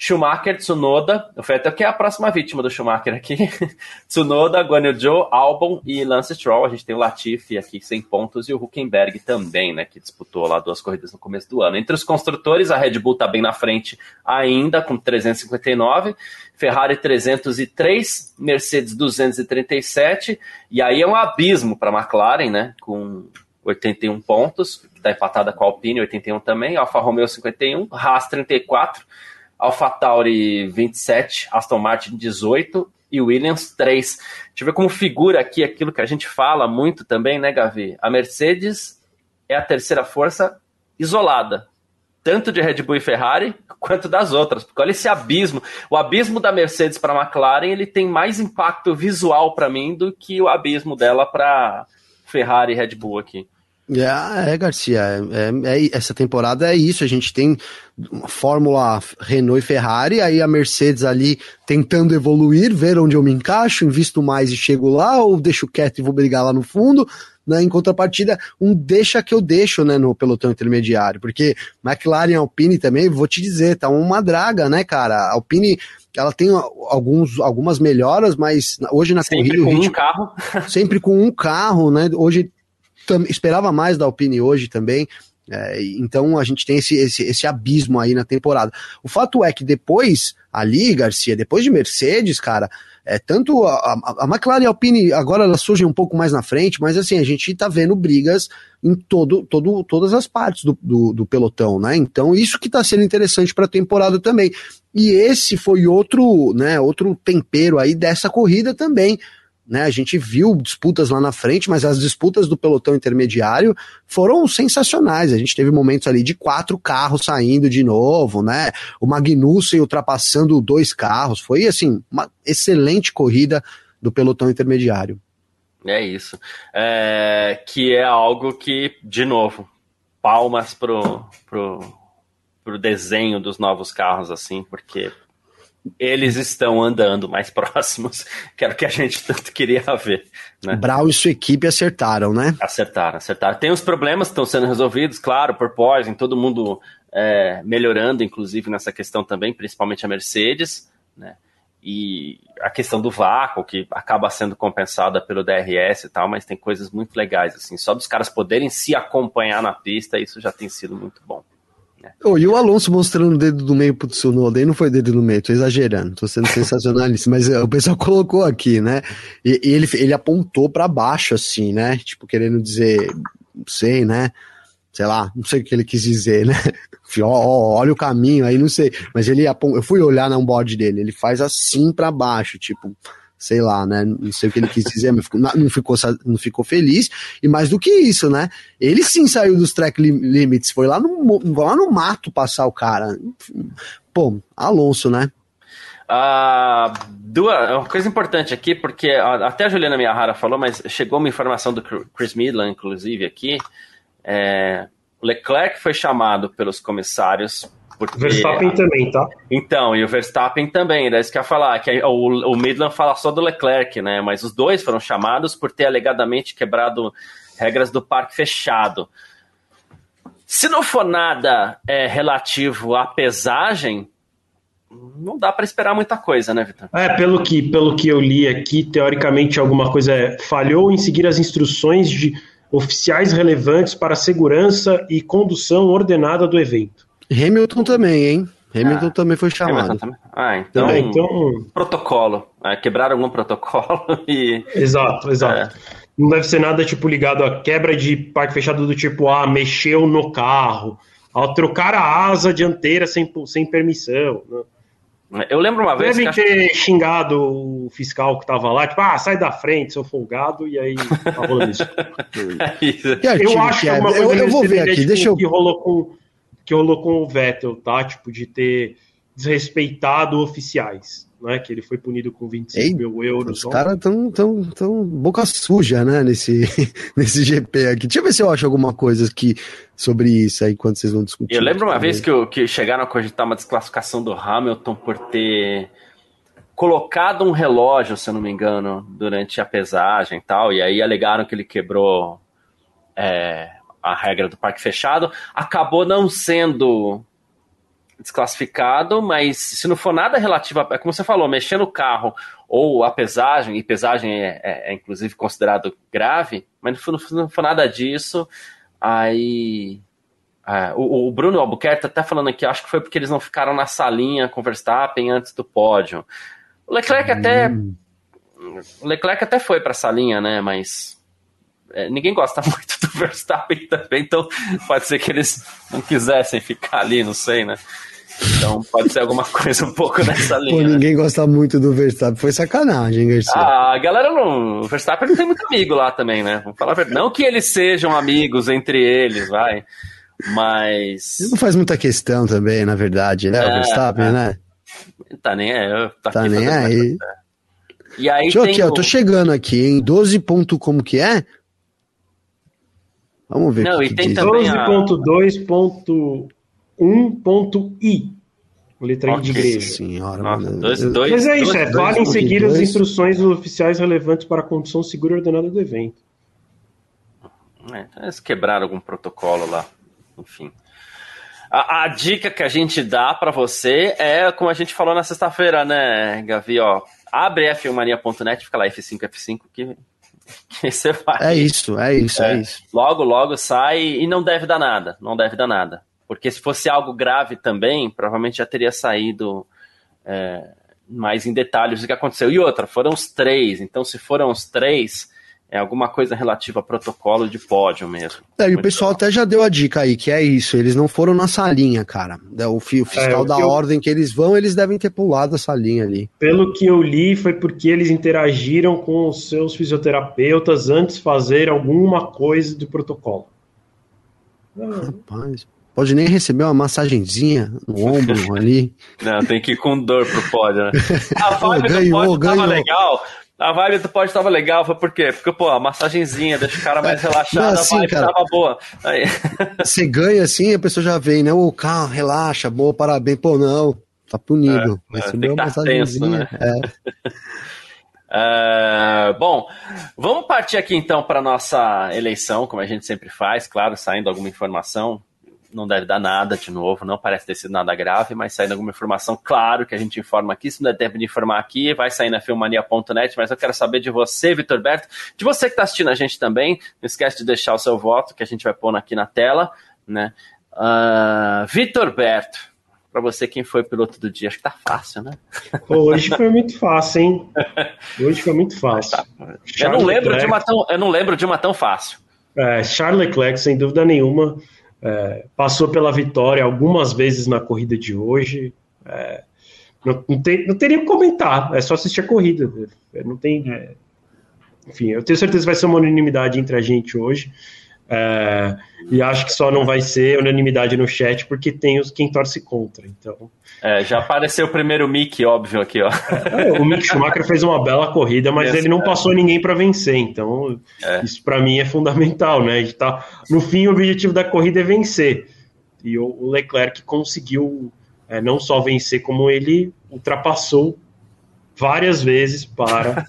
Schumacher, Tsunoda, o Vettel que é a próxima vítima do Schumacher aqui. Tsunoda, Guan Yu Zhou, Albon e Lance Stroll. A gente tem o Latifi aqui sem pontos e o Huckenberg também, né, que disputou lá duas corridas no começo do ano. Entre os construtores, a Red Bull está bem na frente ainda com 359, Ferrari 303, Mercedes 237 e aí é um abismo para a McLaren, né, com 81 pontos, está empatada com a Alpine, 81 também, Alfa Romeo 51, Haas 34, AlphaTauri 27, Aston Martin 18 e Williams 3. Deixa eu ver como figura aqui aquilo que a gente fala muito também, né, Gavi? A Mercedes é a terceira força isolada, tanto de Red Bull e Ferrari quanto das outras. Porque olha esse abismo. O abismo da Mercedes para a McLaren ele tem mais impacto visual para mim do que o abismo dela para Ferrari e Red Bull aqui. É, é Garcia, é, é, essa temporada é isso. A gente tem Fórmula Renault e Ferrari, aí a Mercedes ali tentando evoluir, ver onde eu me encaixo, invisto mais e chego lá, ou deixo quieto e vou brigar lá no fundo. Né, em contrapartida, um deixa que eu deixo né, no pelotão intermediário, porque McLaren e Alpine também, vou te dizer, tá uma draga, né, cara? A Alpine ela tem alguns, algumas melhoras, mas hoje na sempre corrida. Sempre com um carro. Sempre com um carro, né? Hoje esperava mais da Alpine hoje também. É, então a gente tem esse, esse, esse abismo aí na temporada. O fato é que depois, ali, Garcia, depois de Mercedes, cara, é, tanto a, a, McLaren e a Alpine agora elas surgem um pouco mais na frente, mas assim, a gente tá vendo brigas em todo, todo, todas as partes do, do, do pelotão, né? Então, isso que tá sendo interessante para a temporada também. E esse foi outro, né, outro tempero aí dessa corrida também né? A gente viu disputas lá na frente, mas as disputas do pelotão intermediário foram sensacionais. A gente teve momentos ali de quatro carros saindo de novo, né? O Magnussen ultrapassando dois carros. Foi assim, uma excelente corrida do pelotão intermediário. É isso. É, que é algo que, de novo, palmas pro, pro, pro desenho dos novos carros, assim, porque eles estão andando mais próximos, que era o que a gente tanto queria ver. Né? Brau e sua equipe acertaram, né? Acertaram, acertaram. Tem os problemas que estão sendo resolvidos, claro, por Poison, todo mundo é, melhorando, inclusive, nessa questão também, principalmente a Mercedes, né? E a questão do vácuo, que acaba sendo compensada pelo DRS e tal, mas tem coisas muito legais, assim. Só dos caras poderem se acompanhar na pista, isso já tem sido muito bom. Oh, e o Alonso mostrando o dedo do meio pro Tsunoda, aí não foi dedo no meio, tô exagerando, tô sendo sensacionalista, mas uh, o pessoal colocou aqui, né? E, e, ele, ele apontou para baixo, assim, né? Tipo, querendo dizer, não sei, né? Sei lá, não sei o que ele quis dizer, né? olha o caminho, aí não sei. Mas ele eu fui olhar na board dele, ele faz assim para baixo, tipo, sei lá, né? Não sei o que ele quis dizer, mas não ficou, não ficou feliz. E mais do que isso, né? Ele sim saiu dos track limits, foi lá no, lá no mato passar o cara. Pô, Alonso, né? Uh, duas, uma coisa importante aqui, porque até a Juliana Miyahara falou, mas chegou uma informação do Chris Midland, inclusive, aqui. É, Leclerc foi chamado pelos comissários porque... Verstappen também, tá? Então, e o Verstappen também, é isso que eu ia falar, que o, o Midland fala só do Leclerc, né? Mas os dois foram chamados por ter alegadamente quebrado regras do parque fechado. Se não for nada é, relativo à pesagem, não dá para esperar muita coisa, né, Vitor? É, pelo que, pelo que eu li aqui, teoricamente alguma coisa é, falhou em seguir as instruções de oficiais relevantes para a segurança e condução ordenada do evento. Hamilton também, hein? Hamilton ah, também foi chamado. Também. Ah, então, então... protocolo. É, quebraram algum protocolo e. Exato, exato. É. Não deve ser nada tipo ligado a quebra de parque fechado do tipo, ah, mexeu no carro, ao trocar a asa dianteira sem, sem permissão. Né? Eu lembro uma vez. Devem ter acho... xingado o fiscal que tava lá, tipo, ah, sai da frente, seu folgado, e aí tá rolando isso. é eu acho que é uma coisa eu, eu vou ver aqui, tipo, deixa eu. Que rolou, com, que rolou com o Vettel, tá? Tipo, de ter desrespeitado oficiais né, que ele foi punido com 25 Ei, mil euros. Os caras tão, tão, tão boca suja, né, nesse, nesse GP aqui. Deixa eu ver se eu acho alguma coisa aqui sobre isso aí quando vocês vão discutir. Eu lembro uma vez que, eu, que chegaram a cogitar uma desclassificação do Hamilton por ter colocado um relógio, se eu não me engano, durante a pesagem e tal, e aí alegaram que ele quebrou é, a regra do parque fechado. Acabou não sendo desclassificado, mas se não for nada relativo, a, é como você falou, mexer no carro ou a pesagem, e pesagem é, é, é inclusive considerado grave, mas não, não for nada disso, aí é, o, o, Bruno Albuquerque tá até falando aqui, acho que foi porque eles não ficaram na salinha com Verstappen antes do pódio. O Leclerc até. Hum. O Leclerc até foi para a salinha, né? Mas ninguém gosta muito do Verstappen também, então pode ser que eles não quisessem ficar ali, não sei, né? Então pode ser alguma coisa um pouco nessa linha. Pô, né? ninguém né? gosta muito do Verstappen. Foi sacanagem, Garcia. Ah, a galera não. O Verstappen não tem muito amigo lá também, né? Vamos falar a verdade. Não que eles sejam amigos entre eles, vai. Mas. Ele não faz muita questão também, na verdade, né? É, o Verstappen, é. né? Tá nem aí. Tá, tá nem aí. E aí Deixa eu aqui, o... eu tô chegando aqui em 12 ponto como que é? Vamos ver. Não, que e tem também 12.2.1.i. Letra okay. de igreja. Senhora, Nossa, dois, dois, Mas é isso, dois, é valem seguir as instruções dos oficiais relevantes para a condução segura e ordenada do evento. É, então eles quebraram algum protocolo lá. Enfim. A, a dica que a gente dá para você é, como a gente falou na sexta-feira, né, Gavi? Ó, abre f1mania.net, fica lá F5, F5, que que você. É isso, é isso, é, é, isso. Logo, logo sai e não deve dar nada, não deve dar nada. Porque se fosse algo grave também, provavelmente já teria saído é, mais em detalhes o que aconteceu. E outra, foram os três, então se foram os três, é alguma coisa relativa a protocolo de pódio mesmo. É, e o pessoal até já deu a dica aí, que é isso, eles não foram na salinha, cara. É, o, fiscal é, da eu... ordem que eles vão, eles devem ter pulado a salinha ali. Pelo que eu li, foi porque eles interagiram com os seus fisioterapeutas antes de fazer alguma coisa do protocolo. Rapaz, pode nem receber uma massagenzinha no ombro ali. Não, tem que ir com dor pro pódio, né? A vibe ganhou, do pódio ganhou. tava legal, a vibe do pod tava legal, foi por quê? Porque, pô, a massagenzinha deixa o cara mais relaxado, Não, assim, a vibe cara, tava boa. Aí... Você ganha assim, a pessoa já vem, né? O carro, relaxa, boa, parabéns. Pô, não. tá punido. É, Recebeu é, uma tá tenso, né? É. Uh, bom, vamos partir aqui então para nossa eleição, como a gente sempre faz, claro, saindo alguma informação, não deve dar nada de novo, não parece ter sido nada grave, mas saindo alguma informação, claro que a gente informa aqui, se não der tempo de informar aqui, vai sair na filmania.net, mas eu quero saber de você, Vitor Berto, de você que está assistindo a gente também, não esquece de deixar o seu voto, que a gente vai pôr aqui na tela, né? Uh, Vitor Berto, para você quem foi piloto do dia? Acho que tá fácil, né? Hoje foi muito fácil, hein? Hoje foi muito fácil. Tá. Eu, não lembro de uma tão, eu não lembro de uma tão fácil. É, Charles Leclerc, sem dúvida nenhuma, é, passou pela vitória algumas vezes na corrida de hoje. É, não, não, tem, não teria que comentar, é só assistir a corrida. É, não tem. É, enfim, eu tenho certeza que vai ser uma unanimidade entre a gente hoje. É, e acho que só não vai ser unanimidade no chat porque tem os quem torce contra. Então. É, já apareceu o primeiro Mick, óbvio, aqui, ó. É, o Mick Schumacher fez uma bela corrida, mas ele não passou ninguém para vencer. Então, é. isso para mim é fundamental, né? Tá, no fim, o objetivo da corrida é vencer. E o Leclerc conseguiu é, não só vencer, como ele ultrapassou várias vezes para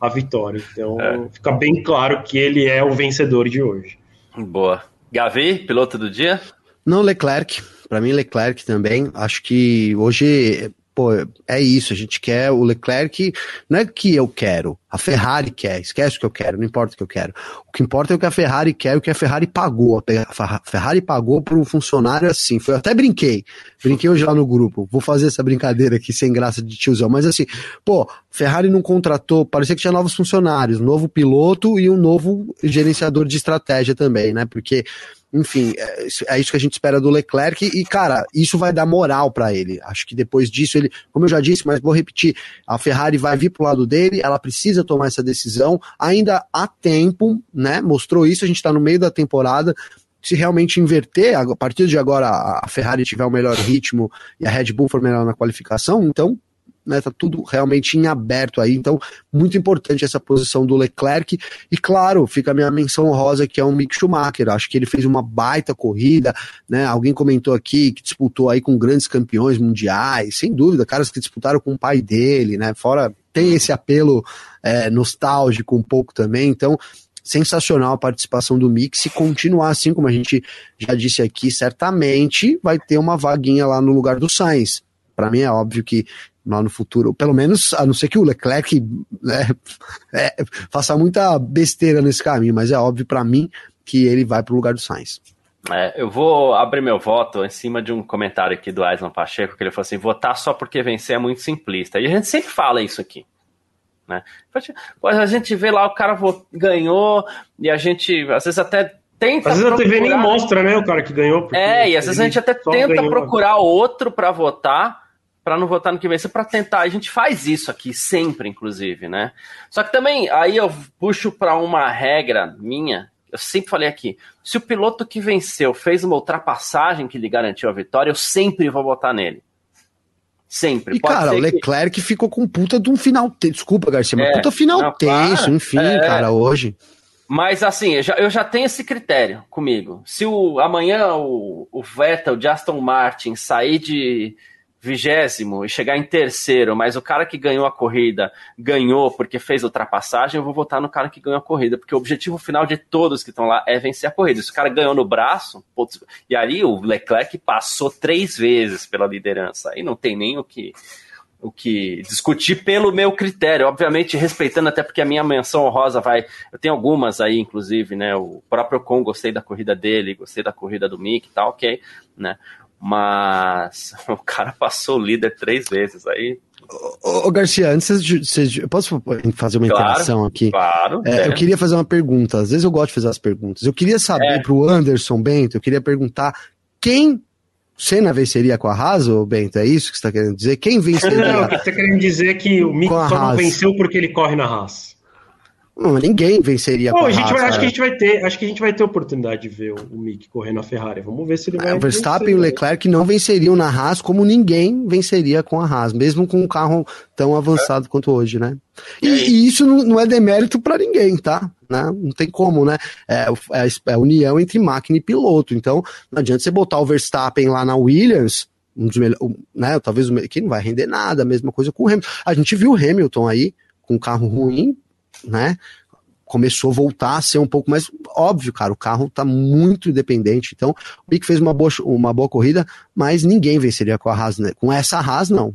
a vitória. Então, é. fica bem claro que ele é o vencedor de hoje. Boa. Gavi, piloto do dia? Não, Leclerc. Para mim, Leclerc também. Acho que hoje, pô, é isso. A gente quer o Leclerc. Não é que eu quero. A Ferrari quer. Esquece o que eu quero. Não importa o que eu quero. O que importa é o que a Ferrari quer, o que a Ferrari pagou. A Ferrari pagou para um funcionário assim. Foi, eu até brinquei. Brinquei hoje lá no grupo. Vou fazer essa brincadeira aqui sem graça de tiozão. Mas assim, pô, Ferrari não contratou. Parecia que tinha novos funcionários, um novo piloto e um novo gerenciador de estratégia também, né? Porque enfim, é, é, isso que a gente espera do Leclerc e, cara, isso vai dar moral para ele. Acho que depois disso ele, como eu já disse, mas vou repetir, a Ferrari vai vir pro lado dele, ela precisa tomar essa decisão, ainda há tempo, né? Mostrou isso, a gente tá no meio da temporada, se realmente inverter, a partir de agora a Ferrari tiver o melhor ritmo e a Red Bull for melhor na qualificação, então né, tá tudo realmente em aberto aí, então muito importante essa posição do Leclerc, e claro, fica a minha menção rosa que é o Mick Schumacher, acho que ele fez uma baita corrida, né, alguém comentou aqui que disputou aí com grandes campeões mundiais, sem dúvida, caras que disputaram com o pai dele, né, fora tem esse apelo é, nostálgico um pouco também, então sensacional a participação do Mick. Se continuar assim, como a gente já disse aqui, certamente vai ter uma vaguinha lá no lugar do Sainz. Para mim é óbvio que lá no futuro, pelo menos a não ser que o Leclerc né, é, faça muita besteira nesse caminho, mas é óbvio para mim que ele vai para o lugar do Sainz. É, eu vou abrir meu voto em cima de um comentário aqui do Aislan Pacheco, que ele falou assim: votar só porque vencer é muito simplista. E a gente sempre fala isso aqui. Né? Pois a gente vê lá, o cara ganhou, e a gente às vezes até tenta. Às vezes procurar... a TV nem mostra, né, o cara que ganhou. É, e às vezes a gente até tenta ganhou. procurar outro para votar para não votar no que vencer, para tentar. A gente faz isso aqui sempre, inclusive, né? Só que também aí eu puxo para uma regra minha. Eu sempre falei aqui: se o piloto que venceu fez uma ultrapassagem que lhe garantiu a vitória, eu sempre vou votar nele. Sempre. E, Pode cara, o Leclerc que... ficou com puta de um final. Te... Desculpa, Garcia, mas é, puta final não, tenso, claro, enfim, é, cara, hoje. Mas assim, eu já, eu já tenho esse critério comigo. Se o, amanhã o, o Vettel de Aston Martin sair de, vigésimo e chegar em terceiro, mas o cara que ganhou a corrida ganhou porque fez ultrapassagem, eu vou votar no cara que ganhou a corrida, porque o objetivo final de todos que estão lá é vencer a corrida. Se o cara ganhou no braço, putz, e aí o Leclerc passou três vezes pela liderança, aí não tem nem o que o que discutir pelo meu critério, obviamente respeitando até porque a minha menção honrosa vai, eu tenho algumas aí inclusive, né, o próprio Con gostei da corrida dele, gostei da corrida do Mick e tal, ok, né, mas o cara passou o líder três vezes. Aí Ô, Garcia, antes de você. Posso fazer uma claro, interação aqui? Claro. É, é. Eu queria fazer uma pergunta. Às vezes eu gosto de fazer as perguntas. Eu queria saber é. pro Anderson Bento, eu queria perguntar quem Senna venceria com a Haas, ou Bento? É isso que você está querendo dizer? Quem venceria? Não, o que você está querendo dizer é que o Mick só não venceu porque ele corre na Haas. Não, ninguém venceria Pô, a gente vai, acho que a gente vai ter, acho que a gente vai ter oportunidade de ver o, o Mick correndo a Ferrari. Vamos ver se ele vai. O Verstappen e o Leclerc não venceriam na Haas como ninguém venceria com a Haas, mesmo com um carro tão avançado é. quanto hoje, né? E, e isso não, não, é demérito para ninguém, tá? Né? Não tem como, né? É, é, é a união entre máquina e piloto. Então, não adianta você botar o Verstappen lá na Williams um dos melhores, né? Talvez que não vai render nada, a mesma coisa com o Hamilton. A gente viu o Hamilton aí com um carro ruim, né? Começou a voltar a ser um pouco mais óbvio, cara. O carro tá muito independente. Então, o Mick fez uma boa, uma boa corrida, mas ninguém venceria com a Haas, né? Com essa Haas, não.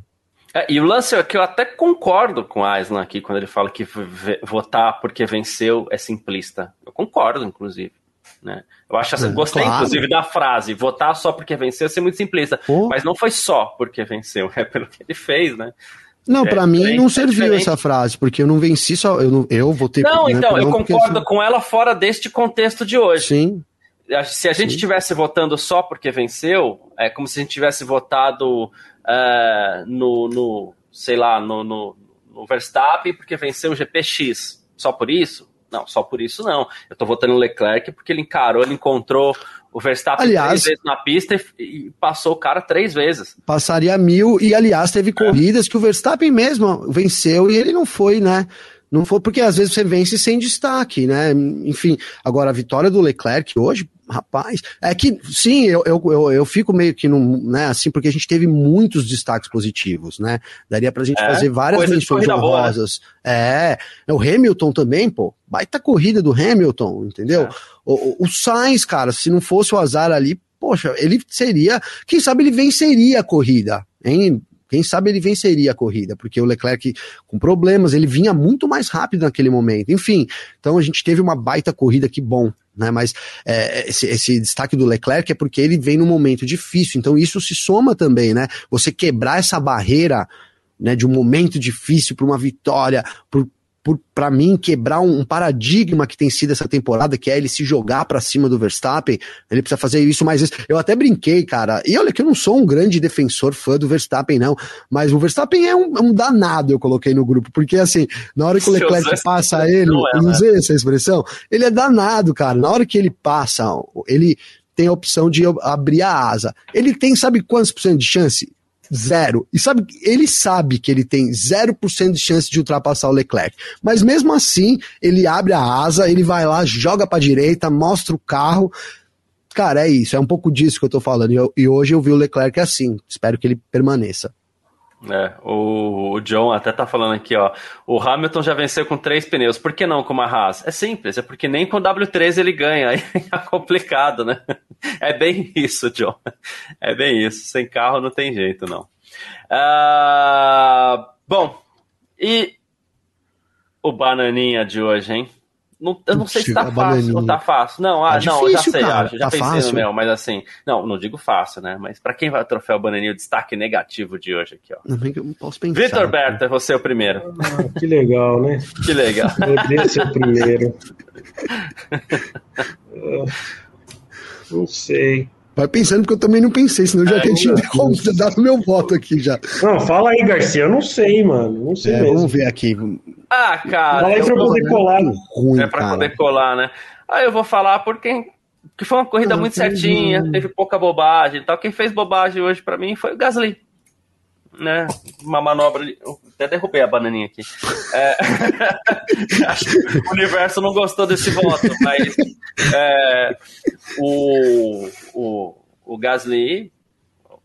É, e o lance é que eu até concordo com o Aislan aqui, quando ele fala que votar porque venceu é simplista. Eu concordo, inclusive. Né? Eu acho assim, gostei, claro. inclusive, da frase, votar só porque venceu é muito simplista. Pô. Mas não foi só porque venceu, é pelo que ele fez, né? Não, é, para mim não serviu é essa frase, porque eu não venci só, eu, não, eu votei Não, né, então, eu concordo com ela fora deste contexto de hoje. Sim. Se a gente estivesse votando só porque venceu, é como se a gente tivesse votado uh, no, no, sei lá, no, no, no Verstappen porque venceu o GPX. Só por isso? Não, só por isso não. Eu tô votando no Leclerc porque ele encarou, ele encontrou o Verstappen aliás, três vezes na pista e, e, passou o cara três vezes. Passaria mil, e aliás, teve corridas que o Verstappen mesmo venceu e ele não foi, né? Não foi porque às vezes você vence sem destaque, né? Enfim, agora a vitória do Leclerc hoje, rapaz, é que sim, eu, eu, eu, eu fico meio que num, né, assim, porque a gente teve muitos destaques positivos, né? Daria pra gente é, fazer várias menções né? honrosas. É, o Hamilton também, pô, baita corrida do Hamilton, entendeu? É. O, o Sainz, cara, se não fosse o azar ali, poxa, ele seria, quem sabe ele venceria a corrida, hein? Quem sabe ele venceria a corrida, porque o Leclerc com problemas, ele vinha muito mais rápido naquele momento. Enfim, então a gente teve uma baita corrida, que bom, né? Mas é, esse, esse, destaque do Leclerc é porque ele vem num momento difícil, então isso se soma também, né? Você quebrar essa barreira né, de um momento difícil para uma vitória, para mim, quebrar um, um, paradigma que tem sido essa temporada, que é ele se jogar para cima do Verstappen. Ele precisa fazer isso mais vezes. Eu até brinquei, cara. E olha que eu não sou um grande defensor fã do Verstappen, não. Mas o Verstappen é um, é um danado, eu coloquei no grupo. Porque, assim, na hora que o Leclerc passa ele, não é, usei né? essa expressão, ele é danado, cara. Na hora que ele passa, ele tem a opção de abrir a asa. Ele tem, sabe quantos por cento de chance? Zero. E sabe, ele sabe que ele tem 0% de chance de ultrapassar o Leclerc. Mas mesmo assim, ele abre a asa, ele vai lá, joga para direita, mostra o carro. Cara, é isso, é um pouco disso que eu tô falando. E, eu, e hoje eu vi o Leclerc assim. Espero que ele permaneça. É, o, o, John até tá falando aqui, ó. O Hamilton já venceu com três pneus. Por que não com uma Haas? É simples, é porque nem com W13 ele ganha. Aí é complicado, né? É bem isso, John. É bem isso. Sem carro não tem jeito, não. Uh, bom, e o bananinha de hoje, hein? Não, eu não sei se tá fácil ou tá fácil. Não, ah, tá não, difícil, já sei, cara. acho. Já tá pensei fácil. no meu, mas assim. Não, não digo fácil, né? Mas pra quem vai troféu Bananinha, o destaque negativo de hoje aqui, ó. Não, não posso pensar. Vitor Berta, é você o primeiro. Ah, que legal, né? Que legal. Poderia ser o primeiro. não sei. Vai pensando, porque eu também não pensei, senão eu já é, tinha dado meu voto aqui já. Não, fala aí, Garcia. Eu não sei, mano. Não sei é, mesmo. Vamos ver aqui. Ah, cara. Fala aí pra poder colar. Ruim, é pra cara. poder colar, né? Aí eu vou falar por quem. Que foi uma corrida muito certinha, teve pouca bobagem e tal. Quem fez bobagem hoje para mim foi o Gasly. Né? Uma manobra. Eu até derrubei a bananinha aqui. É... Acho que o universo não gostou desse voto, mas é... o, o, o Gasly.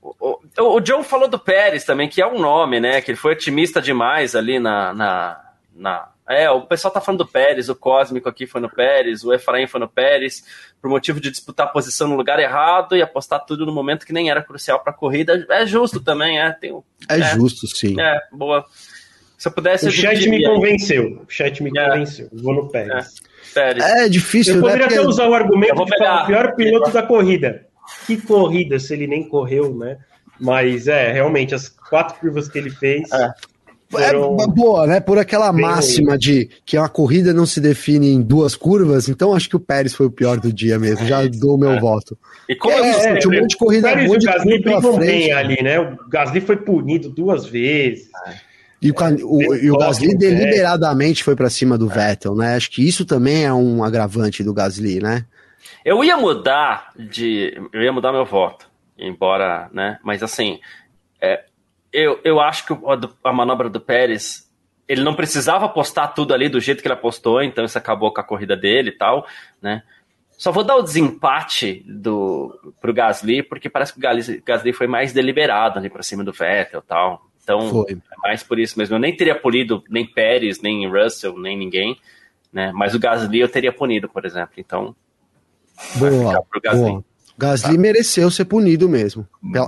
O, o, o John falou do Pérez também, que é um nome, né? Que ele foi otimista demais ali na, na, na é, o pessoal tá falando do Pérez, o Cósmico aqui foi no Pérez, o Efraim foi no Pérez, por motivo de disputar a posição no lugar errado e apostar tudo no momento que nem era crucial para a corrida. É justo também, é. Tem, é, é justo, sim. É, boa. Se eu pudesse. O chat me convenceu. O chat me é. convenceu. Vou no Pérez. É, Pérez. é difícil. Eu né? poderia até usar o argumento de falar o pior piloto da corrida. Que corrida, se ele nem correu, né? Mas é, realmente, as quatro curvas que ele fez. É. É boa, né? Por aquela máxima de que a corrida não se define em duas curvas, então acho que o Pérez foi o pior do dia mesmo. Já dou meu é. voto. E como é, é, tinha um monte de corrida o boa de Gasly brigam bem ali, né? O Gasly foi punido duas vezes. E o, o, e o Gasly deliberadamente foi para cima do é. Vettel, né? Acho que isso também é um agravante do Gasly, né? Eu ia mudar de. Eu ia mudar meu voto, embora, né? Mas assim, é, eu, eu acho que a manobra do Pérez, ele não precisava apostar tudo ali do jeito que ele apostou, então isso acabou com a corrida dele e tal, né? Só vou dar o desempate do, pro Gasly, porque parece que o Gasly, Gasly foi mais deliberado ali pra cima do Vettel e tal. Então, foi. é mais por isso mesmo. Eu nem teria punido nem Pérez, nem Russell, nem ninguém, né? Mas o Gasly eu teria punido, por exemplo. Então, boa, boa. Gasly tá. mereceu ser punido mesmo,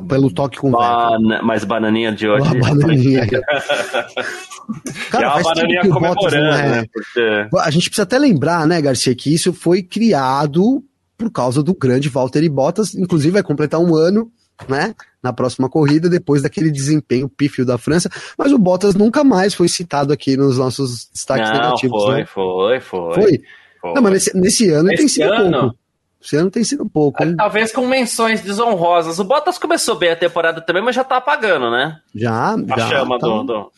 pelo, toque com Bana, Vettel. Mas bananinha de hoje. Uma bananinha. Cara, é uma bananinha comemorando, é... né? Porque... A gente precisa até lembrar, né, Garcia, que isso foi criado por causa do grande Valtteri Bottas, inclusive vai completar um ano, né, na próxima corrida, depois daquele desempenho pífio da França, mas o Bottas nunca mais foi citado aqui nos nossos destaques Não, negativos, foi, né? Foi, foi, foi. Foi? Não, mas nesse, nesse ano esse tem sido ano, pouco. Esse ano tem sido pouco. Hein? Talvez com menções desonrosas. O Bottas começou bem a temporada também, mas já tá apagando, né? Já, a já. chama tá... do, do,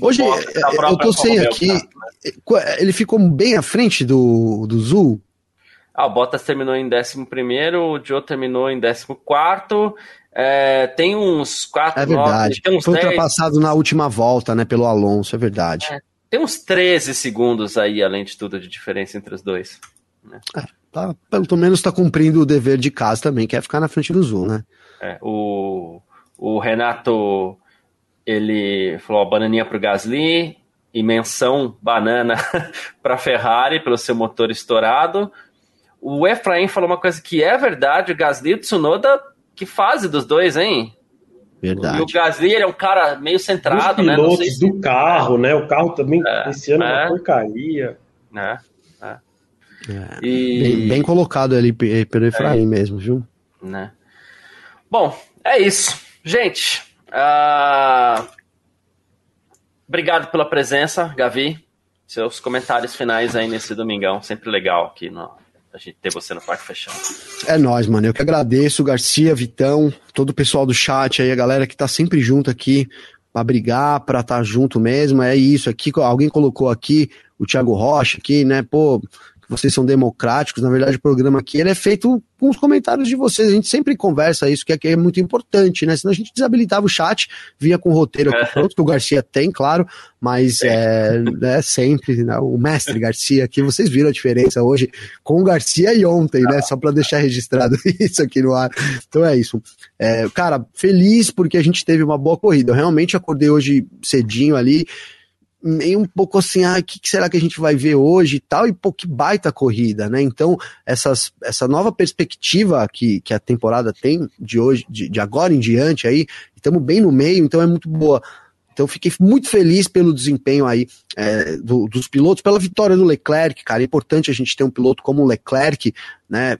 Hoje, eu tô sem aqui. Né? Ele ficou bem à frente do, do Zul? Ah, o Bottas terminou em 11, o Joe terminou em 14. É, tem uns 4, É verdade. 9, uns Foi 10. ultrapassado na última volta, né, pelo Alonso, é verdade. É, tem uns 13 segundos aí, além de tudo, de diferença entre os dois. Né? É, tá, pelo menos está cumprindo o dever de casa também, que é ficar na frente do Zul, né? É, o, o Renato ele falou ó, bananinha para o Gasly e menção banana para Ferrari pelo seu motor estourado. O Efraim falou uma coisa que é verdade, o Gasly e o Tsunoda, que fase dos dois, hein? Verdade. E o Gasly ele é um cara meio centrado, Os né? pilotos se... do carro, né? O carro também é, esse ano é uma porcaria. É, é. E... Bem, bem, colocado ali pelo Efraim é. mesmo, viu? Né? Bom, é isso. Gente, Uh, obrigado pela presença, Gavi. Seus comentários finais aí nesse domingão, sempre legal aqui no, a gente ter você no Parque Fechado. É nóis, mano. Eu que agradeço, Garcia, Vitão, todo o pessoal do chat aí, a galera que tá sempre junto aqui para brigar, para estar tá junto mesmo. É isso aqui. Alguém colocou aqui o Thiago Rocha aqui, né? Pô, vocês são democráticos. Na verdade, o programa aqui ele é feito com os comentários de vocês. A gente sempre conversa isso, que é, muito importante, né? Senão a gente desabilitava o chat, vinha com o roteiro aqui é. pronto, que o Garcia tem, claro, mas é, é sempre né? o mestre Garcia aqui. Vocês viram a diferença hoje com o Garcia e ontem, né? Só para deixar registrado isso aqui no ar. Então é isso. É, cara, feliz porque a gente teve uma boa corrida. Eu realmente acordei hoje cedinho ali meio um pouco assim, ah, o que, será que a gente vai ver hoje e tal, e pô, que baita corrida, né? Então, essas, essa nova perspectiva que, que a temporada tem de hoje, de, de agora em diante aí, estamos bem no meio, então é muito boa. Então fiquei muito feliz pelo desempenho aí é, do, dos pilotos, pela vitória do Leclerc, cara. É importante a gente ter um piloto como o Leclerc, né?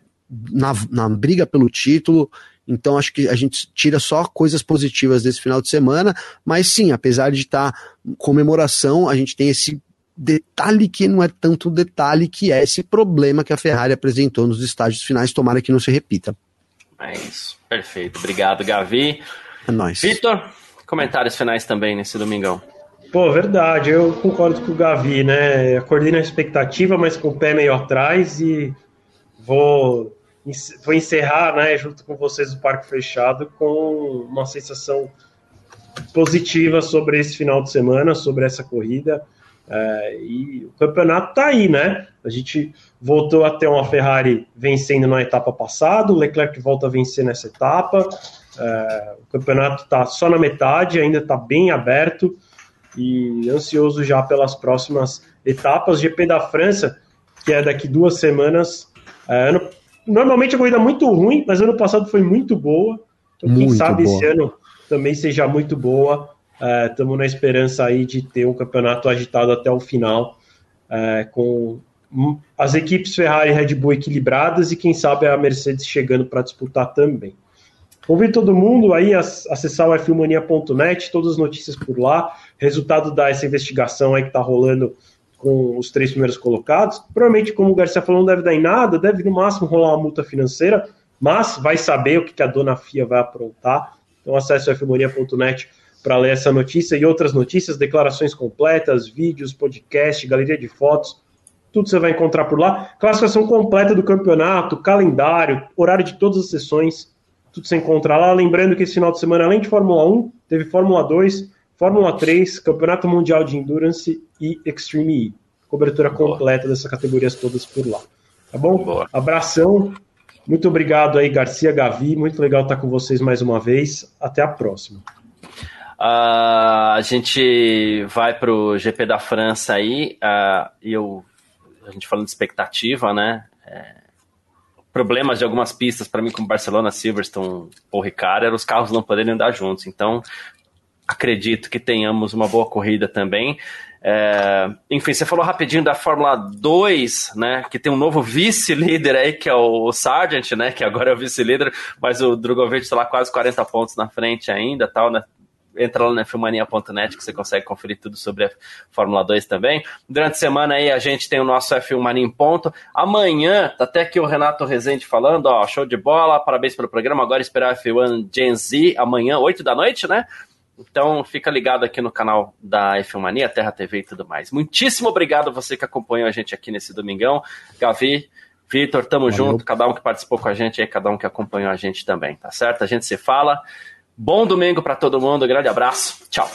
Na, na briga pelo título. Então acho que a gente tira só coisas positivas desse final de semana, mas sim, apesar de estar tá comemoração, a gente tem esse detalhe que não é tanto detalhe, que é esse problema que a Ferrari apresentou nos estágios finais, tomara que não se repita. É isso, perfeito. Obrigado, Gavi. É nóis. Vitor, comentários finais também nesse domingão. Pô, verdade, eu concordo com o Gavi, né? Acordei na expectativa, mas com o pé meio atrás e vou vou encerrar, né, junto com vocês o Parque Fechado, com uma sensação positiva sobre esse final de semana, sobre essa corrida. É, e o campeonato tá aí, né? A gente voltou a ter uma Ferrari vencendo na etapa passada, o Leclerc volta a vencer nessa etapa. É, o campeonato tá só na metade, ainda tá bem aberto e ansioso já pelas próximas etapas. GP da França, que é daqui duas semanas. É, ano Normalmente a corrida é muito ruim, mas ano passado foi muito boa. Então, muito quem sabe boa. esse ano também seja muito boa. Estamos é, na esperança aí de ter um campeonato agitado até o final, é, com as equipes Ferrari e Red Bull equilibradas e quem sabe a Mercedes chegando para disputar também. Convido todo mundo aí a acessar o f1mania.net, todas as notícias por lá, resultado dessa investigação aí que está rolando com os três primeiros colocados. Provavelmente, como o Garcia falou, não deve dar em nada, deve no máximo rolar uma multa financeira, mas vai saber o que a dona FIA vai aprontar. Então acesse fmonia.net para ler essa notícia e outras notícias, declarações completas, vídeos, podcast, galeria de fotos, tudo você vai encontrar por lá. Classificação completa do campeonato, calendário, horário de todas as sessões, tudo você encontra lá. Lembrando que esse final de semana, além de Fórmula 1, teve Fórmula 2, Fórmula 3, Campeonato Mundial de Endurance e Extreme E. Cobertura completa dessas categorias todas por lá. Tá bom? Boa. Abração. Muito obrigado aí, Garcia Gavi. Muito legal estar com vocês mais uma vez. Até a próxima. Uh, a gente vai para o GP da França aí, uh, e eu, a gente falando de expectativa, né? É, problemas de algumas pistas para mim, como Barcelona, Silverstone ou Ricard, eram os carros não poderem andar juntos. Então, acredito que tenhamos uma boa corrida também. É, enfim, você falou rapidinho da Fórmula 2, né? Que tem um novo vice-líder aí, que é o Sargent, né? Que agora é o vice-líder, mas o Drogovic está lá quase 40 pontos na frente ainda, tal, né? entra lá na filmania.net que você consegue conferir tudo sobre a Fórmula 2 também. Durante a semana aí a gente tem o nosso F1 Mania em ponto. Amanhã, tá até aqui o Renato Rezende falando, ó, show de bola, parabéns pelo programa. Agora esperar a F1 Gen Z amanhã, 8 da noite, né? Então fica ligado aqui no canal da F1 Mania, Terra TV e tudo mais. Muitíssimo obrigado a você que acompanhou a gente aqui nesse domingão. Gavi, Vitor, tamo Valeu. junto, cada um que participou com a gente e cada um que acompanhou a gente também, tá certo? A gente se fala. Bom domingo para todo mundo, grande abraço, tchau.